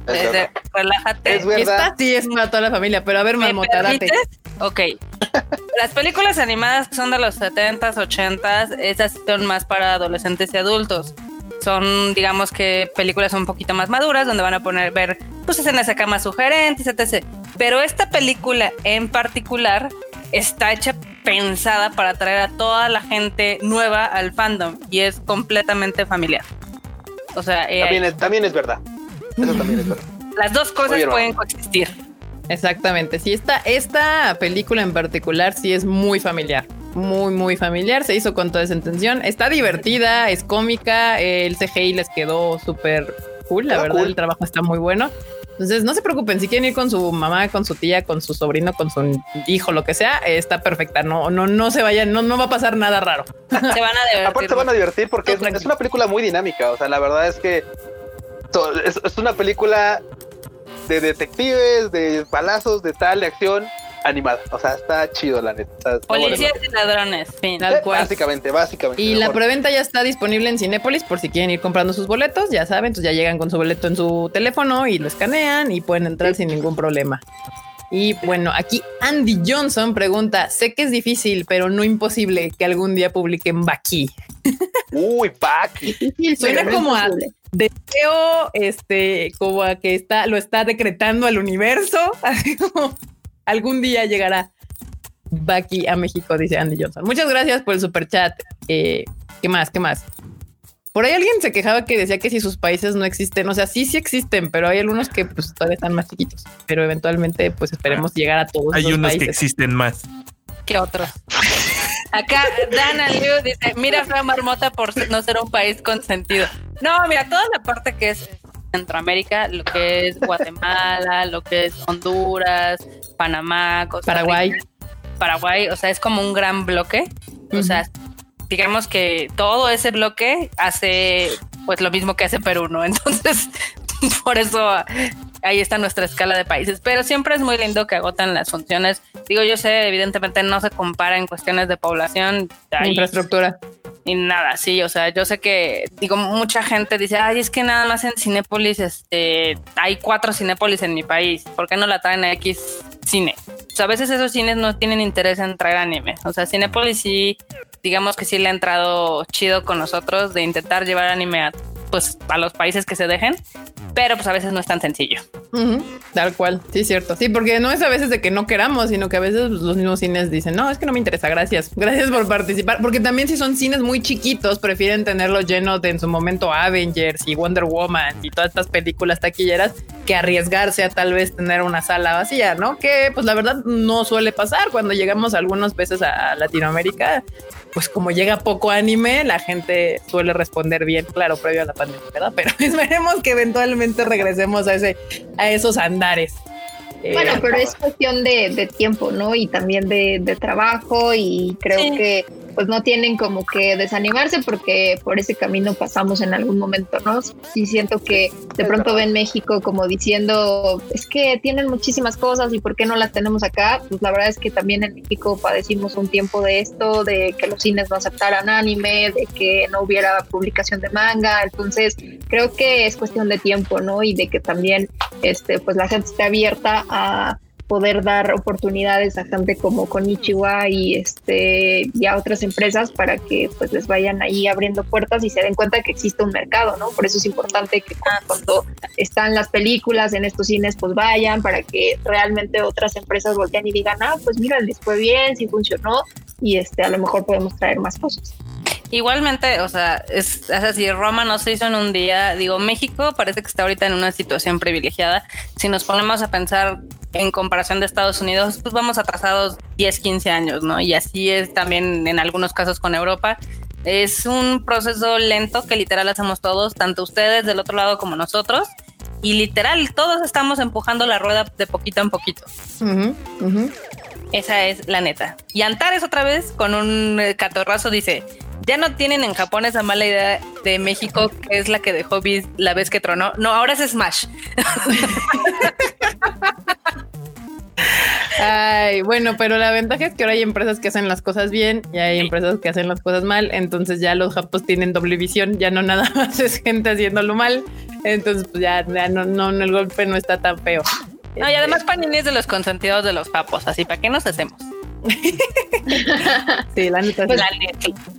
[SPEAKER 4] relájate.
[SPEAKER 1] Es verdad. Esta sí es para toda la familia, pero a ver, mamotárate.
[SPEAKER 4] Ok. las películas animadas que son de los 70s, 80s, esas son más para adolescentes y adultos. Son, digamos que, películas un poquito más maduras, donde van a poner, ver, pues escenas acá más sugerentes, etc. Pero esta película en particular está hecha pensada para atraer a toda la gente nueva al fandom y es completamente familiar. O sea,
[SPEAKER 2] eh, también, es, también es verdad. Eso también es verdad.
[SPEAKER 4] Las dos cosas pueden coexistir.
[SPEAKER 1] Exactamente. Sí, esta, esta película en particular sí es muy familiar. Muy, muy familiar. Se hizo con toda esa intención. Está divertida, es cómica. El CGI les quedó súper cool. La verdad, el trabajo está muy bueno. Entonces, no se preocupen, si quieren ir con su mamá, con su tía, con su sobrino, con su hijo, lo que sea, está perfecta. No, no, no se vayan, no, no va a pasar nada raro.
[SPEAKER 2] Se van a divertir. Aparte se van a divertir porque es, una película muy dinámica. O sea, la verdad es que es, una película de detectives, de balazos, de tal, de acción animada. O sea, está chido, la neta.
[SPEAKER 4] Policías y ladrones, fin, tal
[SPEAKER 2] cual. Básicamente, básicamente.
[SPEAKER 1] Y la preventa ya está disponible en Cinépolis por si quieren ir comprando sus boletos, ya saben, entonces ya llegan con su boleto en su teléfono y lo escanean y pueden entrar sin ningún problema. Y bueno, aquí Andy Johnson pregunta, sé que es difícil, pero no imposible que algún día publiquen Baki.
[SPEAKER 2] Uy, Baki.
[SPEAKER 1] Suena como a deseo, este, como a que está, lo está decretando al universo, así como algún día llegará Baki a México, dice Andy Johnson. Muchas gracias por el super chat. Eh, ¿Qué más? ¿Qué más? Por ahí alguien se quejaba que decía que si sus países no existen, o sea, sí, sí existen, pero hay algunos que pues todavía están más chiquitos, pero eventualmente pues esperemos ah, llegar a todos.
[SPEAKER 6] Hay unos que existen más
[SPEAKER 4] que otros. Acá Dana Liu dice, mira fue Marmota por no ser un país consentido. No, mira, toda la parte que es Centroamérica, lo que es Guatemala, lo que es Honduras, Panamá,
[SPEAKER 1] Paraguay.
[SPEAKER 4] Paraguay, o sea, es como un gran bloque. O sea, digamos que todo ese bloque hace pues lo mismo que hace Perú, ¿no? Entonces, por eso ahí está nuestra escala de países. Pero siempre es muy lindo que agotan las funciones. Digo, yo sé, evidentemente no se compara en cuestiones de población.
[SPEAKER 1] Infraestructura.
[SPEAKER 4] Y nada, sí, o sea, yo sé que, digo, mucha gente dice, ay, es que nada más en Cinépolis, este, hay cuatro Cinépolis en mi país, ¿por qué no la traen a X cine? O sea, a veces esos cines no tienen interés en traer anime. O sea, Cinépolis sí, digamos que sí le ha entrado chido con nosotros de intentar llevar anime a pues a los países que se dejen, pero pues a veces no es tan sencillo.
[SPEAKER 1] Tal cual, sí, cierto. Sí, porque no es a veces de que no queramos, sino que a veces pues, los mismos cines dicen, no, es que no me interesa, gracias. Gracias por participar. Porque también si son cines muy chiquitos, prefieren tenerlo lleno de en su momento Avengers y Wonder Woman y todas estas películas taquilleras que arriesgarse a tal vez tener una sala vacía, ¿no? Que pues la verdad no suele pasar cuando llegamos algunas veces a Latinoamérica pues como llega poco anime, la gente suele responder bien, claro, previo a la pandemia, ¿verdad? Pero esperemos que eventualmente regresemos a ese, a esos andares.
[SPEAKER 3] Bueno, eh, pero es cuestión de, tiempo, ¿no? Y también de, trabajo y creo que pues no tienen como que desanimarse porque por ese camino pasamos en algún momento, ¿no? Sí siento que de pronto ven México como diciendo, es que tienen muchísimas cosas y ¿por qué no las tenemos acá? Pues la verdad es que también en México padecimos un tiempo de esto, de que los cines no aceptaran anime, de que no hubiera publicación de manga, entonces creo que es cuestión de tiempo, ¿no? Y de que también este pues la gente esté abierta a poder dar oportunidades a gente como Konichiwa y este y a otras empresas para que pues les vayan ahí abriendo puertas y se den cuenta que existe un mercado, ¿no? Por eso es importante que cuando están las películas en estos cines pues vayan para que realmente otras empresas volteen y digan, "Ah, pues mira, les fue bien, sí funcionó y este a lo mejor podemos traer más cosas."
[SPEAKER 4] Igualmente, o sea, es, así, Roma no se hizo en un día. Digo, México parece que está ahorita en una situación privilegiada. Si nos ponemos a pensar en comparación de Estados Unidos, pues vamos atrasados 10, 15 años, ¿no? Y así es también en algunos casos con Europa. Es un proceso lento que literal hacemos todos, tanto ustedes del otro lado como nosotros. Y literal, todos estamos empujando la rueda de poquito en poquito. Esa es la neta. Y Antares otra vez con un catorrazo dice, ya no tienen en Japón esa mala idea de México que es la que dejó la vez que tronó. No, ahora es Smash.
[SPEAKER 1] Ay, bueno, pero la ventaja es que ahora hay empresas que hacen las cosas bien y hay empresas que hacen las cosas mal. Entonces ya los japos tienen doble visión, ya no nada más es gente haciéndolo mal. Entonces, pues ya, no, no, el golpe no está tan feo.
[SPEAKER 4] No, y además Panini es de los consentidos de los papos, así para qué nos hacemos.
[SPEAKER 1] Sí, la neta,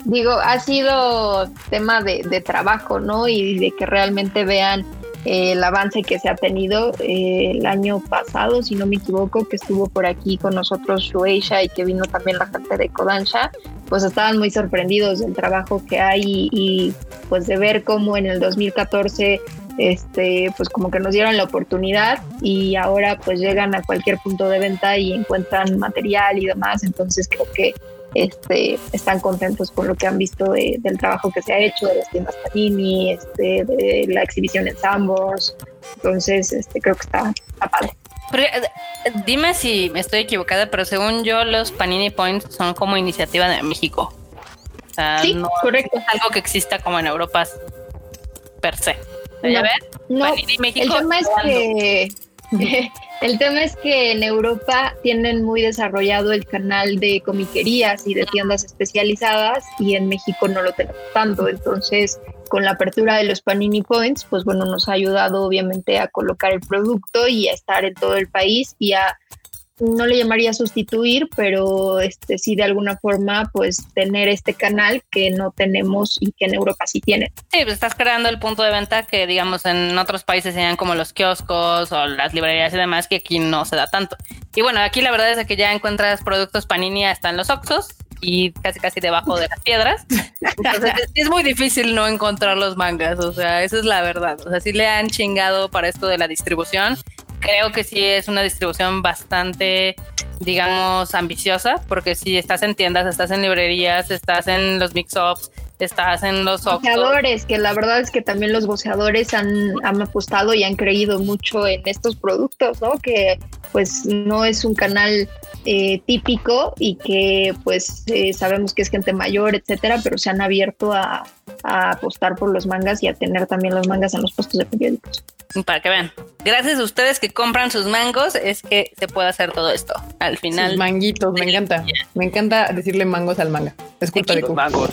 [SPEAKER 3] Digo, ha sido tema de, de, trabajo, ¿no? Y de que realmente vean eh, el avance que se ha tenido eh, el año pasado, si no me equivoco, que estuvo por aquí con nosotros Shueisha y que vino también la gente de Kodansha, pues estaban muy sorprendidos del trabajo que hay y, y pues de ver cómo en el 2014 este, pues como que nos dieron la oportunidad y ahora pues llegan a cualquier punto de venta y encuentran material y demás, entonces creo que este, están contentos con lo que han visto del trabajo que se ha hecho, de las tiendas Panini, este, de la exhibición en Sambors. Entonces, este, creo que está, padre.
[SPEAKER 4] Eh, dime si me estoy equivocada, pero según yo, los Panini Points son como iniciativa de México.
[SPEAKER 3] sí, correcto.
[SPEAKER 4] es algo que exista como en Europa per se.
[SPEAKER 3] No, el tema es que el tema es que en Europa tienen muy desarrollado el canal de comiquerías y de tiendas especializadas y en México no lo tenemos tanto. Entonces, con la apertura de los Panini Points, pues bueno, nos ha ayudado obviamente a colocar el producto y a estar en todo el país y a no le llamaría sustituir, pero este sí de alguna forma pues tener este canal que no tenemos y que en Europa sí tiene.
[SPEAKER 4] Sí, pues estás creando el punto de venta que digamos en otros países serían como los kioscos o las librerías y demás que aquí no se da tanto. Y bueno, aquí la verdad es que ya encuentras productos Panini hasta en los Oxos y casi casi debajo de las piedras. Entonces es muy difícil no encontrar los mangas, o sea, esa es la verdad. O sea, sí le han chingado para esto de la distribución creo que sí es una distribución bastante, digamos, ambiciosa, porque si estás en tiendas, estás en librerías, estás en los mix-ups, estás en los
[SPEAKER 3] boceadores, que la verdad es que también los boceadores han, han, apostado y han creído mucho en estos productos, ¿no? Que pues no es un canal eh, típico y que pues eh, sabemos que es gente mayor, etcétera, pero se han abierto a, a apostar por los mangas y a tener también los mangas en los puestos de periódicos.
[SPEAKER 4] Para que vean. Gracias a ustedes que compran sus mangos es que se puede hacer todo esto. Al final.
[SPEAKER 1] manguitos, me encanta. Me encanta decirle mangos al manga. Es culpa de
[SPEAKER 2] mangos.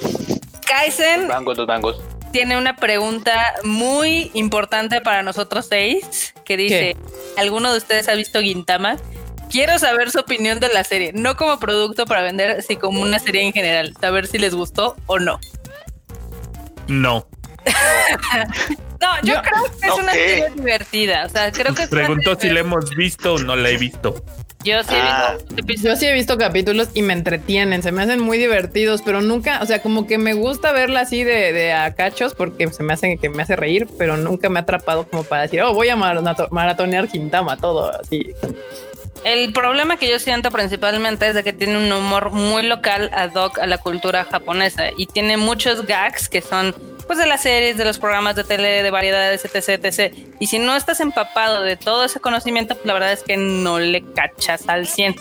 [SPEAKER 4] Kaisen.
[SPEAKER 2] Mangos, los mangos.
[SPEAKER 4] Tiene una pregunta muy importante para nosotros seis que dice, ¿alguno de ustedes ha visto Gintama? Quiero saber su opinión de la serie, no como producto para vender, sino como una serie en general, saber si les gustó o no.
[SPEAKER 6] No.
[SPEAKER 4] No, yo, creo que es una serie divertida. O sea, creo que
[SPEAKER 6] Preguntó si la hemos visto o no la he visto.
[SPEAKER 4] Yo sí, he
[SPEAKER 1] ah. visto yo sí he visto capítulos y me entretienen, se me hacen muy divertidos, pero nunca, o sea, como que me gusta verla así de, de a cachos porque se me hace que me hace reír, pero nunca me ha atrapado como para decir, oh, voy a maratonear Quintama, todo así.
[SPEAKER 4] El problema que yo siento principalmente es de que tiene un humor muy local ad hoc a la cultura japonesa y tiene muchos gags que son pues de las series, de los programas de tele, de variedades, etc, etc. Y si no estás empapado de todo ese conocimiento, pues la verdad es que no le cachas al 100.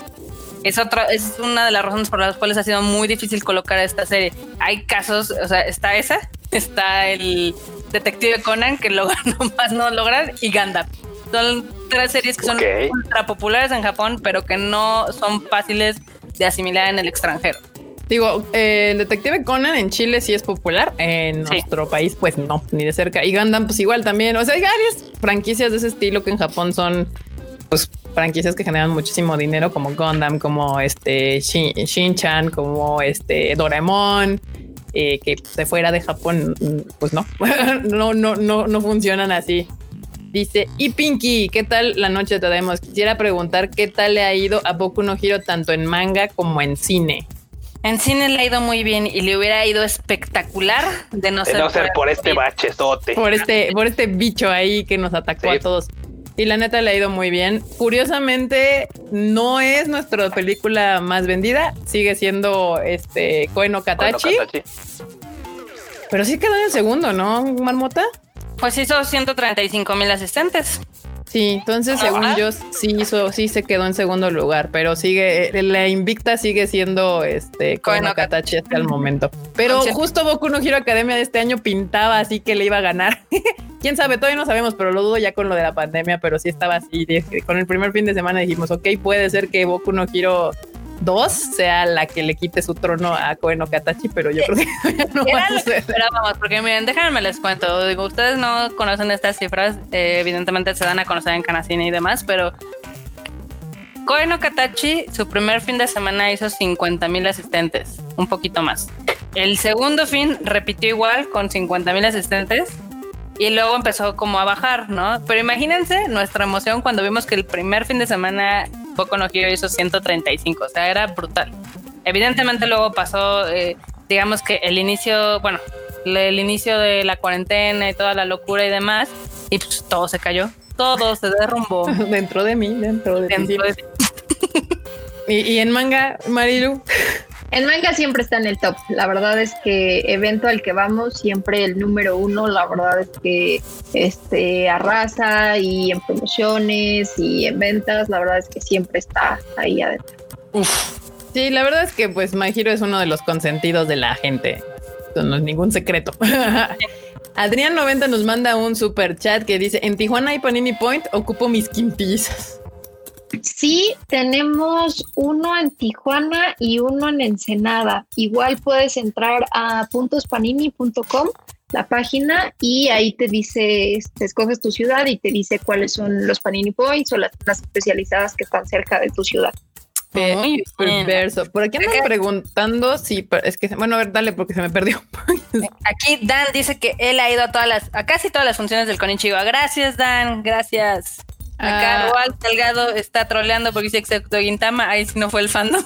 [SPEAKER 4] Es, otra, es una de las razones por las cuales ha sido muy difícil colocar esta serie. Hay casos, o sea, está esa, está el Detective Conan, que lo, nomás no logran, y Gandalf. Son tres series que son ultra populares en Japón, pero que no son fáciles de asimilar en el extranjero.
[SPEAKER 1] Digo, eh, el Detective Conan en Chile sí es popular, en nuestro país pues no, ni de cerca. Y Gundam pues igual también. O sea, hay varias franquicias de ese estilo que en Japón son pues franquicias que generan muchísimo dinero como Gundam, como este Shin-chan, como este Doraemon. Eh, que de fuera de Japón, pues no, no, no, no, no funcionan así. Dice, y Pinky, ¿qué tal la noche te damos? Quisiera preguntar qué tal le ha ido a Boku no Hiro tanto en manga como en cine.
[SPEAKER 4] En cine le ha ido muy bien y le hubiera ido espectacular de no, ser,
[SPEAKER 2] por, este bachezote.
[SPEAKER 1] Por este, por este bicho ahí que nos atacó a todos. Y la neta le ha ido muy bien. Curiosamente, no es nuestra película más vendida. Sigue siendo este Koen Katachi. Pero sí quedó en el segundo, ¿no, Marmota?
[SPEAKER 4] Pues hizo 135 mil asistentes.
[SPEAKER 1] Sí, entonces según yo sí hizo, sí se quedó en segundo lugar, pero sigue, eh, la invicta sigue siendo este Kono Katachi hasta el momento. Pero justo Boku no Hero Academia de este año pintaba así que le iba a ganar. Quién sabe, todavía no sabemos, pero lo dudo ya con lo de la pandemia, pero sí estaba así. Con el primer fin de semana dijimos, ok, puede ser que Boku no Hero dos sea la que le quite su trono a Koen Katachi, pero yo creo que ya no va a ser.
[SPEAKER 4] Pero vamos, porque miren, déjenme les cuento. Digo, ustedes no conocen estas cifras, eh, evidentemente se dan a conocer en Canacine y demás, pero Koen Katachi, su primer fin de semana hizo 50 mil asistentes, un poquito más. El segundo fin repitió igual con 50 mil asistentes y luego empezó como a bajar, ¿no? Pero imagínense nuestra emoción cuando vimos que el primer fin de semana Poco no quiero hizo 135, o sea, era brutal. Evidentemente luego pasó, eh, digamos que el inicio, bueno, el inicio de la cuarentena y toda la locura y demás, y pues todo se cayó, todo se derrumbó.
[SPEAKER 1] dentro de mí, dentro de, dentro de y, y, en manga, Marilu.
[SPEAKER 3] En manga siempre está en el top. La verdad es que evento al que vamos, siempre el número uno, la verdad es que este arrasa y en promociones y en ventas, la verdad es que siempre está ahí adentro.
[SPEAKER 1] Uf. Sí, la verdad es que pues My Hero es uno de los consentidos de la gente. no es ningún secreto. Adrián 90 nos manda un super chat que dice: En Tijuana hay Panini Point, ocupo mis quintillizas.
[SPEAKER 3] Sí, tenemos uno en Tijuana y uno en Ensenada. Igual puedes entrar a puntospanini.com, la página, y ahí te dice, te escoges tu ciudad y te dice cuáles son los Panini Points o las, especializadas que están cerca de tu ciudad.
[SPEAKER 1] Muy perverso. Por aquí andan preguntando si es que bueno, a ver, dale porque se me perdió.
[SPEAKER 4] Aquí Dan dice que él ha ido a todas las, a casi todas las funciones del Konichiwa. Gracias, Dan, gracias. Acá ah. Salgado está troleando porque dice excepto Gintama, ahí sí no fue el fandom.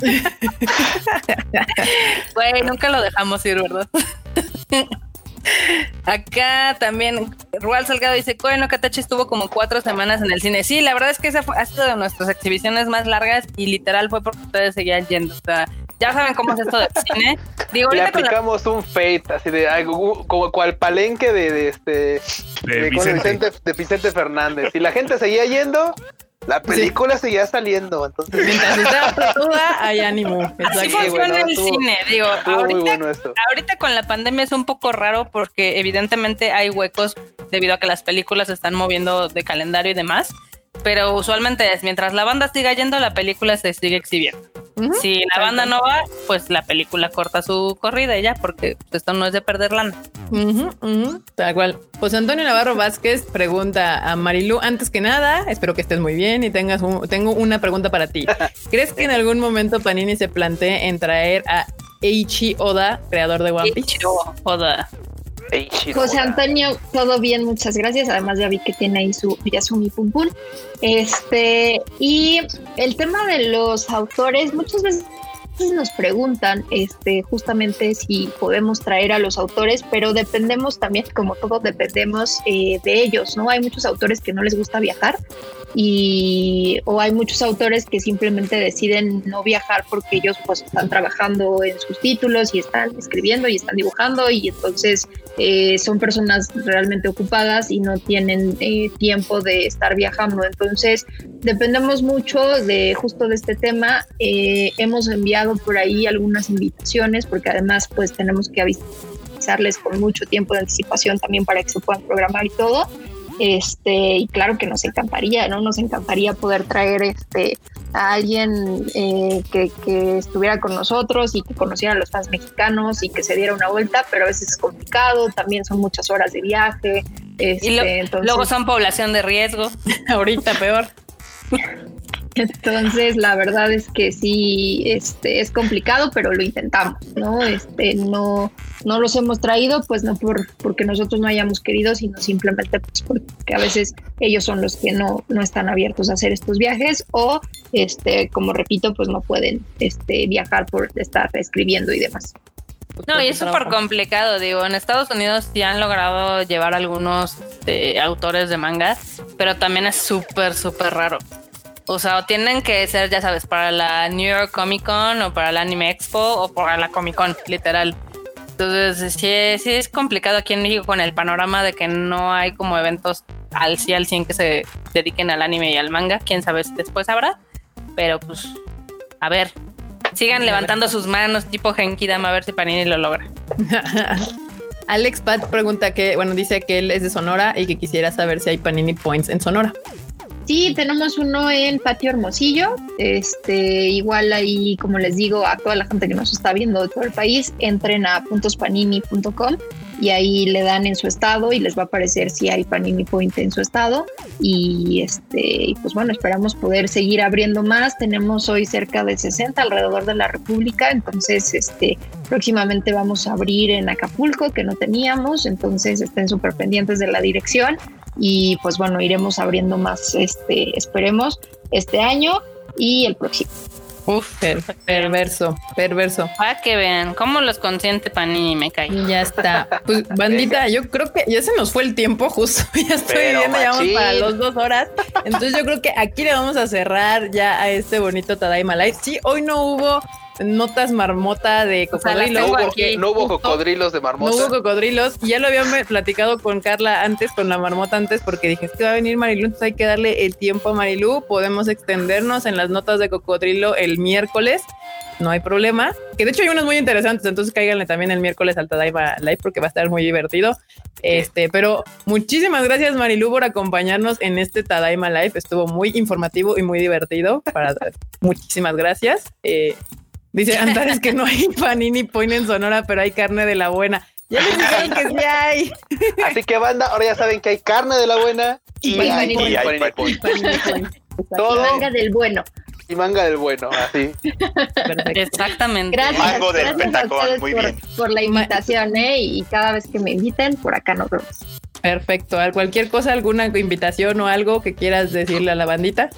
[SPEAKER 4] Güey, nunca lo dejamos ir, ¿verdad? Acá también Rual Salgado dice, Koen no Katachi estuvo como cuatro semanas en el cine. Sí, la verdad es que esa fue, ha sido de nuestras exhibiciones más largas y literal fue porque ustedes seguían yendo. O sea, ya saben cómo es esto del cine.
[SPEAKER 2] Digo, Le aplicamos un fate, así de algo, como cual palenque de, este de, Vicente. de Vicente Fernández. Y la gente seguía yendo, la película seguía saliendo, entonces.
[SPEAKER 1] Mientras estaba toda, hay ánimo.
[SPEAKER 4] Así funciona el cine. Digo, ahorita, ahorita, con la pandemia es un poco raro porque evidentemente hay huecos debido a que las películas se están moviendo de calendario y demás pero usualmente es mientras la banda siga yendo, la película se sigue exhibiendo. Si la banda no va, pues la película corta su corrida y ya, porque esto no es de perder lana.
[SPEAKER 1] Tal cual. Pues Antonio Navarro Vázquez pregunta a Marilu, antes que nada, espero que estés muy bien y tengas tengo una pregunta para ti. ¿Crees que en algún momento Panini se plantee en traer a Eiichi Oda, creador de One Piece?
[SPEAKER 4] Oda.
[SPEAKER 3] José Antonio, todo bien, muchas gracias. Además ya vi que tiene ahí su Yasumi Pum Pum. Este, y el tema de los autores, muchas veces nos preguntan este, justamente si podemos traer a los autores, pero dependemos también, como todos dependemos eh, de ellos, ¿no? Hay muchos autores que no les gusta viajar y o hay muchos autores que simplemente deciden no viajar porque ellos pues están trabajando en sus títulos y están escribiendo y están dibujando y entonces eh, son personas realmente ocupadas y no tienen eh, tiempo de estar viajando. Entonces dependemos mucho de justo de este tema. Eh, hemos enviado por ahí algunas invitaciones porque además pues tenemos que avisarles con mucho tiempo de anticipación también para que se puedan programar y todo este, y claro que nos encantaría, ¿no? Nos encantaría poder traer este, a alguien eh, que, estuviera con nosotros y que conociera a los fans mexicanos y que se diera una vuelta, pero a veces es complicado, también son muchas horas de viaje.
[SPEAKER 4] Este, y luego son población de riesgo, ahorita peor.
[SPEAKER 3] Entonces, la verdad es que sí, este, es complicado, pero lo intentamos, ¿no? Este, no, no los hemos traído, pues no por, porque nosotros no hayamos querido, sino simplemente pues porque a veces ellos son los que no, no están abiertos a hacer estos viajes o, este, como repito, pues no pueden este, viajar por estar escribiendo y demás.
[SPEAKER 4] No, y es súper complicado, digo, en Estados Unidos sí han logrado llevar algunos este, autores de mangas, pero también es súper, súper raro. O sea, o tienen que ser, ya sabes, para la New York Comic Con o para la Anime Expo o para la Comic Con, literal. Entonces, sí, sí es complicado aquí en México con el panorama de que no hay como eventos al 100 al 100 que se dediquen al anime y al manga. Quién sabe si después habrá. Pero pues, a ver, sigan levantando sus manos tipo Genki Dama a ver si Panini lo logra.
[SPEAKER 1] Alex Pat pregunta que, bueno, dice que él es de Sonora y que quisiera saber si hay Panini Points en Sonora.
[SPEAKER 3] Sí, tenemos uno en Patio Hermosillo. Este, igual ahí, como les digo, a toda la gente que nos está viendo de todo el país, entren a puntospanini.com y ahí le dan en su estado y les va a aparecer si hay Panini Point en su estado. Y este, pues bueno, esperamos poder seguir abriendo más. Tenemos hoy cerca de 60 alrededor de la República, entonces este, próximamente vamos a abrir en Acapulco, que no teníamos, entonces estén súper pendientes de la dirección y pues bueno, iremos abriendo más, este, esperemos, este año y el próximo.
[SPEAKER 1] Uf, perverso, perverso.
[SPEAKER 4] Para que vean cómo los consiente Panini me cae.
[SPEAKER 1] Ya está. Pues bandita, yo creo que ya se nos fue el tiempo justo. Ya estoy viendo, ya vamos para las dos horas. Entonces yo creo que aquí le vamos a cerrar ya a este bonito Tadaima Live. Sí, hoy no hubo notas marmota de cocodrilos.
[SPEAKER 2] no, hubo, cocodrilos de marmota.
[SPEAKER 1] No hubo cocodrilos. Ya lo habíamos platicado con Carla antes, con la marmota antes, porque dije, es que va a venir Marilu, entonces hay que darle el tiempo a Marilu. Podemos extendernos en las notas de cocodrilo el miércoles. No hay problema. Que de hecho hay unos muy interesantes, entonces cáiganle también el miércoles al Tadaima Live porque va a estar muy divertido. Este, pero muchísimas gracias Marilu por acompañarnos en este Tadaima Live. Estuvo muy informativo y muy divertido. Para, muchísimas gracias. Eh, Dice Antares que no hay panini point en Sonora, pero hay carne de la buena. Ya les dijeron que sí hay.
[SPEAKER 2] Así que banda, ahora ya saben que hay carne de la buena y, hay, panini point.
[SPEAKER 3] Todo. Y manga del bueno.
[SPEAKER 2] Y manga del bueno, así.
[SPEAKER 4] Exactamente.
[SPEAKER 3] Gracias, Mango del Pentacón, muy por, bien. Por la invitación, ¿eh? Y cada vez que me inviten, por acá nos vemos.
[SPEAKER 1] Perfecto. Cualquier cosa, alguna invitación o algo que quieras decirle a la bandita.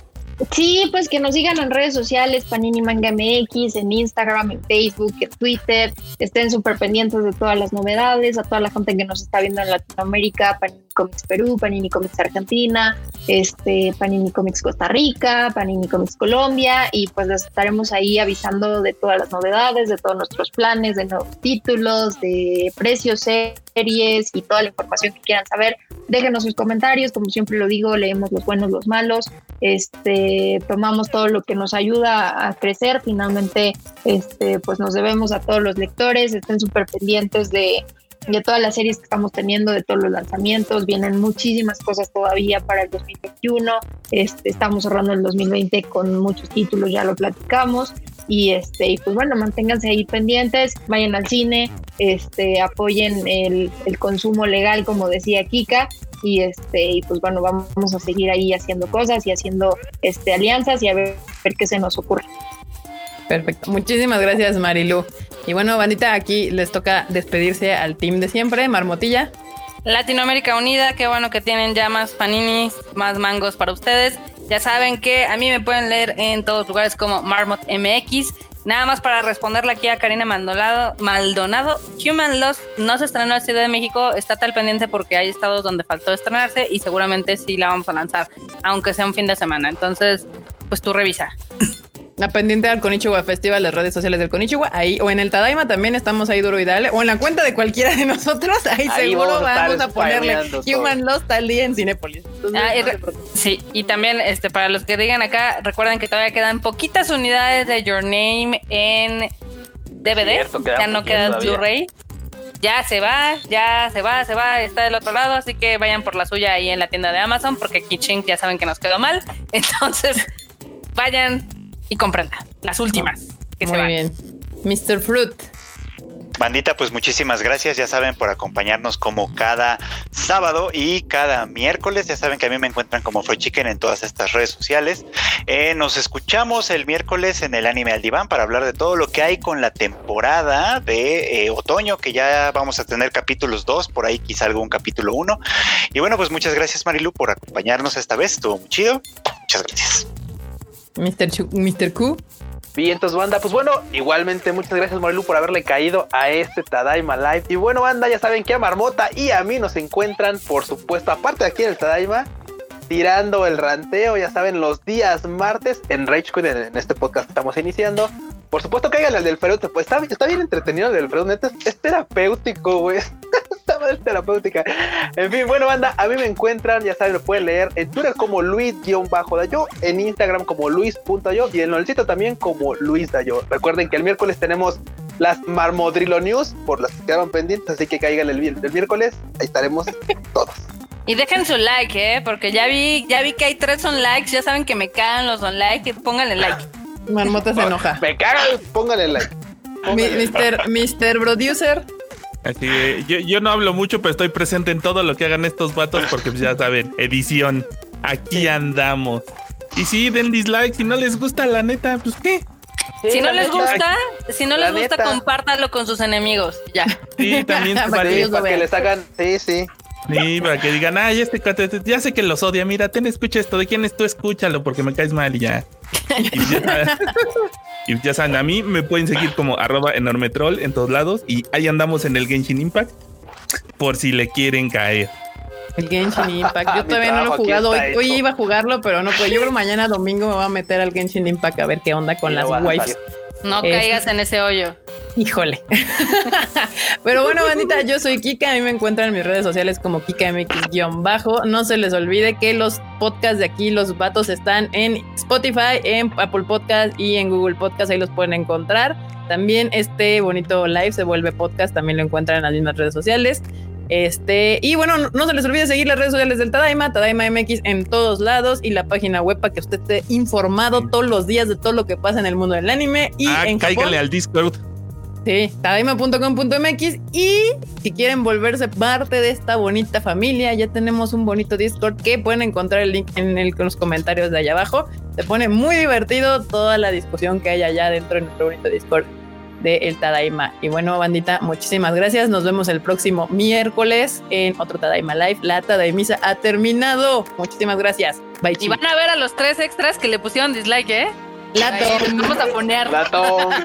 [SPEAKER 3] Sí, pues que nos sigan en redes sociales, Panini Manga MX, en Instagram, en Facebook, en Twitter. Estén súper pendientes de todas las novedades, a toda la gente que nos está viendo en Latinoamérica, Panini Comics Perú, Panini Comics Argentina, este, Panini Comics Costa Rica, Panini Comics Colombia, y pues les estaremos ahí avisando de todas las novedades, de todos nuestros planes, de nuevos títulos, de precios, series y toda la información que quieran saber. Déjenos sus comentarios, como siempre lo digo, leemos los buenos, los malos, este, tomamos todo lo que nos ayuda a crecer. Finalmente, este, pues nos debemos a todos los lectores, estén súper pendientes de, de todas las series que estamos teniendo, de todos los lanzamientos. Vienen muchísimas cosas todavía para el 2021. Este, estamos cerrando el 2020 con muchos títulos, ya lo platicamos y este y pues bueno manténganse ahí pendientes vayan al cine este apoyen el, el consumo legal como decía Kika y este y pues bueno vamos a seguir ahí haciendo cosas y haciendo este alianzas y a ver, ver qué se nos ocurre
[SPEAKER 1] perfecto muchísimas gracias Marilu y bueno bandita aquí les toca despedirse al team de siempre Marmotilla
[SPEAKER 4] Latinoamérica Unida, qué bueno que tienen ya más paninis, más mangos para ustedes. Ya saben que a mí me pueden leer en todos lugares como Marmot MX. Nada más para responderle aquí a Karina Maldonado, Human Lost no se estrenó en Ciudad de México, está tal pendiente porque hay estados donde faltó estrenarse y seguramente sí la vamos a lanzar, aunque sea un fin de semana. Entonces, pues tú revisa.
[SPEAKER 1] La pendiente al Konichiwa Festival, las redes sociales del Konichiwa, ahí, o en el Tadaima también estamos ahí duro y dale, o en la cuenta de cualquiera de nosotros, ahí, seguro vamos a, ponerle Human Lost al día en Cinepolis.
[SPEAKER 4] Ah, sí, y también este para los que digan acá, recuerden que todavía quedan poquitas unidades de Your Name en DVD, ya no queda Blu-ray. Ya se va, ya se va, se va, está del otro lado, así que vayan por la suya ahí en la tienda de Amazon, porque Kitchen ya saben que nos quedó mal. Entonces, vayan, y comprarla. Las últimas. Que
[SPEAKER 1] Muy bien. Mr. Fruit.
[SPEAKER 5] Bandita, pues muchísimas gracias, ya saben, por acompañarnos como cada sábado y cada miércoles. Ya saben que a mí me encuentran como Freud Chicken en todas estas redes sociales. Eh, nos escuchamos el miércoles en el Anime al Diván para hablar de todo lo que hay con la temporada de eh, otoño, que ya vamos a tener capítulos 2, por ahí quizá algún capítulo 1. Y bueno, pues muchas gracias Marilu por acompañarnos esta vez, estuvo muy chido. Muchas gracias.
[SPEAKER 1] Mr. Mr. Q.
[SPEAKER 2] Vientos, banda. Pues bueno, igualmente muchas gracias, Marilu, por haberle caído a este Tadaima Live. Y bueno, banda, ya saben que a Marmota y a mí nos encuentran, por supuesto, aparte de aquí en el Tadaima, tirando el ranteo, ya saben, los días martes en Rage Quit, en, este podcast que estamos iniciando. Por supuesto, cáiganle al del Feroz, pues está, bien entretenido el del neta, es terapéutico, güey. terapéutica. En fin, bueno, banda, a mí me encuentran, ya saben, lo pueden leer en Twitter como Luis-Dayo, en Instagram como Luis.yo y en el sitio también como Luis Dayo. Recuerden que el miércoles tenemos las Marmodrilo News, por las que quedaron pendientes, así que caigan el, el miércoles, ahí estaremos todos.
[SPEAKER 4] Y dejen su like, ¿eh? Porque ya vi, ya vi que hay tres on likes, ya saben que me cagan los on likes, pónganle like.
[SPEAKER 1] Marmota se enoja.
[SPEAKER 2] Me cagan, pónganle like.
[SPEAKER 1] Mister, Mister Producer.
[SPEAKER 6] Así yo, yo, no hablo mucho, pero estoy presente en todo lo que hagan estos vatos porque pues, ya saben, edición. Aquí andamos. Y si den dislike, si no les gusta, la neta, pues qué.
[SPEAKER 4] si no les gusta, si no les gusta, compártanlo con sus enemigos. Ya.
[SPEAKER 6] Sí, también
[SPEAKER 2] para, que, para que les hagan, sí, sí.
[SPEAKER 6] Sí, para que digan, ay, este ya sé que los odia, mira, ten, escucha esto, ¿de quién es tú? Escúchalo porque me caes mal y ya. Y ya, saben, a mí me pueden seguir como arroba enormetrol en todos lados y ahí andamos en el Genshin Impact por si le quieren caer.
[SPEAKER 1] El Genshin Impact. Yo todavía no lo he jugado. Hoy, iba a jugarlo, pero no puedo. Yo creo mañana domingo me voy a meter al Genshin Impact a ver qué onda con las wipes.
[SPEAKER 4] No caigas en ese hoyo.
[SPEAKER 1] Híjole. Pero bueno, bandita, yo soy Kika. A mí me encuentran en mis redes sociales como KikaMX-bajo. No se les olvide que los podcasts de aquí, los vatos, están en Spotify, en Apple Podcast y en Google Podcast. Ahí los pueden encontrar. También este bonito live se vuelve podcast. También lo encuentran en las mismas redes sociales. Este, y bueno, no, se les olvide seguir las redes sociales del Tadaima, Tadaima MX en todos lados y la página web para que usted esté informado todos los días de todo lo que pasa en el mundo del anime. Y
[SPEAKER 6] ah,
[SPEAKER 1] en
[SPEAKER 6] cáigale al Discord.
[SPEAKER 1] Sí, tadaima.com.mx y si quieren volverse parte de esta bonita familia, ya tenemos un bonito Discord que pueden encontrar el link en, el, en los comentarios de allá abajo. Se pone muy divertido toda la discusión que hay allá dentro de nuestro bonito Discord de El Tadaima. Y bueno, bandita, muchísimas gracias. Nos vemos el próximo miércoles en otro Tadaima Live. La Tadaimisa ha terminado. Muchísimas gracias.
[SPEAKER 4] Bye, Y van a ver a los tres extras que le pusieron dislike, ¿eh?
[SPEAKER 1] Lato.
[SPEAKER 4] Vamos a poner.
[SPEAKER 2] Lato.